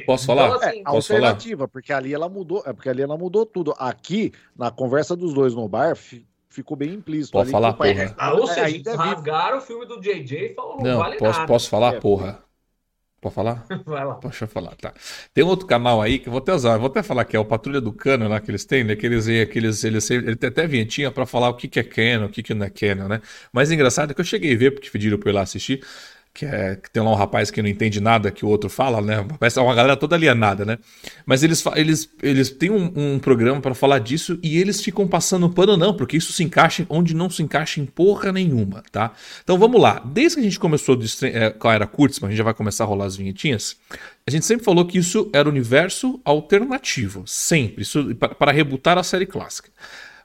Posso *laughs* falar? Então, assim, é, alternativa, falar? porque ali ela mudou, é porque ali ela mudou tudo. Aqui, na conversa dos dois no bar, ficou bem implícito. Pode falar, porra. Ah, ou seja, rasgaram o filme do JJ e falaram, não, não vale posso, nada. Posso falar, é, porra? Pode falar? *laughs* Vai lá. Deixa eu falar, tá. Tem um outro canal aí que eu vou até usar, vou até falar que é o Patrulha do Cano lá que eles têm, né? Que eles, eles, eles, ele tem até vinhetinha para falar o que, que é Canon, o que, que não é Canon, né? Mas engraçado é que eu cheguei a ver, porque pediram pra eu ir lá assistir que, é, que tem lá um rapaz que não entende nada que o outro fala, né? Parece uma galera toda alienada, né? Mas eles, eles, eles têm um, um programa para falar disso e eles ficam passando pano, não, porque isso se encaixa onde não se encaixa em porra nenhuma, tá? Então vamos lá. Desde que a gente começou de, é, com a era Kurtzman, a gente já vai começar a rolar as vinhetinhas. A gente sempre falou que isso era universo alternativo, sempre, isso para rebutar a série clássica.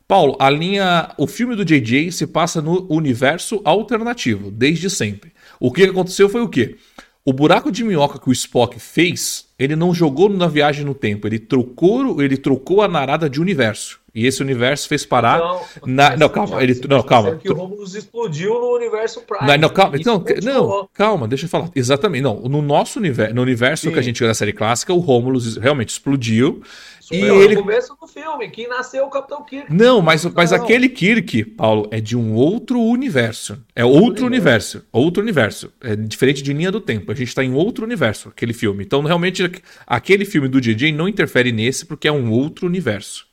Paulo, a linha, o filme do JJ se passa no universo alternativo, desde sempre. O que aconteceu foi o quê? O buraco de minhoca que o Spock fez, ele não jogou na viagem no tempo, ele trocou, ele trocou a narada de universo. E esse universo fez parar não, na... não calma, ele não, calma. Que o Romulus explodiu no universo Prime. Não, não calma, não, não, calma, deixa eu falar. Exatamente, não, no nosso universo, no universo Sim. que a gente viu na série clássica, o Romulus realmente explodiu e ele... no começo do filme, que nasceu o Capitão Kirk. Não, mas, mas aquele Kirk, Paulo, é de um outro universo. É outro universo. universo. Outro universo. É diferente de linha do tempo. A gente está em outro universo, aquele filme. Então, realmente, aquele filme do DJ não interfere nesse, porque é um outro universo.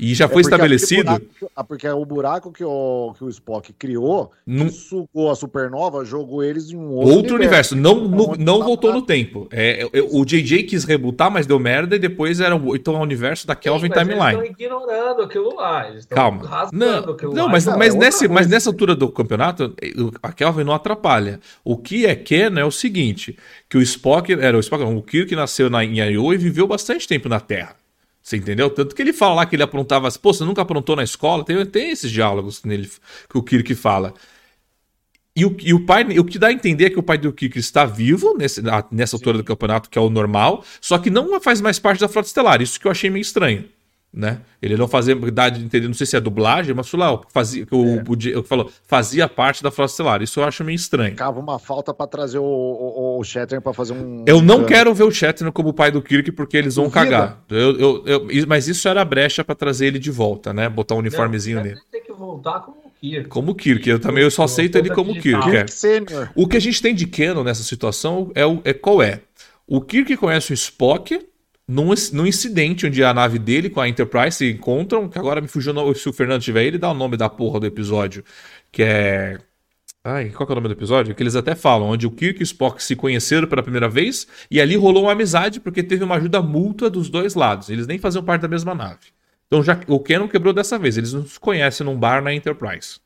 E já é foi estabelecido. Buraco, ah, porque é o buraco que o, que o Spock criou, Num... sugou a supernova, jogou eles em um outro, outro universo. universo. Não, no, não voltou no tempo. É, é, o JJ quis rebutar, mas deu merda, e depois era o, então, é o universo da Kelvin Sim, Timeline. Eles estão ignorando aquilo lá. Eles Calma. Não, não mas, não, mas, é nesse, mas nessa altura do campeonato, a Kelvin não atrapalha. O que é Ken é o seguinte: que o Spock, era o Spock, o Kirk nasceu na, em Iowa e viveu bastante tempo na Terra. Você entendeu? Tanto que ele fala lá que ele aprontava. Pô, você nunca aprontou na escola? Tem, tem esses diálogos nele, que o Kirk fala. E o, e o pai, o que dá a entender é que o pai do Kirk está vivo nesse, nessa altura do campeonato, que é o normal, só que não faz mais parte da Frota Estelar. Isso que eu achei meio estranho né? Ele não fazia idade entender, não sei se é dublagem, mas lá, fazia, que o, é. o, falou, fazia parte da Frota Estelar. Isso eu acho meio estranho. Ficava uma falta para trazer o, o, o Shatner para fazer um. Eu não quero ver o Shatner como o pai do Kirk porque eles vão Duvida. cagar. Eu, eu, eu, mas isso era brecha para trazer ele de volta, né? Botar um uniformezinho não, nele. Tem que voltar como Kirk. Como Kirk, eu também eu só aceito ele como Kirk. É. O que a gente tem de Canon nessa situação é, o, é qual é? O Kirk conhece o Spock, num, num incidente onde a nave dele com a Enterprise se encontram, que agora me fugiu, se o Fernando tiver ele, dá o nome da porra do episódio, que é... Ai, qual que é o nome do episódio? Que eles até falam, onde o Kirk e o Spock se conheceram pela primeira vez, e ali rolou uma amizade porque teve uma ajuda mútua dos dois lados. Eles nem faziam parte da mesma nave. Então já, o Canon quebrou dessa vez. Eles não se conhecem num bar na Enterprise.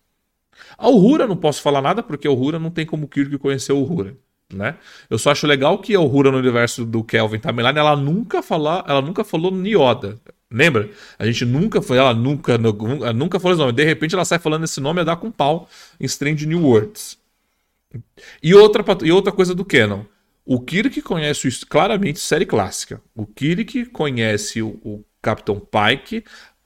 A Uhura não posso falar nada porque a Uhura não tem como Kirk conhecer a Uhura. Né? Eu só acho legal que a Uhura no universo do Kelvin Timeline ela nunca falou, ela nunca falou Nioda. Lembra? A gente nunca foi, ela nunca, nunca falou esse nome. De repente ela sai falando esse nome a dar com pau em Strange New Worlds. E outra, e outra coisa do Canon. O Kirk conhece claramente série clássica. O Kirk conhece o, o Capitão Pike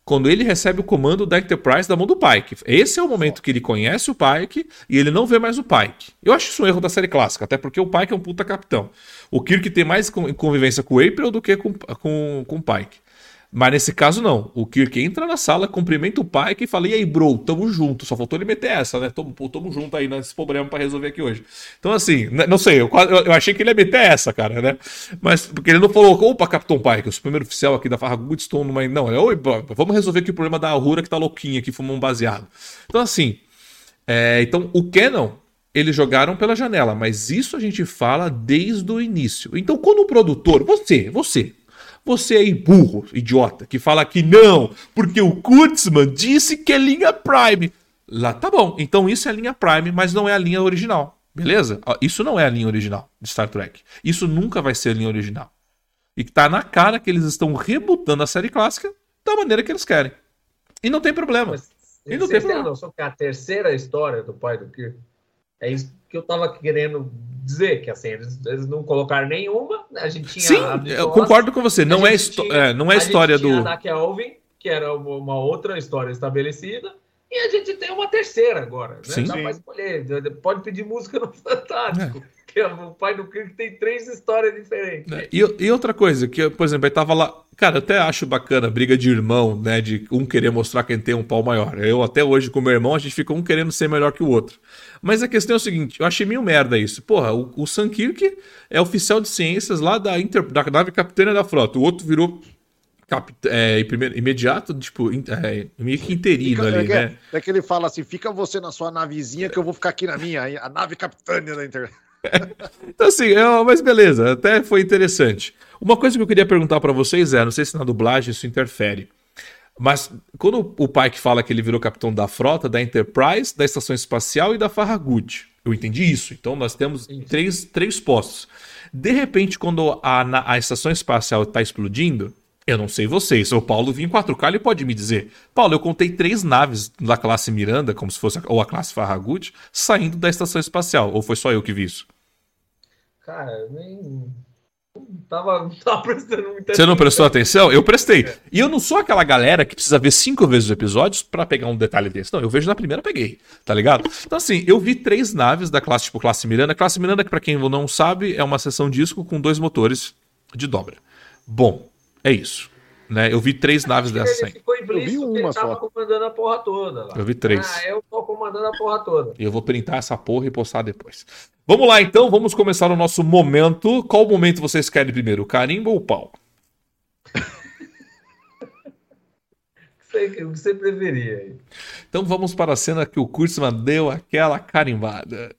quando ele recebe o comando da Enterprise da mão do Pike. Esse é o momento que ele conhece o Pike e ele não vê mais o Pike. Eu acho isso um erro da série clássica, até porque o Pike é um puta capitão. O Kirk tem mais convivência com o April do que com, com, com o Pike. Mas nesse caso, não. O Kirk entra na sala, cumprimenta o pai e fala: E aí, bro, tamo junto. Só faltou ele meter essa, né? Tamo, tamo junto aí nesse problema para resolver aqui hoje. Então, assim, né, não sei, eu, eu, achei que ele ia meter essa, cara, né? Mas porque ele não falou: Opa, Capitão Pike, o primeiro oficial aqui da Farra Goodstone, numa. Não, é, Oi, vamos resolver aqui o problema da Aurora que tá louquinha aqui, fumando um baseado. Então, assim, é, então o Canon eles jogaram pela janela, mas isso a gente fala desde o início. Então, quando o produtor, você, você, você é burro, idiota, que fala que não, porque o Kurtzman disse que é linha Prime. Lá tá bom, então isso é linha Prime, mas não é a linha original. Beleza? Isso não é a linha original de Star Trek. Isso nunca vai ser a linha original. E tá na cara que eles estão rebutando a série clássica da maneira que eles querem. E não tem problema. Mas, e não tem problema. Noção que a terceira história do pai do Kirk é isso que eu tava querendo dizer, que assim, eles, eles não colocaram nenhuma, a gente tinha... Sim, eu concordo com você, não é, é, não é a história do... A Kelvin, que era uma outra história estabelecida, e a gente tem uma terceira agora, né? Sim. Dá pra escolher, pode pedir música no *laughs* Fantástico. É. Que o pai do Kirk tem três histórias diferentes. É. E, e, outra coisa, que, por exemplo, ele tava lá. Cara, eu até acho bacana, briga de irmão, né? De um querer mostrar quem tem um pau maior. Eu, até hoje, com meu irmão, a gente fica um querendo ser melhor que o outro. Mas a questão é o seguinte: eu achei meio merda isso. Porra, o, o Sankirk é oficial de ciências lá da, Inter, da nave capitânia da frota. O outro virou é, imediato, tipo, é, meio que interino fica, ali, é, né? É que ele fala assim: fica você na sua navezinha que eu vou ficar aqui na minha, a nave capitânia da Inter. *laughs* então, assim, é, mas beleza, até foi interessante. Uma coisa que eu queria perguntar para vocês é: não sei se na dublagem isso interfere. Mas quando o Pike fala que ele virou capitão da frota, da Enterprise, da Estação Espacial e da Farragut, eu entendi isso. Então nós temos três, três postos. De repente, quando a, a Estação Espacial está explodindo, eu não sei vocês, o Paulo vinha em 4K, ele pode me dizer. Paulo, eu contei três naves da classe Miranda, como se fosse ou a classe Farragut, saindo da Estação Espacial. Ou foi só eu que vi isso? Cara, nem tava, não tava prestando muita Você não prestou atenção? Eu prestei. É. E eu não sou aquela galera que precisa ver cinco vezes os episódios para pegar um detalhe desse. Não, eu vejo na primeira, peguei. Tá ligado? Então, assim, eu vi três naves da classe, tipo, classe Miranda. Classe Miranda, que pra quem não sabe, é uma seção disco com dois motores de dobra. Bom, é isso. Né? Eu vi três naves dessas aí. Eu vi uma só. comandando a porra toda. Lá. Eu vi três. Ah, eu tô comandando a porra toda. E eu vou printar essa porra e postar depois. Vamos lá então, vamos começar o nosso momento. Qual momento vocês querem primeiro, carimbo ou o pau? *laughs* o que você preferia. Então vamos para a cena que o Kurtzman deu aquela carimbada.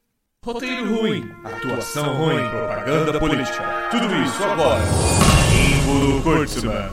Roteiro ruim, atuação ruim, propaganda política. Tudo isso agora. Do Kurtzman.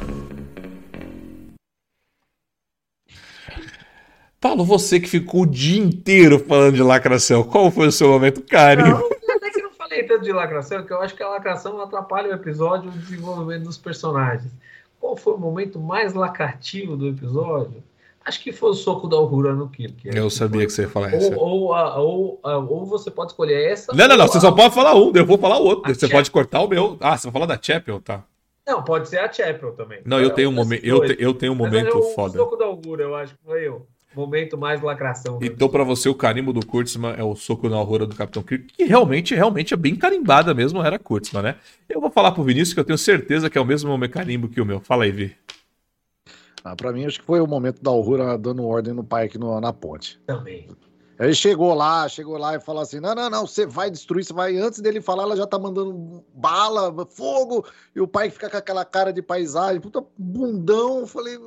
Paulo, você que ficou o dia inteiro falando de lacração, qual foi o seu momento carinho? Não, até que não falei tanto de lacração, porque eu acho que a lacração atrapalha o episódio, o desenvolvimento dos personagens. Qual foi o momento mais lacrativo do episódio? Acho que foi o soco da Aurora no Kirk. Eu sabia que você ia falar isso. Ou, ou, ou, ou, você pode escolher essa. Não, não, não. Você a... só pode falar um, eu vou falar o outro. Você pode cortar o meu. Ah, você vai falar da Chapel, tá? Não, pode ser a Chapel também. Não, eu tenho um momento. Eu, te, eu tenho um momento foda. O soco da Aurora, eu acho que foi eu. Momento mais lacração. Então, para você, o carimbo do Kurtzman é o soco na aurora do Capitão Kirk, que realmente, realmente é bem carimbada mesmo, era Kurtzman, né? Eu vou falar pro Vinícius que eu tenho certeza que é o mesmo carimbo que o meu. Fala aí, Vi. Ah, pra mim, acho que foi o momento da Aurora dando ordem no pai aqui no, na ponte. Também. Ele chegou lá, chegou lá e falou assim: não, não, não, você vai destruir, você vai. Antes dele falar, ela já tá mandando bala, fogo, e o pai fica com aquela cara de paisagem, puta bundão. Eu falei,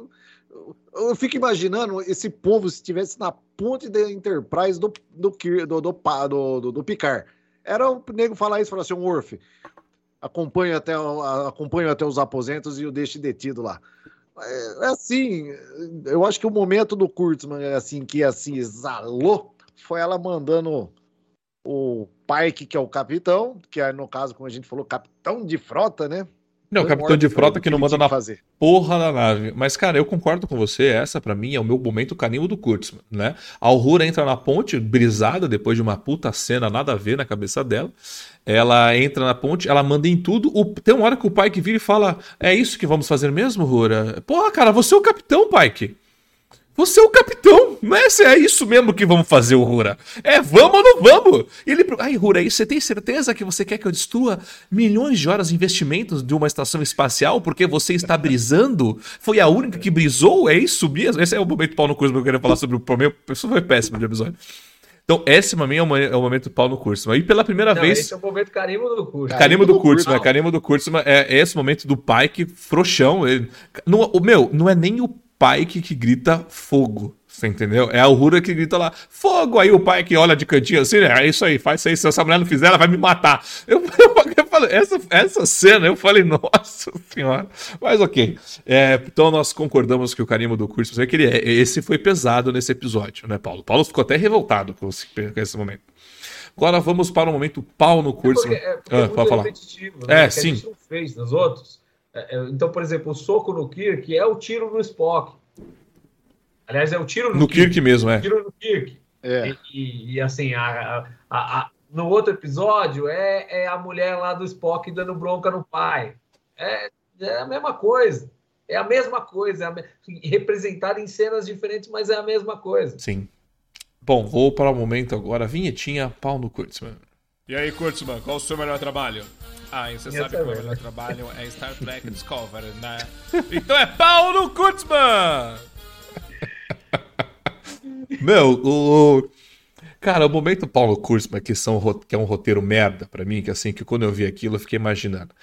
eu fico imaginando esse povo se estivesse na ponte da Enterprise do, do, do, do, do, do Picard. Era o nego falar isso, falar assim, Worf, acompanho até, acompanho até os aposentos e o deixe detido lá. É, é assim, eu acho que o momento do Kurtzman, assim, que assim, exalou, foi ela mandando o Pike, que é o capitão, que é, no caso, como a gente falou, capitão de frota, né? Não, capitão de frota que não manda na fazer. porra da nave. Mas, cara, eu concordo com você. Essa, para mim, é o meu momento carinho do Kurtzman, né? A Aurora entra na ponte, brisada, depois de uma puta cena, nada a ver na cabeça dela. Ela entra na ponte, ela manda em tudo. O... Tem uma hora que o Pike vira e fala: É isso que vamos fazer mesmo, Rura? Porra, cara, você é o capitão, Pike. Você é o capitão, mas é isso mesmo que vamos fazer, o Rura. É, vamos ou não vamos? E ele, ai, Rura, você tem certeza que você quer que eu destrua milhões de horas de investimentos de uma estação espacial porque você está brisando? Foi a única que brisou? É isso mesmo? Esse é o momento pau no curso que eu queria falar sobre o problema. Isso foi péssimo de episódio. Então, esse pra mim é o, é o momento pau no curso. E pela primeira não, vez. Esse é o momento carimbo do curso. Carimbo do, do curso, mas carimbo do curso é, é esse momento do pai que frouxão. Ele, não, o meu, não é nem o Pike que grita fogo. Você entendeu? É a Uhura que grita lá, fogo! Aí o pai que olha de cantinho assim, né? É isso aí, faz isso aí. Se essa mulher não fizer, ela vai me matar. Eu, *laughs* eu, eu falei, essa, essa cena, eu falei, nossa senhora. Mas ok. É, então nós concordamos que o carimbo do curso, que ele é, esse foi pesado nesse episódio, né, Paulo? Paulo ficou até revoltado com esse, momento. Agora vamos para o momento pau no curso. É porque, é, porque ah, é pode falar. Né? É, sim. a gente não fez nos outros. É, é, então, por exemplo, o soco no Kirk é o tiro no Spock. Aliás, é o tiro no, no Kirk, Kirk mesmo, é. tiro no Kirk. É. E, e, assim, a, a, a, no outro episódio é, é a mulher lá do Spock dando bronca no pai. É, é a mesma coisa. É a mesma coisa. É a me... Representada em cenas diferentes, mas é a mesma coisa. Sim. Bom, vou para o momento agora. Vinhetinha, pau no Kurtzman. E aí, Kurtzman, qual o seu melhor trabalho? Ah, você sabe que o melhor trabalho é Star Trek Discovery, né? Então é pau no Kurtzman! Meu, o. Cara, o momento Paulo Kurtzman, que, são, que é um roteiro merda para mim, que assim, que quando eu vi aquilo eu fiquei imaginando.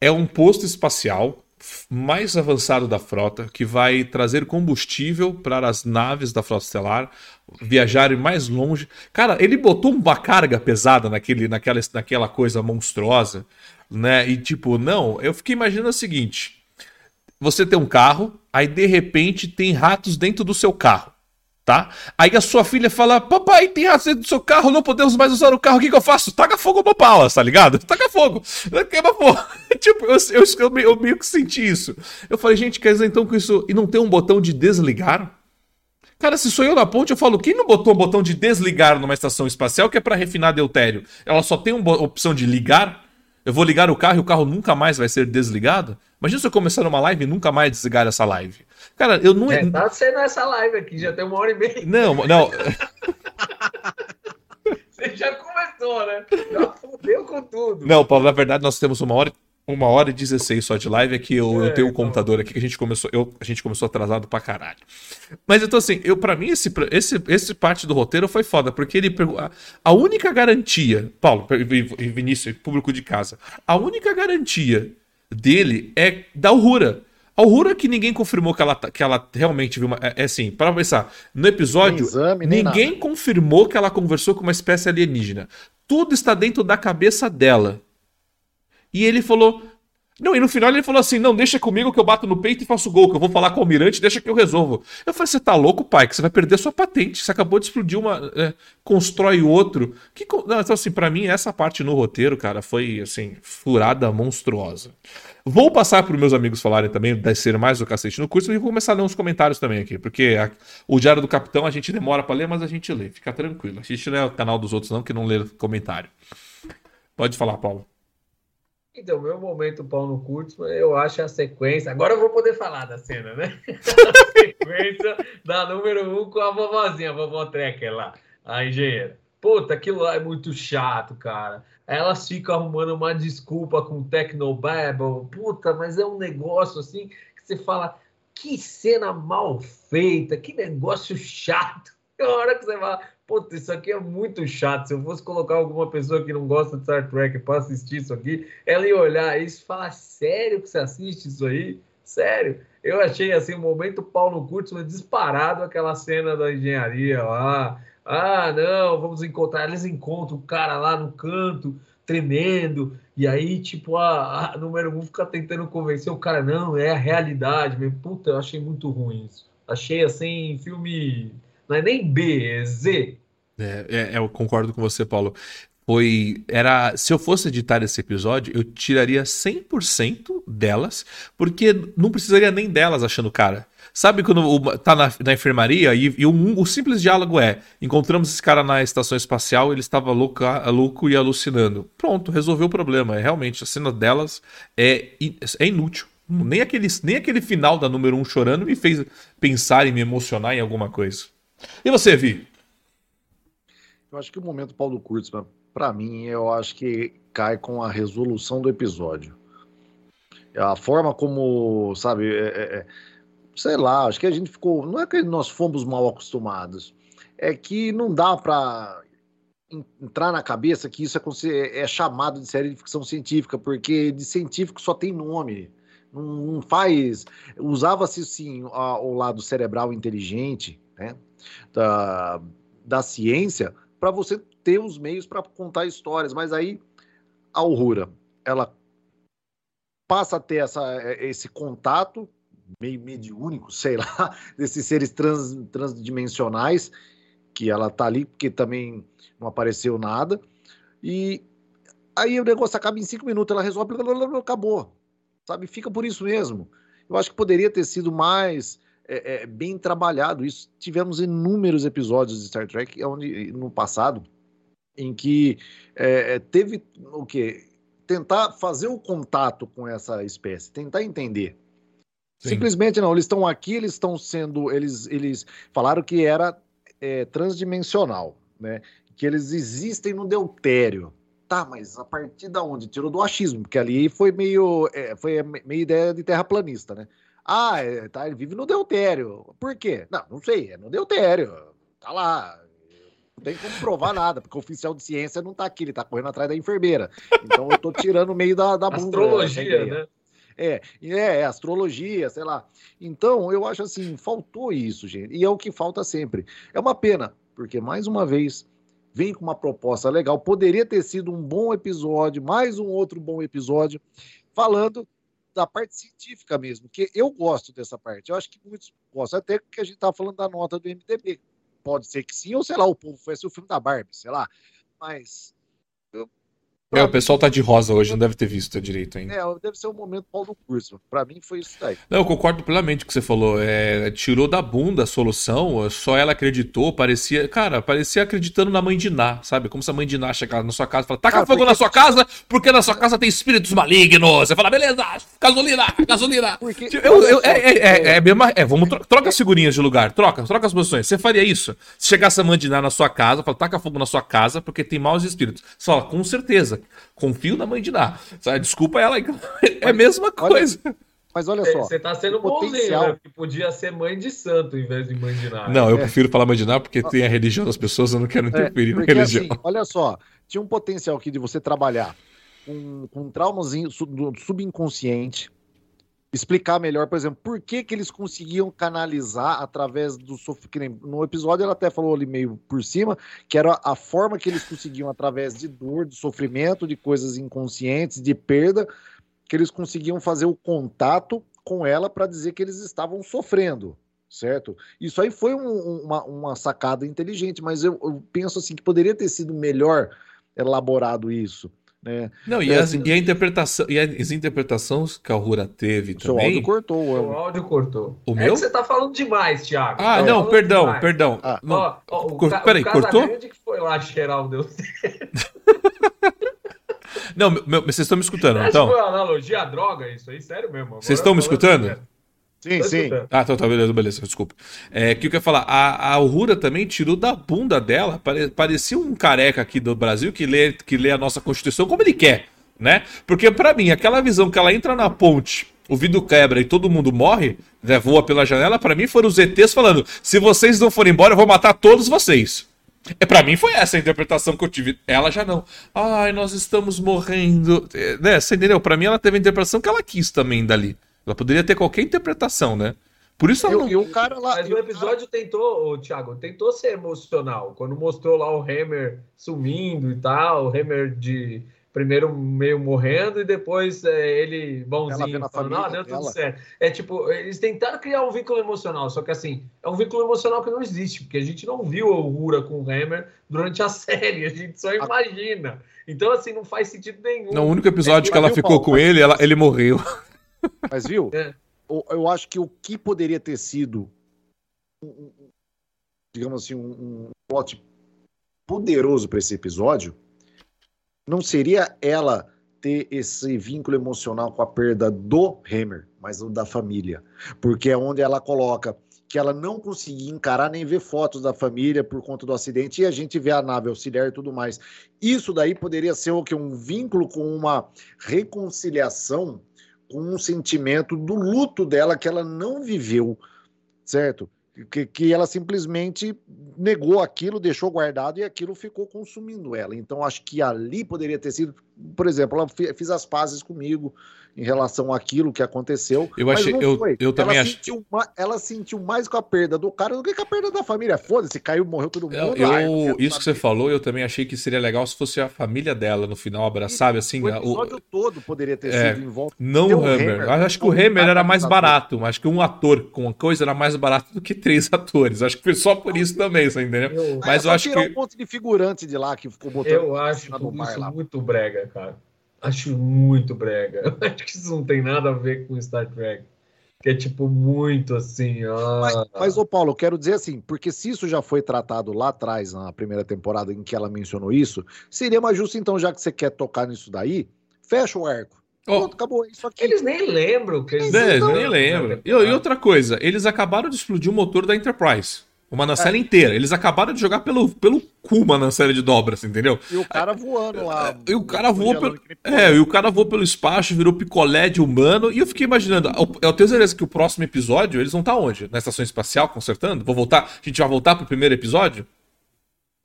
É um posto espacial mais avançado da frota que vai trazer combustível para as naves da frota estelar viajarem mais longe. Cara, ele botou uma carga pesada naquele, naquela, naquela coisa monstruosa, né? E tipo, não, eu fiquei imaginando o seguinte: você tem um carro, aí de repente tem ratos dentro do seu carro. Tá? Aí a sua filha fala: Papai, tem ratos dentro do seu carro, não podemos mais usar o carro, o que, que eu faço? Taca fogo no tá ligado? *laughs* Taca fogo, queima fogo. *laughs* tipo, eu, eu, eu, meio que senti isso. Eu falei, gente, quer dizer então com isso. E não tem um botão de desligar? Cara, se sou eu na ponte, eu falo, quem não botou um botão de desligar numa estação espacial que é para refinar deutério? Ela só tem uma opção de ligar? Eu vou ligar o carro e o carro nunca mais vai ser desligado? Imagina se eu começar uma live e nunca mais desligar essa live. Cara, eu não. É, tá sendo essa live aqui, já tem uma hora e meia. Não, não. *laughs* Você já começou, né? Já fudeu com tudo. Não, Paulo, na verdade nós temos uma hora uma hora e 16 só de live, é que eu, é, eu tenho o um então... computador aqui que a gente começou, eu, a gente começou atrasado pra caralho. Mas então assim, eu para mim esse, esse esse parte do roteiro foi foda, porque ele a, a única garantia, Paulo e Vinícius, público de casa, a única garantia dele é da Aurora. A Aurora que ninguém confirmou que ela, que ela realmente viu uma. É, é assim, para pensar, no episódio, exame, ninguém nada. confirmou que ela conversou com uma espécie alienígena. Tudo está dentro da cabeça dela. E ele falou. Não, e no final ele falou assim: não, deixa comigo que eu bato no peito e faço gol, que eu vou falar com o almirante, deixa que eu resolvo. Eu falei: você tá louco, pai? Que você vai perder sua patente. Você acabou de explodir uma. É, constrói outro. Que, não, então, assim, para mim, essa parte no roteiro, cara, foi, assim, furada monstruosa. Vou passar para meus amigos falarem também, descer mais o cacete no curso, e vou começar a ler uns comentários também aqui, porque a, o Diário do Capitão a gente demora para ler, mas a gente lê. Fica tranquilo. A gente não é o canal dos outros, não, que não lê comentário. Pode falar, Paulo. Então, meu momento pau no curto, eu acho a sequência. Agora eu vou poder falar da cena, né? *laughs* a sequência da número um com a vovozinha, a vovó Trekker lá, a engenheira. Puta, aquilo lá é muito chato, cara. Elas ficam arrumando uma desculpa com Tecnobabble. Puta, mas é um negócio assim que você fala, que cena mal feita, que negócio chato. *laughs* É hora que você fala, Puta, isso aqui é muito chato. Se eu fosse colocar alguma pessoa que não gosta de Star Trek para assistir isso aqui, ela ia olhar isso e falar: sério que você assiste isso aí? Sério? Eu achei assim, o um momento Paulo Kurtzman disparado aquela cena da engenharia lá. Ah, não, vamos encontrar. Eles encontram o cara lá no canto, tremendo, e aí, tipo, a, a número um fica tentando convencer o cara, não, é a realidade mesmo. Puta, eu achei muito ruim isso. Achei assim, filme. Não é nem B, é Z. É, é, eu concordo com você, Paulo. Foi. Era. Se eu fosse editar esse episódio, eu tiraria 100% delas, porque não precisaria nem delas achando cara. Sabe quando tá na, na enfermaria e, e o, o, simples diálogo é: encontramos esse cara na estação espacial, ele estava louco, louco e alucinando. Pronto, resolveu o problema. É, realmente, a cena delas é, é inútil. Nem aquele, nem aquele final da número 1 um chorando me fez pensar e me emocionar em alguma coisa. E você, Vi? Eu acho que o momento Paulo Kurtz, para mim, eu acho que cai com a resolução do episódio. A forma como, sabe, é, é, é sei lá, acho que a gente ficou. Não é que nós fomos mal acostumados, é que não dá para entrar na cabeça que isso é, é, chamado de série de ficção científica, porque de científico só tem nome. Não, não faz. Usava-se sim o lado cerebral inteligente né, da, da ciência para você ter os meios para contar histórias, mas aí a Aurora ela passa a ter essa, esse contato meio mediúnico, sei lá, *laughs* desses seres trans, transdimensionais, que ela tá ali porque também não apareceu nada. E aí o negócio acaba em cinco minutos, ela resolve, acabou. Sabe? Fica por isso mesmo. Eu acho que poderia ter sido mais é, é, bem trabalhado. Isso tivemos inúmeros episódios de Star Trek onde, no passado em que é, é teve o que tentar fazer o contato com essa espécie, tentar entender. Sim. Simplesmente não, eles estão aqui, eles estão sendo, eles, eles falaram que era é, transdimensional, né? Que eles existem no deutério. Tá, mas a partir da onde? Tirou do achismo, porque ali foi meio, é, foi meio ideia de terraplanista, né? Ah, é, tá, ele vive no deutério. Por quê? Não, não sei, é no deutério. Tá lá. Não tem como provar nada, porque o oficial de ciência não tá aqui, ele tá correndo atrás da enfermeira. Então eu tô tirando o meio da, da bunda. Astrologia, né? É, é, é, astrologia, sei lá. Então, eu acho assim, faltou isso, gente. E é o que falta sempre. É uma pena, porque mais uma vez vem com uma proposta legal. Poderia ter sido um bom episódio, mais um outro bom episódio, falando da parte científica mesmo, que eu gosto dessa parte. Eu acho que muitos gostam, até que a gente estava falando da nota do MDB. Pode ser que sim, ou sei lá, o povo foi o filme da Barbie, sei lá. Mas é, o pessoal tá de rosa hoje, não deve ter visto direito ainda. É, deve ser o um momento pau no curso. Pra mim foi isso daí. Não, eu concordo plenamente com o que você falou. É, tirou da bunda a solução, só ela acreditou, parecia. Cara, parecia acreditando na mãe de Ná, sabe? Como se a mãe de Ná chegasse na sua casa e falasse: taca cara, fogo porque... na sua casa, porque na sua casa tem espíritos malignos. Você fala, beleza, gasolina, gasolina. Porque... Tipo, eu, eu, é, é, é, é, mesmo, é, vamos, troca as figurinhas de lugar, troca, troca as posições. Você faria isso? Se chegasse a mãe de Ná na sua casa, fala, taca fogo na sua casa, porque tem maus espíritos. Você fala, com certeza confio na mãe de Ná. Sabe? Desculpa ela, *laughs* é a mesma coisa. Olha, mas olha só. Você tá sendo potencial... bonzinho, né? Que podia ser mãe de santo em vez de mãe de Ná. Não, eu é. prefiro falar mãe de Ná porque tem a religião das pessoas, eu não quero é, interferir é, na religião. Assim, olha só, tinha um potencial aqui de você trabalhar com, com traumas subconsciente, explicar melhor, por exemplo, por que, que eles conseguiam canalizar através do sofrimento. No episódio ela até falou ali meio por cima, que era a forma que eles conseguiam através de dor, de sofrimento, de coisas inconscientes, de perda, que eles conseguiam fazer o contato com ela para dizer que eles estavam sofrendo, certo? Isso aí foi um, uma, uma, sacada inteligente, mas eu, eu penso assim que poderia ter sido melhor elaborado isso. Né? Não, e, é, as, assim, e, a interpretação, e as interpretações que a Rura teve seu também. Seu áudio cortou. O áudio cortou. O é meu? você tá falando demais, Thiago. Ah, tá não, perdão, demais. perdão. Ah. Não, ó, ó, o, Cor, peraí, o cortou? que foi lá cheirar o Deus. não, meu, vocês estão me escutando, então? Foi uma analogia à droga isso aí, sério mesmo. Agora vocês estão me escutando? Sim, sim. Ah, então tá, beleza, beleza, desculpa. É, que eu quero falar, a, a Aurora também tirou da bunda dela, pare, parecia um careca aqui do Brasil que lê, que lê a nossa Constituição como ele quer, né? Porque para mim, aquela visão que ela entra na ponte, o vidro quebra e todo mundo morre, né, voa pela janela, para mim foram os ETs falando, se vocês não forem embora, eu vou matar todos vocês. É, para mim foi essa a interpretação que eu tive. Ela já não. Ai, nós estamos morrendo. É, né, você entendeu? Pra mim ela teve a interpretação que ela quis também dali. Ela poderia ter qualquer interpretação, né? Por isso ela... e, o cara lá. Mas o episódio cara... tentou, o Thiago, tentou ser emocional. Quando mostrou lá o Hammer sumindo e tal, o Hammer de primeiro meio morrendo e depois é, ele bonzinho falando, ah, deu tudo certo. É tipo, eles tentaram criar um vínculo emocional, só que assim, é um vínculo emocional que não existe, porque a gente não viu a Uhura com o Hammer durante a *laughs* série, a gente só imagina. Então, assim, não faz sentido nenhum. No único episódio é, que ela ficou com ele, ela, ele morreu. Mas viu? É. Eu acho que o que poderia ter sido, digamos assim, um, um plot poderoso para esse episódio não seria ela ter esse vínculo emocional com a perda do Hammer, mas o da família. Porque é onde ela coloca que ela não conseguia encarar nem ver fotos da família por conta do acidente e a gente vê a nave auxiliar e tudo mais. Isso daí poderia ser o que um vínculo com uma reconciliação com um sentimento do luto dela que ela não viveu, certo? que, que ela simplesmente negou aquilo, deixou guardado e aquilo ficou consumindo ela. Então, acho que ali poderia ter sido, por exemplo, ela fez as pazes comigo, em relação àquilo que aconteceu. Eu achei, eu, eu também ela acho. Sentiu, ela sentiu mais com a perda do cara do que com a perda da família. Foda-se, caiu, morreu todo mundo. Eu, eu isso que você falou, eu também achei que seria legal se fosse a família dela no final abraçar, sabe? Assim, o episódio o... todo poderia ter é, sido em volta. Não o Hammer. Hammer. Acho que o Hammer era mais barato. Acho que um ator com uma coisa era mais barato do que três *laughs* atores. Acho que foi só por isso também, você entendeu? Eu... Mas eu acho que. um monte de figurante de lá que ficou botando. Eu acho isso muito brega, cara. Acho muito brega. *laughs* Acho que isso não tem nada a ver com Star Trek. Que é tipo muito assim. Ah... Mas, mas, ô Paulo, eu quero dizer assim, porque se isso já foi tratado lá atrás, na primeira temporada em que ela mencionou isso, seria mais justo, então, já que você quer tocar nisso daí, fecha o arco. Oh. Pronto, acabou. Isso aqui. Eles nem lembram. Que eles é, nem lembram. E, e outra coisa, eles acabaram de explodir o motor da Enterprise. Uma Nancela é. inteira. Eles acabaram de jogar pelo, pelo cu uma Nancela de dobras, entendeu? E o cara voando lá. E o cara voou pelo. É, e o cara voou pelo espaço, virou picolé de humano. E eu fiquei imaginando, eu tenho certeza que o próximo episódio, eles vão estar onde? Na estação espacial, consertando? Vou voltar. A gente vai voltar pro primeiro episódio?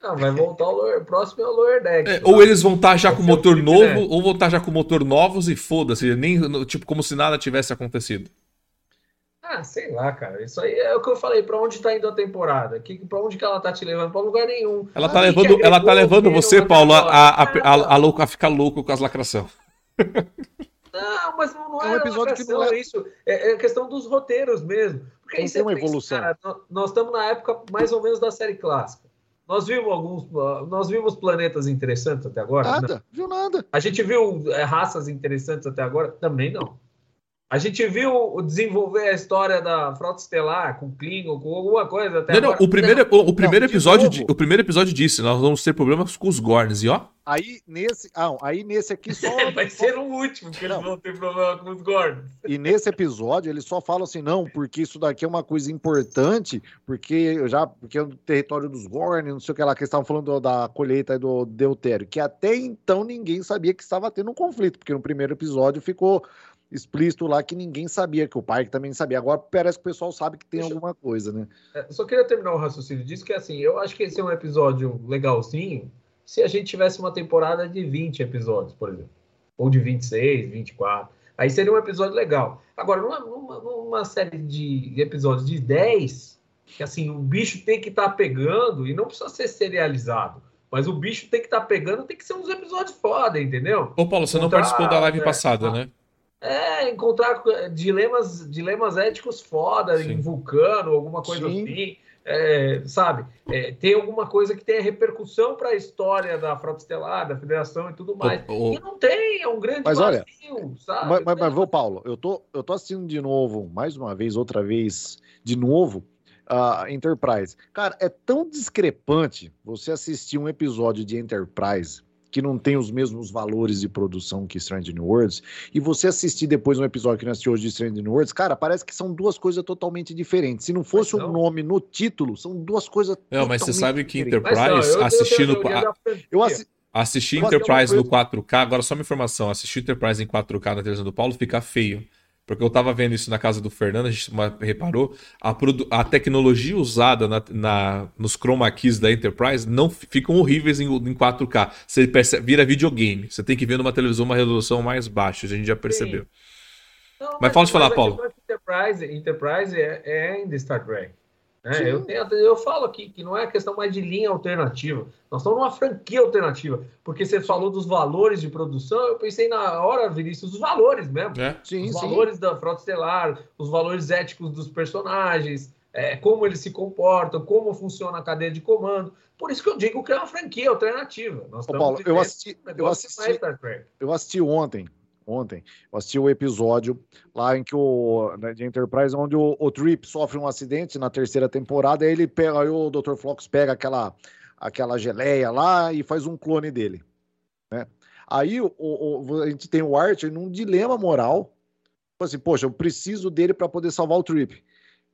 Não, vai voltar o, lower, o próximo é o Lower Deck. É, ou eles vão estar já com motor novo, ou vão estar já com motor novos e foda-se, nem tipo como se nada tivesse acontecido. Ah, sei lá, cara. Isso aí é o que eu falei. Pra onde tá indo a temporada? Que, pra onde que ela tá te levando? Pra lugar nenhum. Ela tá levando, ela tá levando você, Paulo, a, a, a, a, a, ficar louco com as lacração. *laughs* Não, mas não, não é, um episódio que não é isso. É, é questão dos roteiros mesmo. Porque não tem uma evolução. Cara, nós estamos na época mais ou menos da série clássica. Nós vimos alguns, nós vimos planetas interessantes até agora? Nada, não. viu nada. A gente viu é, raças interessantes até agora? Também não. A gente viu desenvolver a história da Frota Estelar com Klingon, com alguma coisa até não, agora. Não, o primeiro, o, o primeiro não, episódio, o primeiro episódio disse, nós vamos ter problemas com os Gorns, e ó. Aí nesse, ah, aí nesse aqui só *laughs* vai ser o último que eles vão ter problema com os Gorns. E nesse episódio eles só falam assim, não, porque isso daqui é uma coisa importante, porque já porque é o território dos Gorn, não sei o que lá que eles estavam falando da colheita do deutério, que até então ninguém sabia que estava tendo um conflito, porque no primeiro episódio ficou explícito lá que ninguém sabia, que o pai também sabia. Agora parece que o pessoal sabe que tem Deixa... alguma coisa, né? É, só queria terminar o raciocínio disso, que assim, eu acho que esse é um episódio legalzinho se a gente tivesse uma temporada de 20 episódios, por exemplo. Ou de 26, 24. Aí seria um episódio legal. Agora, numa, numa, numa série de episódios de 10, que assim, o bicho tem que estar tá pegando e não precisa ser serializado. Mas o bicho tem que estar tá pegando, tem que ser uns episódios foda, entendeu? Ô, Paulo, você não participou da live é, passada, né? É, encontrar dilemas, dilemas éticos foda Sim. em Vulcano, alguma coisa Sim. assim. É, sabe? É, tem alguma coisa que tenha repercussão para a história da Frota Estelar, da Federação e tudo mais. O, o... E não tem, é um grande mas vazio, olha, sabe? Mas, mas, mas, Paulo, eu tô, eu tô assistindo de novo, mais uma vez, outra vez, de novo, a uh, Enterprise. Cara, é tão discrepante você assistir um episódio de Enterprise que não tem os mesmos valores de produção que Strange New Worlds, e você assistir depois um episódio que nós assistiu hoje de Strange New Worlds, cara, parece que são duas coisas totalmente diferentes. Se não fosse o um nome no título, são duas coisas Não, mas você sabe que Enterprise, não, eu, assistindo... Eu, eu, eu assi... Assisti Enterprise no 4K, agora só uma informação, assistir Enterprise em 4K na televisão do Paulo fica feio. Porque eu estava vendo isso na casa do Fernando, a gente reparou, a, a tecnologia usada na, na, nos chroma keys da Enterprise não ficam horríveis em, em 4K. Você percebe, vira videogame. Você tem que ver numa televisão uma resolução mais baixa, a gente já percebeu. Não, mas, mas fala de falar, Paulo. Enterprise, Enterprise é, é ainda Star Trek. É, eu, tenho, eu falo aqui que não é questão mais de linha alternativa. Nós estamos numa franquia alternativa. Porque você falou dos valores de produção, eu pensei na hora, Vinícius, os valores mesmo. É. Sim, os sim. valores da frota estelar, os valores éticos dos personagens, é, como eles se comportam, como funciona a cadeia de comando. Por isso que eu digo que é uma franquia alternativa. Nós Ô, Paulo, eu assisti, eu assisti, eu assisti ontem ontem, eu assisti o episódio lá em que o né, de Enterprise, onde o, o, Trip sofre um acidente na terceira temporada, aí ele pega, aí o Dr. Flox pega aquela aquela geleia lá e faz um clone dele, né? Aí o, o, a gente tem o Archer num dilema moral, tipo assim, poxa, eu preciso dele para poder salvar o Trip.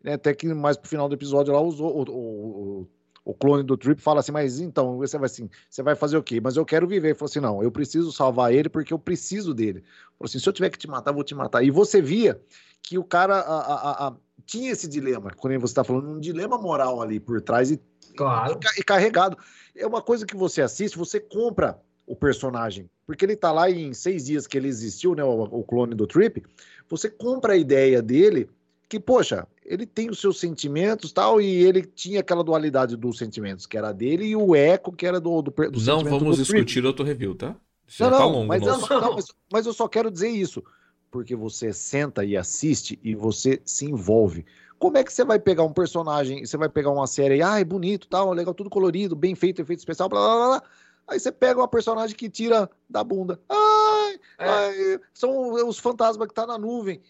Né? Até que mais pro final do episódio lá usou o, o, o clone do Trip fala assim, mas então, você vai assim, você vai fazer o quê? Mas eu quero viver. Ele falou assim, não, eu preciso salvar ele porque eu preciso dele. Ele falou assim, se eu tiver que te matar, vou te matar. E você via que o cara a, a, a, tinha esse dilema, quando você está falando, um dilema moral ali por trás e, claro. e, e carregado. É uma coisa que você assiste, você compra o personagem, porque ele tá lá em seis dias que ele existiu, né, o, o clone do Trip, você compra a ideia dele que, poxa, ele tem os seus sentimentos tal, e ele tinha aquela dualidade dos sentimentos, que era dele, e o eco, que era do, do, do Não vamos do discutir outro review, tá? não, não, tá longo, mas, eu, não mas, mas, eu só quero dizer isso, porque você senta e assiste e você se envolve. Como é que você vai pegar um personagem, você vai pegar uma série, ah, é bonito, tal, legal, tudo colorido, bem feito, efeito especial, blá, blá, blá, blá. Aí você pega uma personagem que tira da bunda. Ai, é. ai são os fantasmas que tá na nuvem.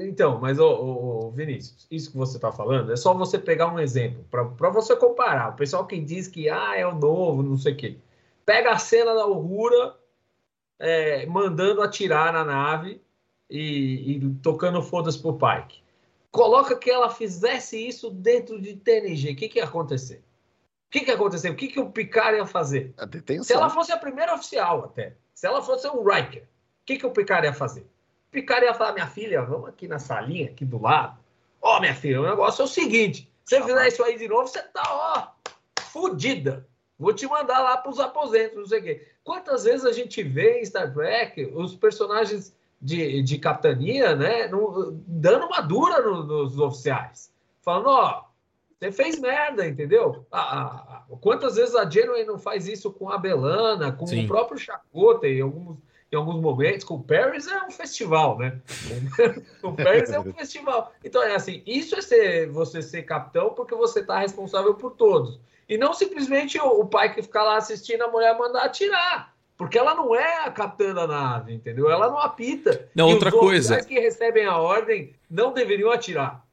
Então, mas, ô, Vinícius, isso que você está falando é só você pegar um exemplo para você comparar. O pessoal que diz que ah, é o novo, não sei o quê. Pega a cena da Uhura é, mandando atirar na nave e, e tocando fodas pro Pike. Coloca que ela fizesse isso dentro de TNG. O que, que ia acontecer? O que, que ia acontecer? O que, que o Picard ia fazer? Se ela fosse a primeira oficial, até. Se ela fosse um Riker, o que, que o Picard ia fazer? Picard ia falar, minha filha, vamos aqui na salinha, aqui do lado. Ó, oh, minha filha, o negócio é o seguinte: se você fizer isso aí de novo, você tá, ó, fudida. Vou te mandar lá para os aposentos, não sei o quê. Quantas vezes a gente vê em Star Trek os personagens de, de capitania, né, no, dando uma dura no, nos oficiais, falando, ó, você fez merda, entendeu? quantas vezes a Janeway não faz isso com a Belana, com Sim. o próprio Chakota e alguns em alguns momentos, com o Paris é um festival, né? *laughs* o Paris é um festival. Então, é assim, isso é ser, você ser capitão porque você está responsável por todos. E não simplesmente o, o, pai que fica lá assistindo a mulher mandar atirar. Porque ela não é a capitã da nave, entendeu? Ela não apita. Não, e outra os coisa. que recebem a ordem não deveriam atirar.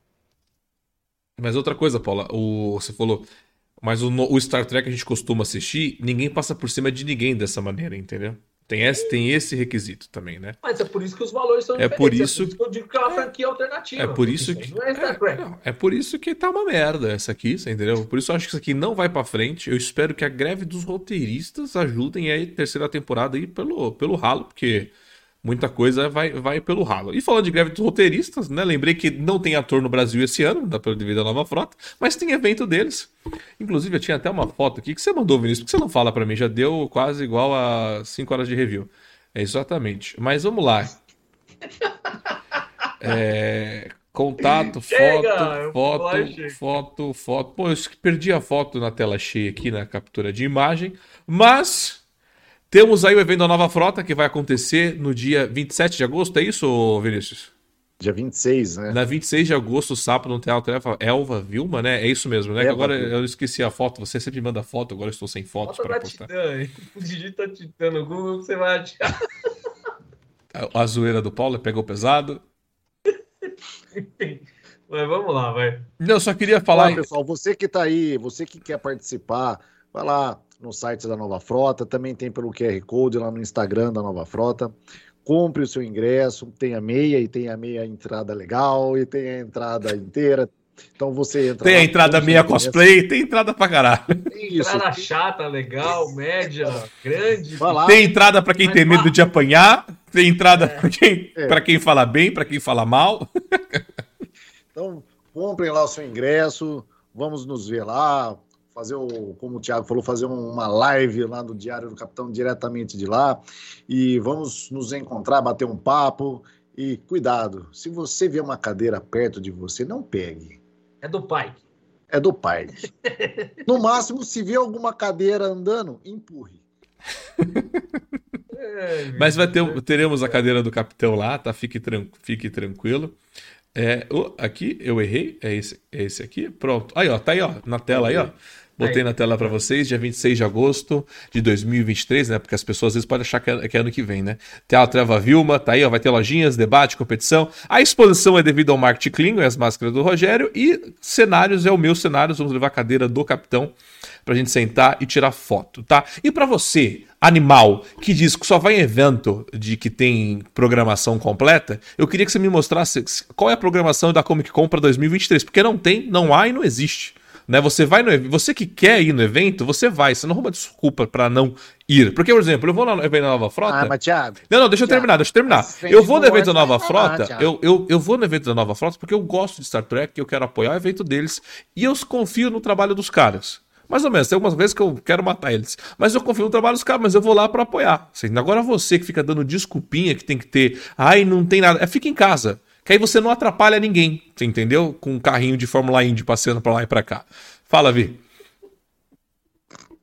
Mas outra coisa, Paula, o, você falou, mas o, o Star Trek a gente costuma assistir, ninguém passa por cima de ninguém dessa maneira, entendeu? Tem esse, tem esse requisito também, né? Mas é por isso que os valores são é Por isso, é por isso que eu digo que é uma franquia alternativa. É por isso que. É, é, é, por isso que tá uma merda essa aqui, você entendeu? Por isso eu acho que isso aqui não vai para frente. Eu espero que a greve dos roteiristas ajudem a terceira temporada aí pelo, pelo ralo, porque muita coisa vai, vai pelo ralo. E falando de greve dos roteiristas, né? Lembrei que não tem ator no Brasil esse ano, dá pelo devido à nova frota, mas tem evento deles. Inclusive, eu tinha até uma foto aqui que você mandou, Vinícius, porque você não fala para mim, já deu quase igual a 5 horas de review. É exatamente. Mas vamos lá. É, contato, *laughs* Chega, foto, foto, foto, foto. Pô, eu perdi a foto na tela cheia aqui na captura de imagem, mas temos aí o evento da Nova Frota que vai acontecer no dia 27 de agosto, é isso, Vinícius? Dia 26, né? Na 26 de agosto, sábado, no Teatro Elva, Elva Vilma, né? É isso mesmo, né? Eva, agora eu esqueci a foto. Você sempre manda foto, agora eu estou sem fotos para postar. Titã, digita Titã no Google você vai achar. A zoeira do Paulo pegou pesado. *laughs* Mas vamos lá, vai. Não, eu só queria falar. Olá, pessoal, você que está aí, você que quer participar, vai lá, no site da Nova Frota, também tem pelo QR Code lá no Instagram da Nova Frota. Compre o seu ingresso, tem a meia e tem a meia entrada legal e tem a entrada inteira. Então você entra. Tem lá, a entrada meia cosplay, tem entrada pra caralho. Tem isso. Entrada chata, legal, média, grande. Tem entrada para quem tem medo de apanhar, tem entrada é. para quem, é. quem fala bem, para quem fala mal. Então, comprem lá o seu ingresso, vamos nos ver lá fazer o, como o Thiago falou, fazer uma live lá do Diário do Capitão diretamente de lá e vamos nos encontrar, bater um papo e cuidado, se você vê uma cadeira perto de você, não pegue. É do pai. É do pai. *laughs* No máximo, se vê alguma cadeira andando, empurre. *laughs* Mas vai ter, teremos a cadeira do capitão lá, tá? Fique, tran fique tranquilo. É, oh, aqui eu errei. É esse, é esse aqui. Pronto. Aí, ó, tá aí, ó, na tela aí, ó. Botei na tela para vocês, dia 26 de agosto de 2023, né? Porque as pessoas às vezes podem achar que é, que é ano que vem, né? Teatro Eva Vilma, tá aí, ó, vai ter lojinhas, debate, competição. A exposição é devido ao marketing clean, é as máscaras do Rogério. E cenários é o meu cenário, vamos levar a cadeira do capitão pra gente sentar e tirar foto, tá? E para você, animal, que diz que só vai em evento de que tem programação completa, eu queria que você me mostrasse qual é a programação da Comic Con para 2023, porque não tem, não há e não existe. Né? Você vai no você que quer ir no evento, você vai. Você não arruma desculpa para não ir. Porque, por exemplo, eu vou no evento da Nova Frota. Ah, mas Thiago. Não, não, deixa eu terminar, deixa eu terminar. Eu vou no evento da Nova Frota. eu, eu, eu vou no evento da Nova Frota porque eu gosto de Star Trek, eu quero apoiar o evento deles e eu confio no trabalho dos caras. Mais ou menos, tem algumas vezes que eu quero matar eles. Mas eu confio no trabalho dos caras, mas eu vou lá para apoiar. Agora você que fica dando desculpinha que tem que ter. Ai, não tem nada. É, fica em casa. Que aí você não atrapalha ninguém, você entendeu? Com um carrinho de Fórmula Indy passeando pra lá e pra cá. Fala, Vi.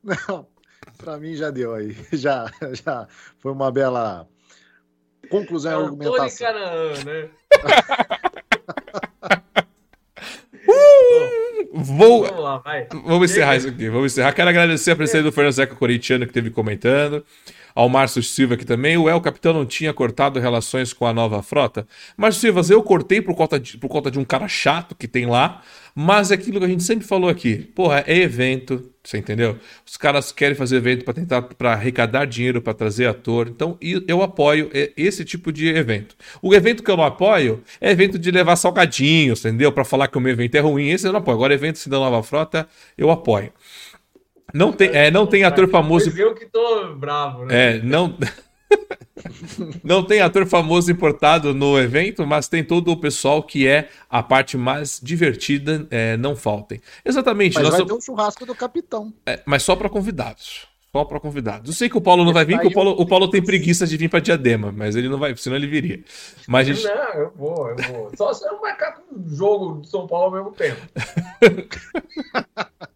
Não, pra mim já deu aí. *laughs* Já, já foi uma bela conclusão e é argumentação. Canaã, né? Vou... Vamos lá, vai. Vamos encerrar isso aqui. Vamos encerrar. Quero agradecer a presença do Fernando Zeca Corintiano que esteve comentando ao Márcio Silva aqui também. O El Capitão não tinha cortado relações com a nova frota. Márcio Silva, eu cortei por conta, de, por conta de um cara chato que tem lá, mas é aquilo que a gente sempre falou aqui. Porra, é evento, você entendeu? Os caras querem fazer evento para tentar para arrecadar dinheiro para trazer ator. Então, eu apoio esse tipo de evento. O evento que eu não apoio é evento de levar salgadinhos, entendeu? Para falar que o meu evento é ruim, esse eu não apoio. Agora, evento da nova frota, eu apoio. Não tem, é, não tem ator famoso. Eu que tô bravo, né? É, não. *laughs* não tem ator famoso importado no evento, mas tem todo o pessoal que é a parte mais divertida, é, não faltem. Exatamente. Mas vai ter um churrasco do capitão. É, mas só para convidados. Só para convidados. Eu sei que o Paulo não vai vir, porque o Paulo, o Paulo tem preguiça de vir para Diadema, mas ele não vai, senão ele viria. Mas gente... Não, eu vou, eu vou. Só se eu marcar com um jogo de São Paulo ao mesmo tempo. *laughs*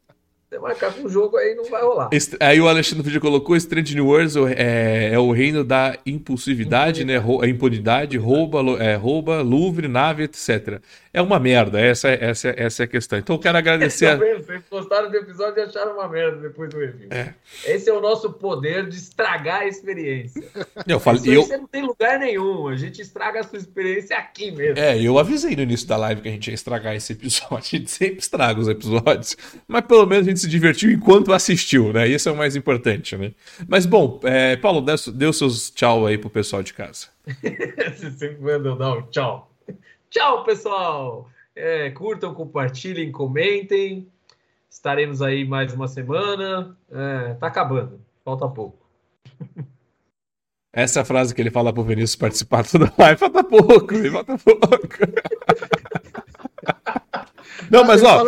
Marcar com o jogo aí não vai rolar. Aí o Alexandre Vídeo colocou: Strange New Worlds é, é o reino da impulsividade, né? A impunidade, rouba, é, rouba, Louvre, nave, etc. É uma merda, essa, essa, essa é a questão. Então eu quero agradecer. a... *laughs* Vocês gostaram do episódio e acharam uma merda depois do review. É. Esse é o nosso poder de estragar a experiência. Eu falei, Isso eu... você não tem lugar nenhum. A gente estraga a sua experiência aqui mesmo. É, eu avisei no início da live que a gente ia estragar esse episódio. *laughs* A gente sempre estraga os episódios. Mas pelo menos a gente se divertiu enquanto assistiu, né? Isso é o mais importante, né? Mas bom, é, Paulo, dê, dê os seus tchau aí pro pessoal de casa. *laughs* Você sempre manda dar um tchau. Tchau, pessoal! É, curtam, compartilhem, comentem. Estaremos aí mais uma semana. É, tá acabando, falta pouco. Essa é frase que ele fala pro Vinícius participar *laughs* toda live. Falta pouco, falta pouco. *laughs* *laughs* Não, mas ó.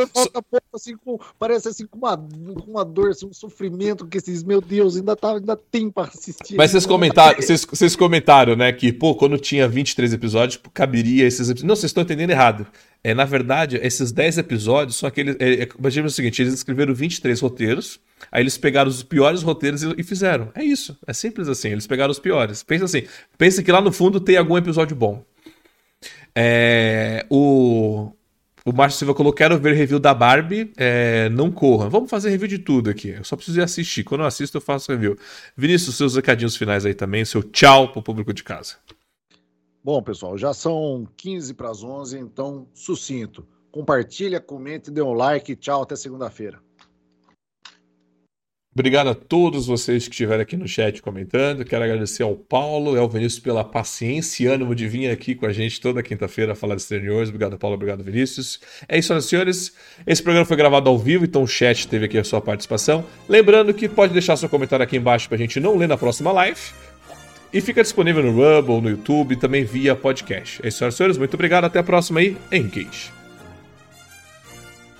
assim, com, parece assim com uma, com uma dor, assim, um sofrimento que esses, meu Deus, ainda, tá, ainda tem para assistir. Mas vocês comentaram, vocês, vocês comentaram, né, que, pô, quando tinha 23 episódios, caberia esses episódios. Não, vocês estão entendendo errado. É, na verdade, esses 10 episódios são aqueles. É, é, imagina o seguinte: eles escreveram 23 roteiros, aí eles pegaram os piores roteiros e, e, fizeram. É isso. É simples assim. Eles pegaram os piores. Pensa assim: pensa que lá no fundo tem algum episódio bom. É, o, o Márcio Silva colocou: quero ver review da Barbie. É, não corra. Vamos fazer review de tudo aqui. Eu só preciso ir assistir. Quando eu assisto, eu faço review. Vinícius, seus recadinhos finais aí também. Seu tchau pro público de casa. Bom, pessoal, já são 15 para as 11, então sucinto. Compartilha, comente, dê um like. Tchau, até segunda-feira. Obrigado a todos vocês que estiveram aqui no chat comentando. Quero agradecer ao Paulo e ao Vinícius pela paciência e ânimo de vir aqui com a gente toda quinta-feira falar de exteriores. Obrigado, Paulo. Obrigado, Vinícius. É isso, senhoras e senhores. Esse programa foi gravado ao vivo, então o chat teve aqui a sua participação. Lembrando que pode deixar seu comentário aqui embaixo para a gente não ler na próxima live. E fica disponível no Rumble, no YouTube e também via podcast. É isso, senhoras e senhores. Muito obrigado. Até a próxima aí. Engage.